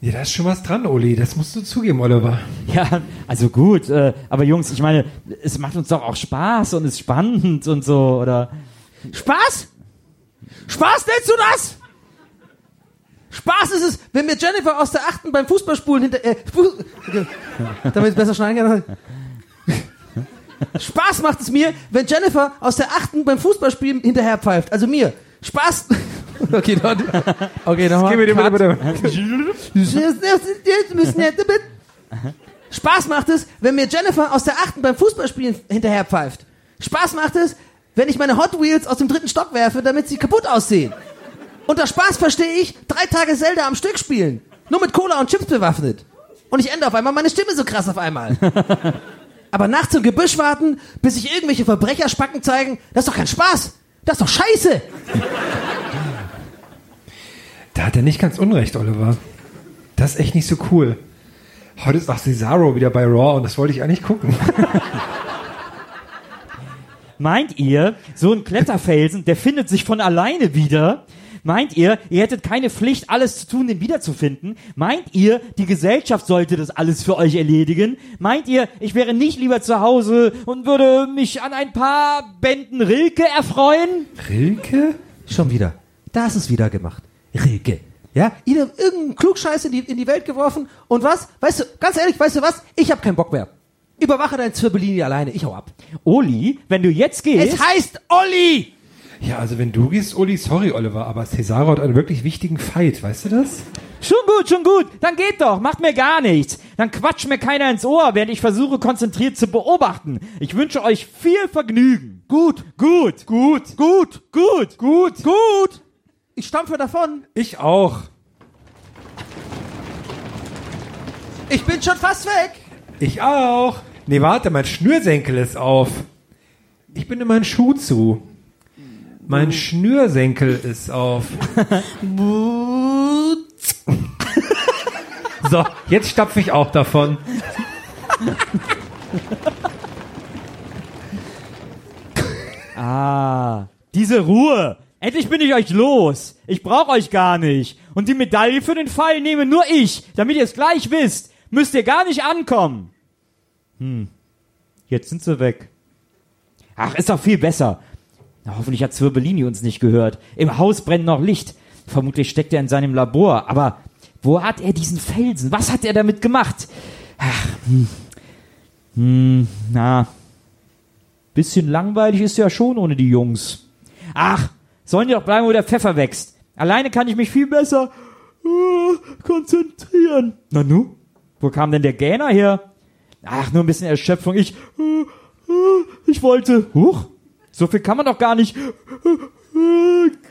Ja, da ist schon was dran, Uli. Das musst du zugeben, Oliver. Ja, also gut, äh, aber Jungs, ich meine, es macht uns doch auch Spaß und ist spannend und so, oder? Spaß? Spaß nennst du das? Spaß ist es, wenn mir Jennifer aus der achten beim Fußballspulen hinter, äh, Fu okay. damit es besser schneiden kann. Spaß macht es mir, wenn Jennifer aus der achten beim Fußballspielen hinterher pfeift. Also mir. Spaß. Okay, dort. Okay, nochmal. Gib mir Cut. bitte, bitte. Spaß macht es, wenn mir Jennifer aus der achten beim Fußballspielen hinterher pfeift. Spaß macht es, wenn ich meine Hot Wheels aus dem dritten Stock werfe, damit sie kaputt aussehen. Unter Spaß verstehe ich drei Tage Zelda am Stück spielen. Nur mit Cola und Chips bewaffnet. Und ich ende auf einmal meine Stimme so krass auf einmal. Aber nachts im Gebüsch warten, bis sich irgendwelche Verbrecherspacken zeigen, das ist doch kein Spaß. Das ist doch scheiße. Da hat er nicht ganz unrecht, Oliver. Das ist echt nicht so cool. Heute ist auch Cesaro wieder bei Raw und das wollte ich eigentlich gucken. Meint ihr, so ein Kletterfelsen, der findet sich von alleine wieder? Meint ihr, ihr hättet keine Pflicht, alles zu tun, den wiederzufinden? Meint ihr, die Gesellschaft sollte das alles für euch erledigen? Meint ihr, ich wäre nicht lieber zu Hause und würde mich an ein paar Bänden Rilke erfreuen? Rilke? Schon wieder. Da ist es wieder gemacht. Rilke. Ja, ihr habt irgendeinen Klugscheiß in die, in die Welt geworfen und was? Weißt du, ganz ehrlich, weißt du was? Ich hab keinen Bock mehr. Überwache dein Zirbellini alleine, ich hau ab. Oli, wenn du jetzt gehst. Es heißt Olli! Ja, also wenn du gehst, Uli, sorry, Oliver, aber Cesaro hat einen wirklich wichtigen Fight, weißt du das? Schon gut, schon gut. Dann geht doch, macht mir gar nichts. Dann quatscht mir keiner ins Ohr, während ich versuche, konzentriert zu beobachten. Ich wünsche euch viel Vergnügen. Gut, gut, gut, gut, gut, gut, gut. Ich stampfe davon. Ich auch. Ich bin schon fast weg. Ich auch. Nee, warte, mein Schnürsenkel ist auf. Ich bin in meinen Schuh zu. Mein Schnürsenkel ist auf. so, jetzt stapfe ich auch davon. Ah, diese Ruhe. Endlich bin ich euch los. Ich brauche euch gar nicht. Und die Medaille für den Fall nehme nur ich, damit ihr es gleich wisst. Müsst ihr gar nicht ankommen. Hm. Jetzt sind sie weg. Ach, ist doch viel besser. Na, hoffentlich hat Zirbellini uns nicht gehört. Im Haus brennt noch Licht. Vermutlich steckt er in seinem Labor. Aber wo hat er diesen Felsen? Was hat er damit gemacht? Ach, hm. Hm, na. Bisschen langweilig ist ja schon ohne die Jungs. Ach, sollen die doch bleiben, wo der Pfeffer wächst. Alleine kann ich mich viel besser äh, konzentrieren. Na nu? Wo kam denn der Gähner her? Ach, nur ein bisschen Erschöpfung. Ich, ich wollte. Huch, so viel kann man doch gar nicht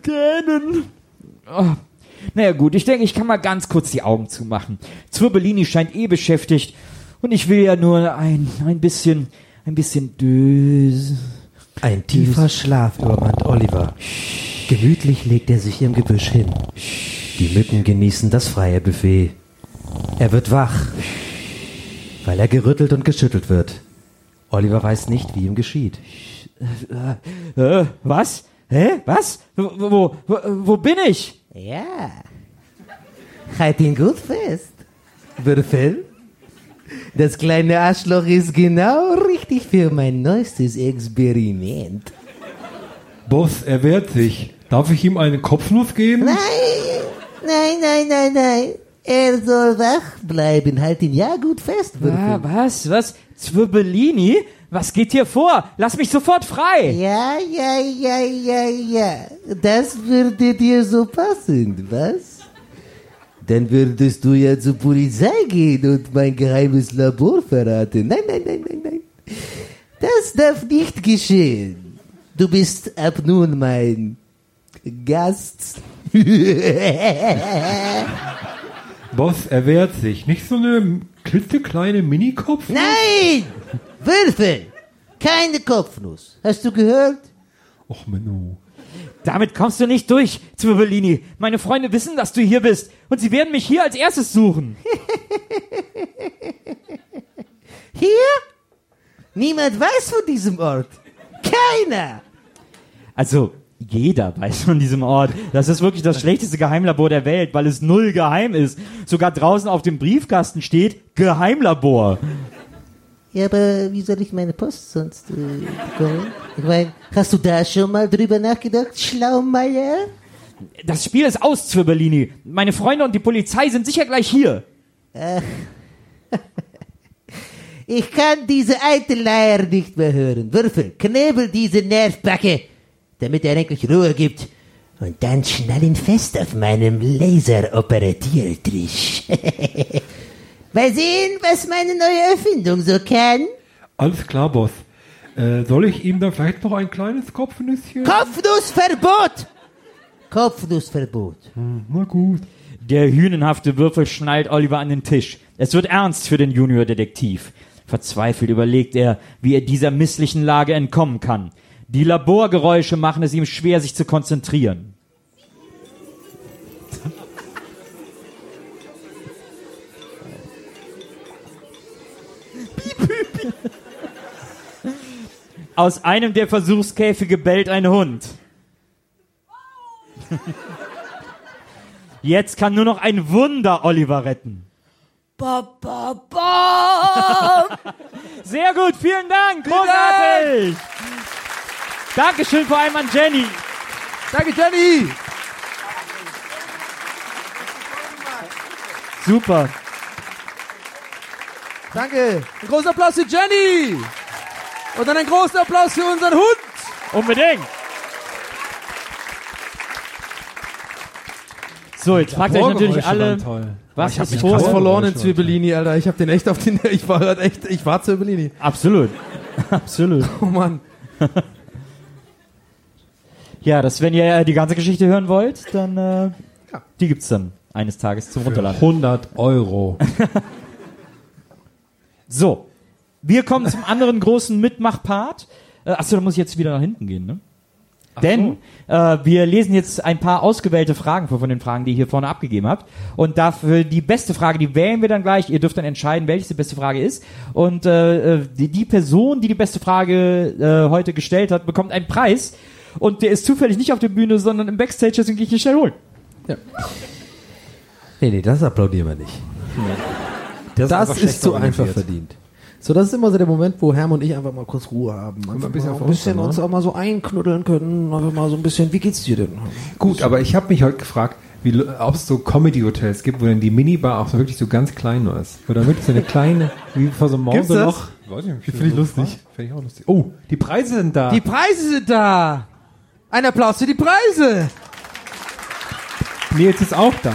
gähnen. Oh. Naja gut, ich denke, ich kann mal ganz kurz die Augen zumachen. Zwirbellini scheint eh beschäftigt und ich will ja nur ein, ein bisschen, ein bisschen dös. Ein tiefer Schlaf übermannt Oliver. Gemütlich legt er sich im Gebüsch hin. Die Mücken genießen das freie Buffet. Er wird wach, weil er gerüttelt und geschüttelt wird. Oliver weiß nicht, wie ihm geschieht. Äh, was? Hä? Was? Wo, wo, wo, wo bin ich? Ja. Halt ihn gut fest. Würfel? Das kleine Arschloch ist genau richtig für mein neuestes Experiment. Boss, er wehrt sich. Darf ich ihm einen Kopfnuss geben? Nein, nein, nein, nein, nein. Er soll wach bleiben. Halt ihn ja gut fest. Ah, was? Was? Zwirbellini? Was geht hier vor? Lass mich sofort frei! Ja, ja, ja, ja, ja. Das würde dir so passen, was? Dann würdest du ja zur Polizei gehen und mein geheimes Labor verraten. Nein, nein, nein, nein, nein. Das darf nicht geschehen. Du bist ab nun mein Gast. Boss, er wehrt sich. Nicht so eine klitzekleine Minikopf? Nein! Würfel! Keine Kopfnuss. Hast du gehört? Och, Menno. Damit kommst du nicht durch, Zwirbellini. Meine Freunde wissen, dass du hier bist und sie werden mich hier als erstes suchen. Hier? Niemand weiß von diesem Ort. Keiner. Also, jeder weiß von diesem Ort. Das ist wirklich das schlechteste Geheimlabor der Welt, weil es null geheim ist. Sogar draußen auf dem Briefkasten steht Geheimlabor. Ja, aber wie soll ich meine Post sonst äh, bekommen? Ich meine, hast du da schon mal drüber nachgedacht, Schlaumeier? Das Spiel ist aus, Zwirbellini. Meine Freunde und die Polizei sind sicher gleich hier. Ich kann diese alte Leier nicht mehr hören. Würfel, knebel diese Nervbacke, damit er endlich Ruhe gibt. Und dann schnall ihn fest auf meinem Laseroperatiertisch. Mal sehen, was meine neue Erfindung so kann. Alles klar, Boss. Äh, soll ich ihm dann vielleicht noch ein kleines Kopfnüsschen? Kopfnussverbot! Kopfnussverbot. Na gut. Der hünenhafte Würfel schnallt Oliver an den Tisch. Es wird ernst für den Juniordetektiv. Verzweifelt überlegt er, wie er dieser misslichen Lage entkommen kann. Die Laborgeräusche machen es ihm schwer, sich zu konzentrieren. Aus einem der Versuchskäfige bellt ein Hund. Jetzt kann nur noch ein Wunder Oliver retten. Ba, ba, ba. Sehr gut, vielen Dank, großartig. Dankeschön vor allem an Jenny. Danke, Jenny! Super. Danke. Ein großer Applaus für Jenny! Und dann ein großer Applaus für unseren Hund! Unbedingt. So, jetzt fragt euch natürlich alle, was Ich ist vor? verloren in. Zwirbellini, Alter. Ich hab den echt auf den, ich war grad echt, ich war Zwirbellini. Absolut. Absolut. Oh Mann. Ja, das, wenn ihr äh, die ganze Geschichte hören wollt, dann, äh, die gibt's dann eines Tages zum Runterladen. 100 Euro. So, wir kommen zum anderen großen Mitmachpart. Äh, achso, da muss ich jetzt wieder nach hinten gehen, ne? Denn äh, wir lesen jetzt ein paar ausgewählte Fragen vor von den Fragen, die ihr hier vorne abgegeben habt. Und dafür die beste Frage, die wählen wir dann gleich. Ihr dürft dann entscheiden, welches die beste Frage ist. Und äh, äh, die, die Person, die die beste Frage äh, heute gestellt hat, bekommt einen Preis. Und der ist zufällig nicht auf der Bühne, sondern im Backstage, deswegen gehe ich ihn schnell holen. Nee, nee, das applaudieren wir nicht. Das, einfach ist, schlecht so einfach verdient. So, das ist immer so der Moment, wo Herm und ich einfach mal kurz Ruhe haben. Einfach ein bisschen mal ein bisschen uns, uns ne? auch mal so einknuddeln können. Einfach mal so ein bisschen, wie geht's dir denn? Gut, aber ich habe mich heute gefragt, ob es so Comedy-Hotels gibt, wo dann die Minibar auch so wirklich so ganz klein nur ist. Oder wirklich so eine kleine, wie vor so einem Gibt's Mauseloch. Weiß ich nicht, Finde ich lustig. Finde ich auch lustig. Oh, die Preise sind da. Die Preise sind da! Ein Applaus für die Preise! Nils ist auch da.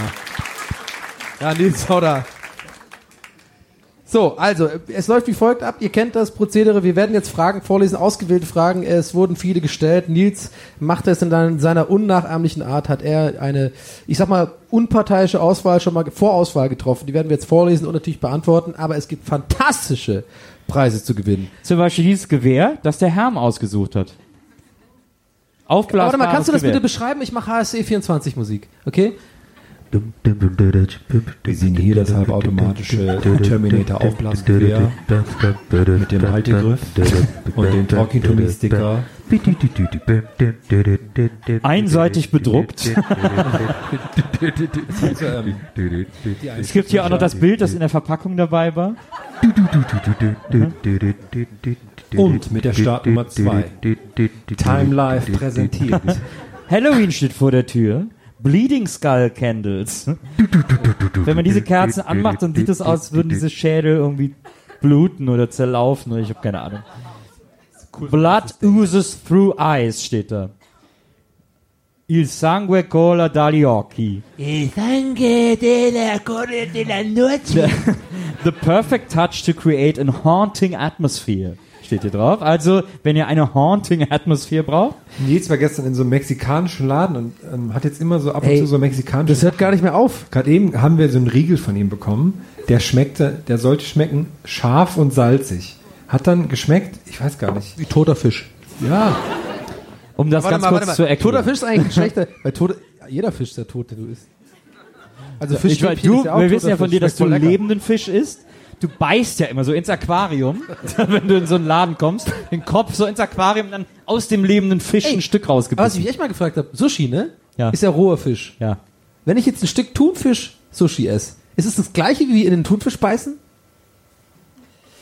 Ja, Nils, hau da. So, also, es läuft wie folgt ab. Ihr kennt das Prozedere. Wir werden jetzt Fragen vorlesen, ausgewählte Fragen. Es wurden viele gestellt. Nils macht es in seiner unnachahmlichen Art, hat er eine, ich sag mal, unparteiische Auswahl schon mal, Vorauswahl getroffen. Die werden wir jetzt vorlesen und natürlich beantworten. Aber es gibt fantastische Preise zu gewinnen. Zum Beispiel dieses Gewehr, das der Herm ausgesucht hat. Aufblasbares warte mal, kannst du das Gewehr. bitte beschreiben? Ich mache HSC 24 Musik, okay? Wir sehen hier das halbautomatische Terminator Aufblasgewehr mit dem Haltegriff und den Talking to Me Sticker. Einseitig bedruckt. Also, ähm, Es gibt hier auch noch das Bild, das in der Verpackung dabei war. Und mit der Startnummer 2. Time Life präsentiert. Halloween steht vor der Tür. Bleeding Skull Candles. Wenn man diese Kerzen anmacht, dann sieht es aus, als würden diese Schädel irgendwie bluten oder zerlaufen oder ich habe keine Ahnung. Blood oozes through eyes steht da. Il sangue cola dagli occhi. Il sangue della corte della noche. The perfect touch to create a haunting atmosphere. Steht hier drauf. Also, wenn ihr eine haunting Atmosphere braucht, Nils war gestern in so einem mexikanischen Laden und ähm, hat jetzt immer so ab und Ey, zu so mexikanische. Das hört gar nicht mehr auf. Gerade eben haben wir so einen Riegel von ihm bekommen. Der schmeckte, der sollte schmecken scharf und salzig. Hat dann geschmeckt, ich weiß gar nicht. Wie toter Fisch. Ja, Um das Warte ganz mal, kurz mal. zu erklären. Toter Fisch ist eigentlich ein schlechter, weil tote, jeder Fisch ist der tot, den du isst. Also ich weiß, Fischstäbchen du, ist ja auch wir wissen ja von Fisch, dir, dass schmeckt du lebenden Fisch isst. Du beißt ja immer so ins Aquarium, wenn du in so einen Laden kommst, den Kopf so ins Aquarium, dann aus dem lebenden Fisch Ey, ein Stück Aber was ich rausgebissen. mich echt mal gefragt habe, Sushi, ne? Ja. Ist ja roher Fisch. Ja. Wenn ich jetzt ein Stück Thunfisch Sushi esse, ist es das gleiche wie in den Thunfisch beißen?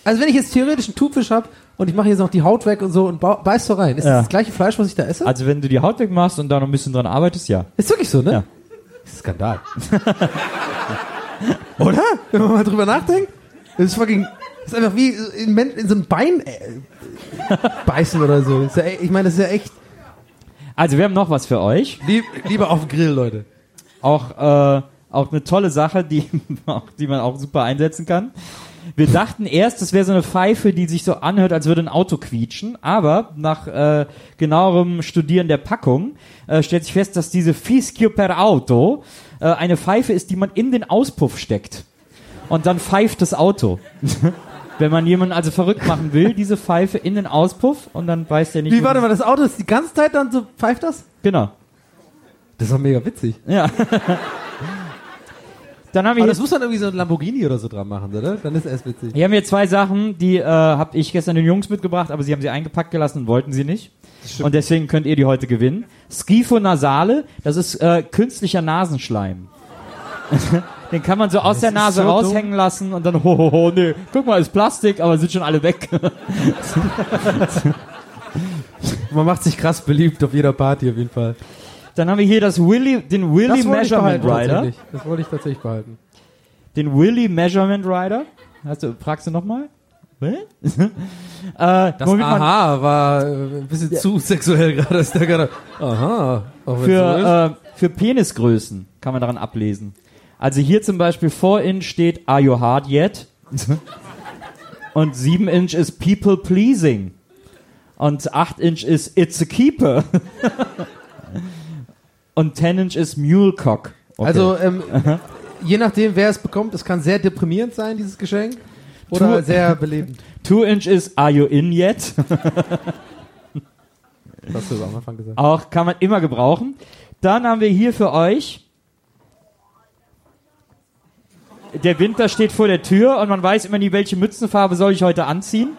Also wenn ich jetzt theoretisch einen Thunfisch habe und ich mache jetzt noch die Haut weg und so und beiß so rein, ist Ja. das das gleiche Fleisch, was ich da esse? Also wenn du die Haut wegmachst und da noch ein bisschen dran arbeitest, ja. ist wirklich so, ne? Ja. Skandal. Oder? Wenn man mal drüber nachdenkt. Das ist fucking, das ist einfach wie in, in so ein Bein äh, beißen oder so. Ja, e- ich meine, das ist ja echt Also wir haben noch was für euch. lieb, lieber auf Grill, Leute. Auch, äh, auch eine tolle Sache, die, die man auch super einsetzen kann. Wir dachten erst, das wäre so eine Pfeife, die sich so anhört, als würde ein Auto quietschen. Aber nach äh, genauerem Studieren der Packung äh, stellt sich fest, dass diese Fischio per Auto äh, eine Pfeife ist, die man in den Auspuff steckt. Und dann pfeift das Auto. Wenn man jemanden also verrückt machen will, diese Pfeife in den Auspuff und dann weiß der nicht. Wie, warte mal, das Auto ist die ganze Zeit dann so, pfeift das? Genau. Das ist doch mega witzig. Ja. Dann haben wir Aber das muss dann irgendwie so ein Lamborghini oder so dran machen, oder? Dann ist es witzig. Hier haben wir zwei Sachen, die äh, habe ich gestern den Jungs mitgebracht, aber sie haben sie eingepackt gelassen und wollten sie nicht. Und deswegen könnt ihr die heute gewinnen. Schifonasale, das ist äh, künstlicher Nasenschleim. Den kann man so aus der ist Nase so raushängen lassen und dann, ho, ho, ho, nee, guck mal, ist Plastik, aber sind schon alle weg. Man macht sich krass beliebt auf jeder Party auf jeden Fall. Dann haben wir hier das Willy, den Willy das Measurement Rider. Das wollte ich tatsächlich behalten. Den Willy Measurement Rider. Hast du, fragst du nochmal? äh, Das Aha war äh, ein bisschen zu sexuell gerade. Ist der gerade. Aha. Für, äh, für Penisgrößen kann man daran ablesen. Also hier zum Beispiel 4 Inch steht Are you hard yet? Und 7 Inch ist People pleasing. Und 8 Inch ist It's a keeper. Und 10 Inch ist Mulecock. Okay. Also, ähm, je nachdem, wer es bekommt, es kann sehr deprimierend sein, dieses Geschenk. Oder Tu- sehr belebend. 2 Inch ist Are you in yet? Das hast du am Anfang gesagt. Auch kann man immer gebrauchen. Dann haben wir hier für euch. Der Winter steht vor der Tür und man weiß immer nie, welche Mützenfarbe soll ich heute anziehen.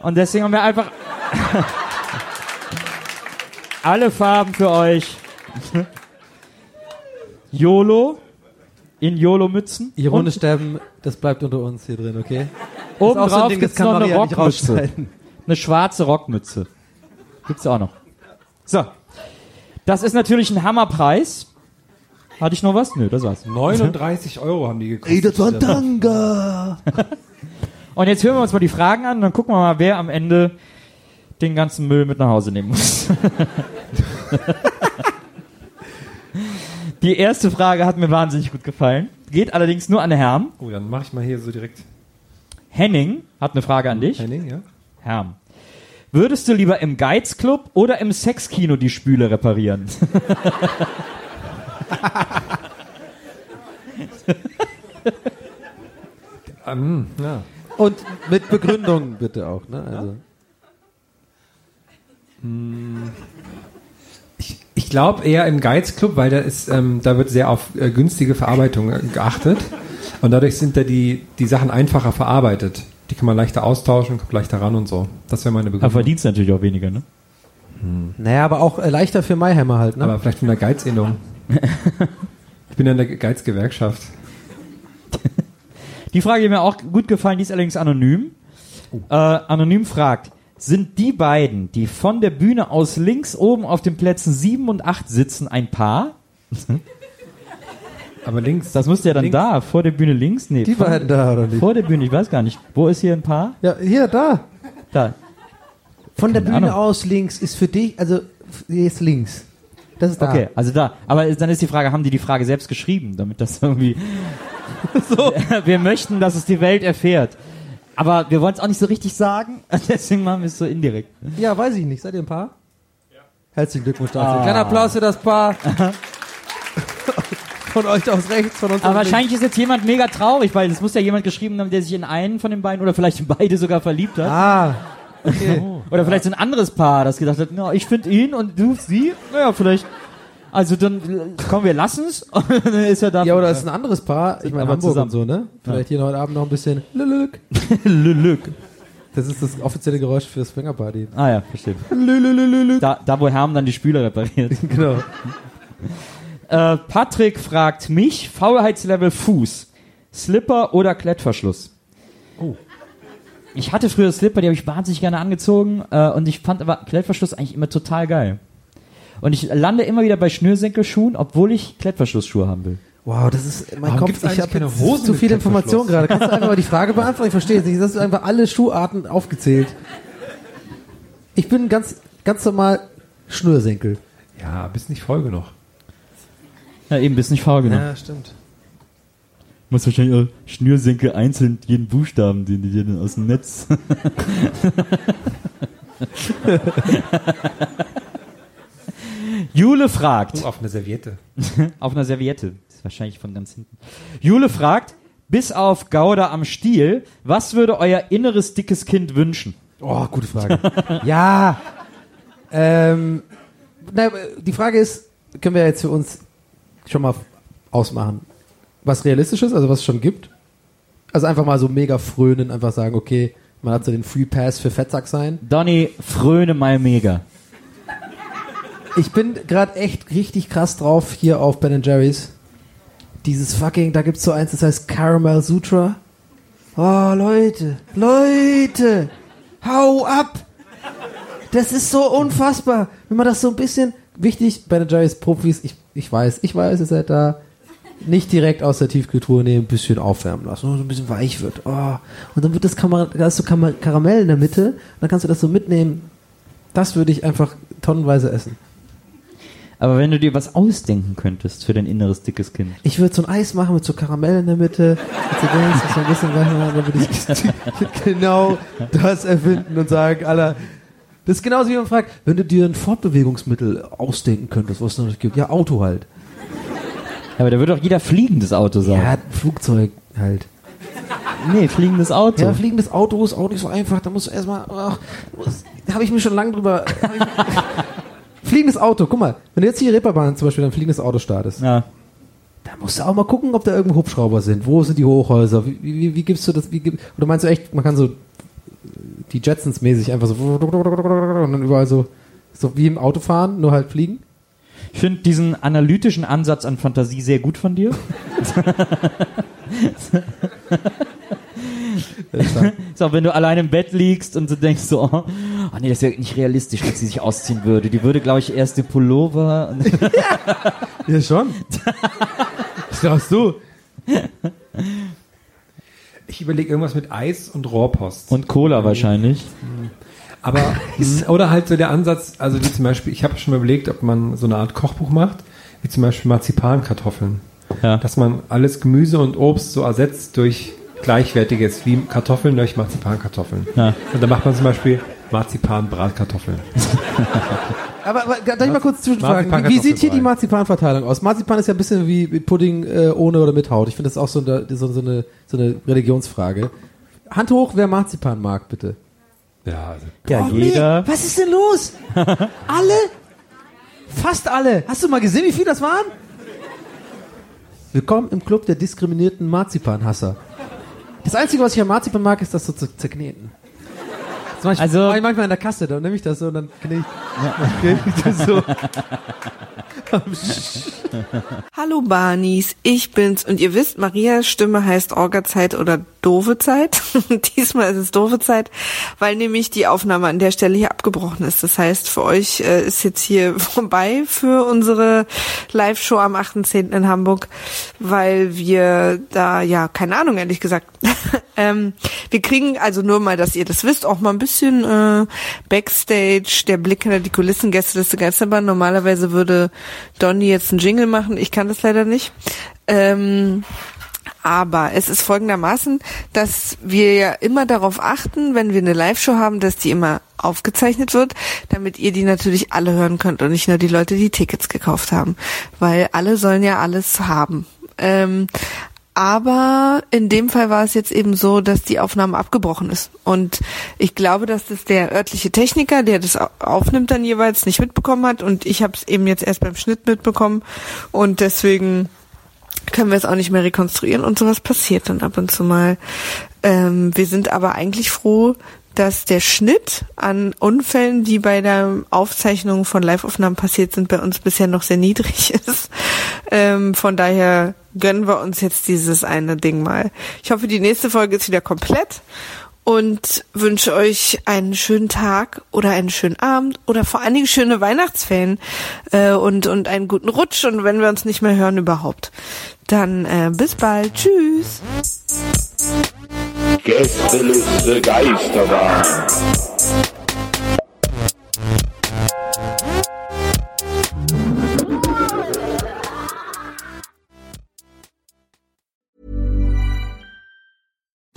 Und deswegen haben wir einfach alle Farben für euch. YOLO in YOLO-Mützen. Ironisch sterben, das bleibt unter uns hier drin, okay? Oben so drauf das kann noch eine Rockmütze. Eine schwarze Rockmütze. Gibt's auch noch. So. Das ist natürlich ein Hammerpreis. Hatte ich noch was? Nö, das war's. 39 Euro haben die gekostet. war ein Tanga. Und jetzt hören wir uns mal die Fragen an und dann gucken wir mal, wer am Ende den ganzen Müll mit nach Hause nehmen muss. die erste Frage hat mir wahnsinnig gut gefallen. Geht allerdings nur an Herrn. Oh, dann mache ich mal hier so direkt. Henning hat eine Frage an dich. Henning, ja? Herrn. Würdest du lieber im Geizclub oder im Sexkino die Spüle reparieren? Ähm, ja. Und mit Begründung bitte auch, ne? Also. Ich glaube eher im Geizclub, weil da ist, ähm, da wird sehr auf äh, günstige Verarbeitung äh, geachtet. Und dadurch sind da die, die Sachen einfacher verarbeitet. Die kann man leichter austauschen, kommt leichter ran und so. Das wäre meine Aber Begründung. verdienst natürlich auch weniger, ne? Naja, aber auch äh, leichter für Mayheimer halt, ne? Aber vielleicht von der Geizinnung. Ich bin ja in der Geizgewerkschaft. Die Frage, die mir auch gut gefallen, die ist allerdings anonym. Äh, anonym fragt, sind die beiden, die von der Bühne aus links oben auf den Plätzen 7 und 8 sitzen, ein Paar? Aber links. Das müsste ja dann Links. da, vor der Bühne links? Nee, die vor, beiden da, oder nicht? vor der Bühne, ich weiß gar nicht. Wo ist hier ein Paar? Ja, hier, da. Da. Von der Keine Bühne Ahnung. aus links ist für dich, also hier ist links. Das ist da. Okay, also da. Aber dann ist die Frage, haben die die Frage selbst geschrieben, damit das irgendwie... So. Wir möchten, dass es die Welt erfährt. Aber wir wollen es auch nicht so richtig sagen, deswegen machen wir es so indirekt. Ja, weiß ich nicht. Seid ihr ein Paar? Ja. Herzlichen Glückwunsch dazu. Ah. Kleiner Applaus für das Paar. von euch aus rechts, von uns Aber wahrscheinlich ist jetzt jemand mega traurig, weil es muss ja jemand geschrieben haben, der sich in einen von den beiden oder vielleicht in beide sogar verliebt hat. Links. Ah, Oder vielleicht so ein anderes Paar, das gedacht hat, na, ich finde ihn und du sie. Naja, vielleicht. Also dann, äh, komm, wir lassen's. Und dann ist er da. Ja, oder ist ein anderes Paar, ich meine Hamburg zusammen. und so, ne? Vielleicht hier heute Abend noch ein bisschen Lülük. Lülük. Das ist das offizielle Geräusch für Swingerparty. Ah ja, verstehe. Da, da, wo Herm dann die Spüler repariert. Genau. Äh, Patrick fragt mich, Faulheitslevel Fuß, Slipper oder Klettverschluss? Oh. Ich hatte früher Slipper, die habe ich wahnsinnig gerne angezogen äh, und ich fand aber Klettverschluss eigentlich immer total geil. Und ich lande immer wieder bei Schnürsenkelschuhen, obwohl ich Klettverschlussschuhe haben will. Wow, das ist mein Warum Kopf. gibt's Ich habe keine Hosen zu mit viele Informationen gerade. Kannst du einfach mal die Frage beantworten? Ich verstehe es nicht. Das hast du einfach alle Schuharten aufgezählt. Ich bin ganz, ganz normal Schnürsenkel. Ja, bist nicht voll genug. Ja, eben, bist nicht faul genug. Ja, stimmt. Muss wahrscheinlich auch Schnürsenkel einzeln jeden Buchstaben, den die dir dann aus dem Netz. Jule fragt. Auf eine Serviette. Auf einer Serviette. Das ist wahrscheinlich von ganz hinten. Jule fragt, bis auf Gouda am Stiel, was würde euer inneres dickes Kind wünschen? Oh, gute Frage. ja. Ähm, na, die Frage ist, können wir jetzt für uns schon mal ausmachen, was realistisch ist, also was es schon gibt? Also einfach mal so mega frönen, einfach sagen, okay, man hat so den Free Pass für Fettsack sein. Donny, fröne mal mega. Ich bin gerade echt richtig krass drauf hier auf Ben Jerry's. Dieses fucking, da gibt's so eins, das heißt Caramel Sutra. Oh, Leute, Leute, hau ab! Das ist so unfassbar. Wenn man das so ein bisschen, wichtig, Ben Jerry's Profis, ich, ich weiß, ich weiß, ihr seid da, nicht direkt aus der Tiefkühltruhe nehmen, ein bisschen aufwärmen lassen, so ein bisschen weich wird. Oh. Und dann wird das Kamar da ist so Kamar Karamell in der Mitte, dann kannst du das so mitnehmen. Das würde ich einfach tonnenweise essen. Aber wenn du dir was ausdenken könntest für dein inneres dickes Kind. Ich würde so ein Eis machen mit so Karamell in der Mitte, mit so Dings, so ein bisschen machen, dann würde ich genau das erfinden und sagen, Alter, das ist genauso wie man fragt, wenn du dir ein Fortbewegungsmittel ausdenken könntest, was es noch nicht gibt. Ja, Auto halt. Aber da würde auch jeder fliegendes Auto sagen. Ja, ein Flugzeug halt. Nee, fliegendes Auto. Ja, fliegendes Auto ist auch nicht so einfach. Da musst du erstmal. Da habe ich mir schon lange drüber. ich- fliegendes Auto, guck mal. Wenn du jetzt hier Reeperbahn zum Beispiel ein fliegendes Auto startest, Ja. da musst du auch mal gucken, ob da irgendwo Hubschrauber sind. Wo sind die Hochhäuser? Wie, wie, wie gibst du das? Wie, oder meinst du echt, man kann so die Jetsons mäßig einfach so und dann überall so, so wie im Auto fahren, nur halt fliegen? Ich finde diesen analytischen Ansatz an Fantasie sehr gut von dir. so, wenn du allein im Bett liegst und du denkst so, oh, oh nee, das wäre nicht realistisch, dass sie sich ausziehen würde. Die würde, glaube ich, erst den Pullover. Und Ja, schon. Was glaubst du? Ich überlege irgendwas mit Eis und Rohrpost. und Cola wahrscheinlich. Aber, oder halt so der Ansatz, also wie zum Beispiel, ich habe schon mal überlegt, ob man so eine Art Kochbuch macht, wie zum Beispiel Marzipankartoffeln. Ja. Dass man alles Gemüse und Obst so ersetzt durch gleichwertiges, wie Kartoffeln durch Marzipankartoffeln. Ja. Und dann macht man zum Beispiel Marzipan-Bratkartoffeln. Aber, aber darf ich mal kurz zwischenfragen? Marzipan- Wie, wie sieht hier die. Marzipanverteilung aus? Marzipan ist ja ein bisschen wie Pudding äh, ohne oder mit Haut. Ich finde das auch so, eine- so, so, eine, so eine Religionsfrage. Hand hoch, wer Marzipan mag, bitte. Ja, also Ja, Oh, jeder. Nee, was ist denn los? alle? Fast alle. Hast du mal gesehen, wie viel das waren? Willkommen im Club der diskriminierten Marzipanhasser. Das Einzige, was ich am Marzipan mag, ist das so zu zerkneten. Das mach ich, Also- ich manchmal in der Kasse, dann nehme ich das so und dann knete ich, knete ich das so. Hallo Barnies, ich bin's und ihr wisst, Marias Stimme heißt Orga-Zeit oder doofe Zeit. Diesmal ist es doofe Zeit, weil nämlich die Aufnahme an der Stelle hier abgebrochen ist. Das heißt, für euch äh, ist jetzt hier vorbei für unsere Live-Show am 8.10. in Hamburg, weil wir da, ja, keine Ahnung, ehrlich gesagt. ähm, wir kriegen also nur mal, dass ihr das wisst, auch mal ein bisschen äh, Backstage, der Blick hinter die Kulissen, Gästeliste Geisterbahn. Normalerweise würde Donny jetzt einen Jingle machen. Ich kann das leider nicht. Ähm, aber es ist folgendermaßen, dass wir ja immer darauf achten, wenn wir eine Live-Show haben, dass die immer aufgezeichnet wird, damit ihr die natürlich alle hören könnt und nicht nur die Leute, die Tickets gekauft haben. Weil alle sollen ja alles haben. Ähm, aber in dem Fall war es jetzt eben so, dass die Aufnahme abgebrochen ist. Und ich glaube, dass das der örtliche Techniker, der das au- aufnimmt, dann jeweils nicht mitbekommen hat. Und ich habe es eben jetzt erst beim Schnitt mitbekommen. Und deswegen können wir es auch nicht mehr rekonstruieren. Und sowas passiert dann ab und zu mal. Ähm, wir sind aber eigentlich froh, dass der Schnitt an Unfällen, die bei der Aufzeichnung von Live-Aufnahmen passiert sind, bei uns bisher noch sehr niedrig ist. Ähm, von daher gönnen wir uns jetzt dieses eine Ding mal. Ich hoffe, die nächste Folge ist wieder komplett und wünsche euch einen schönen Tag oder einen schönen Abend oder vor allen Dingen schöne Weihnachtsferien äh, und, und einen guten Rutsch und wenn wir uns nicht mehr hören überhaupt. Dann äh, bis bald. Tschüss. Gästeliste Geisterbahn.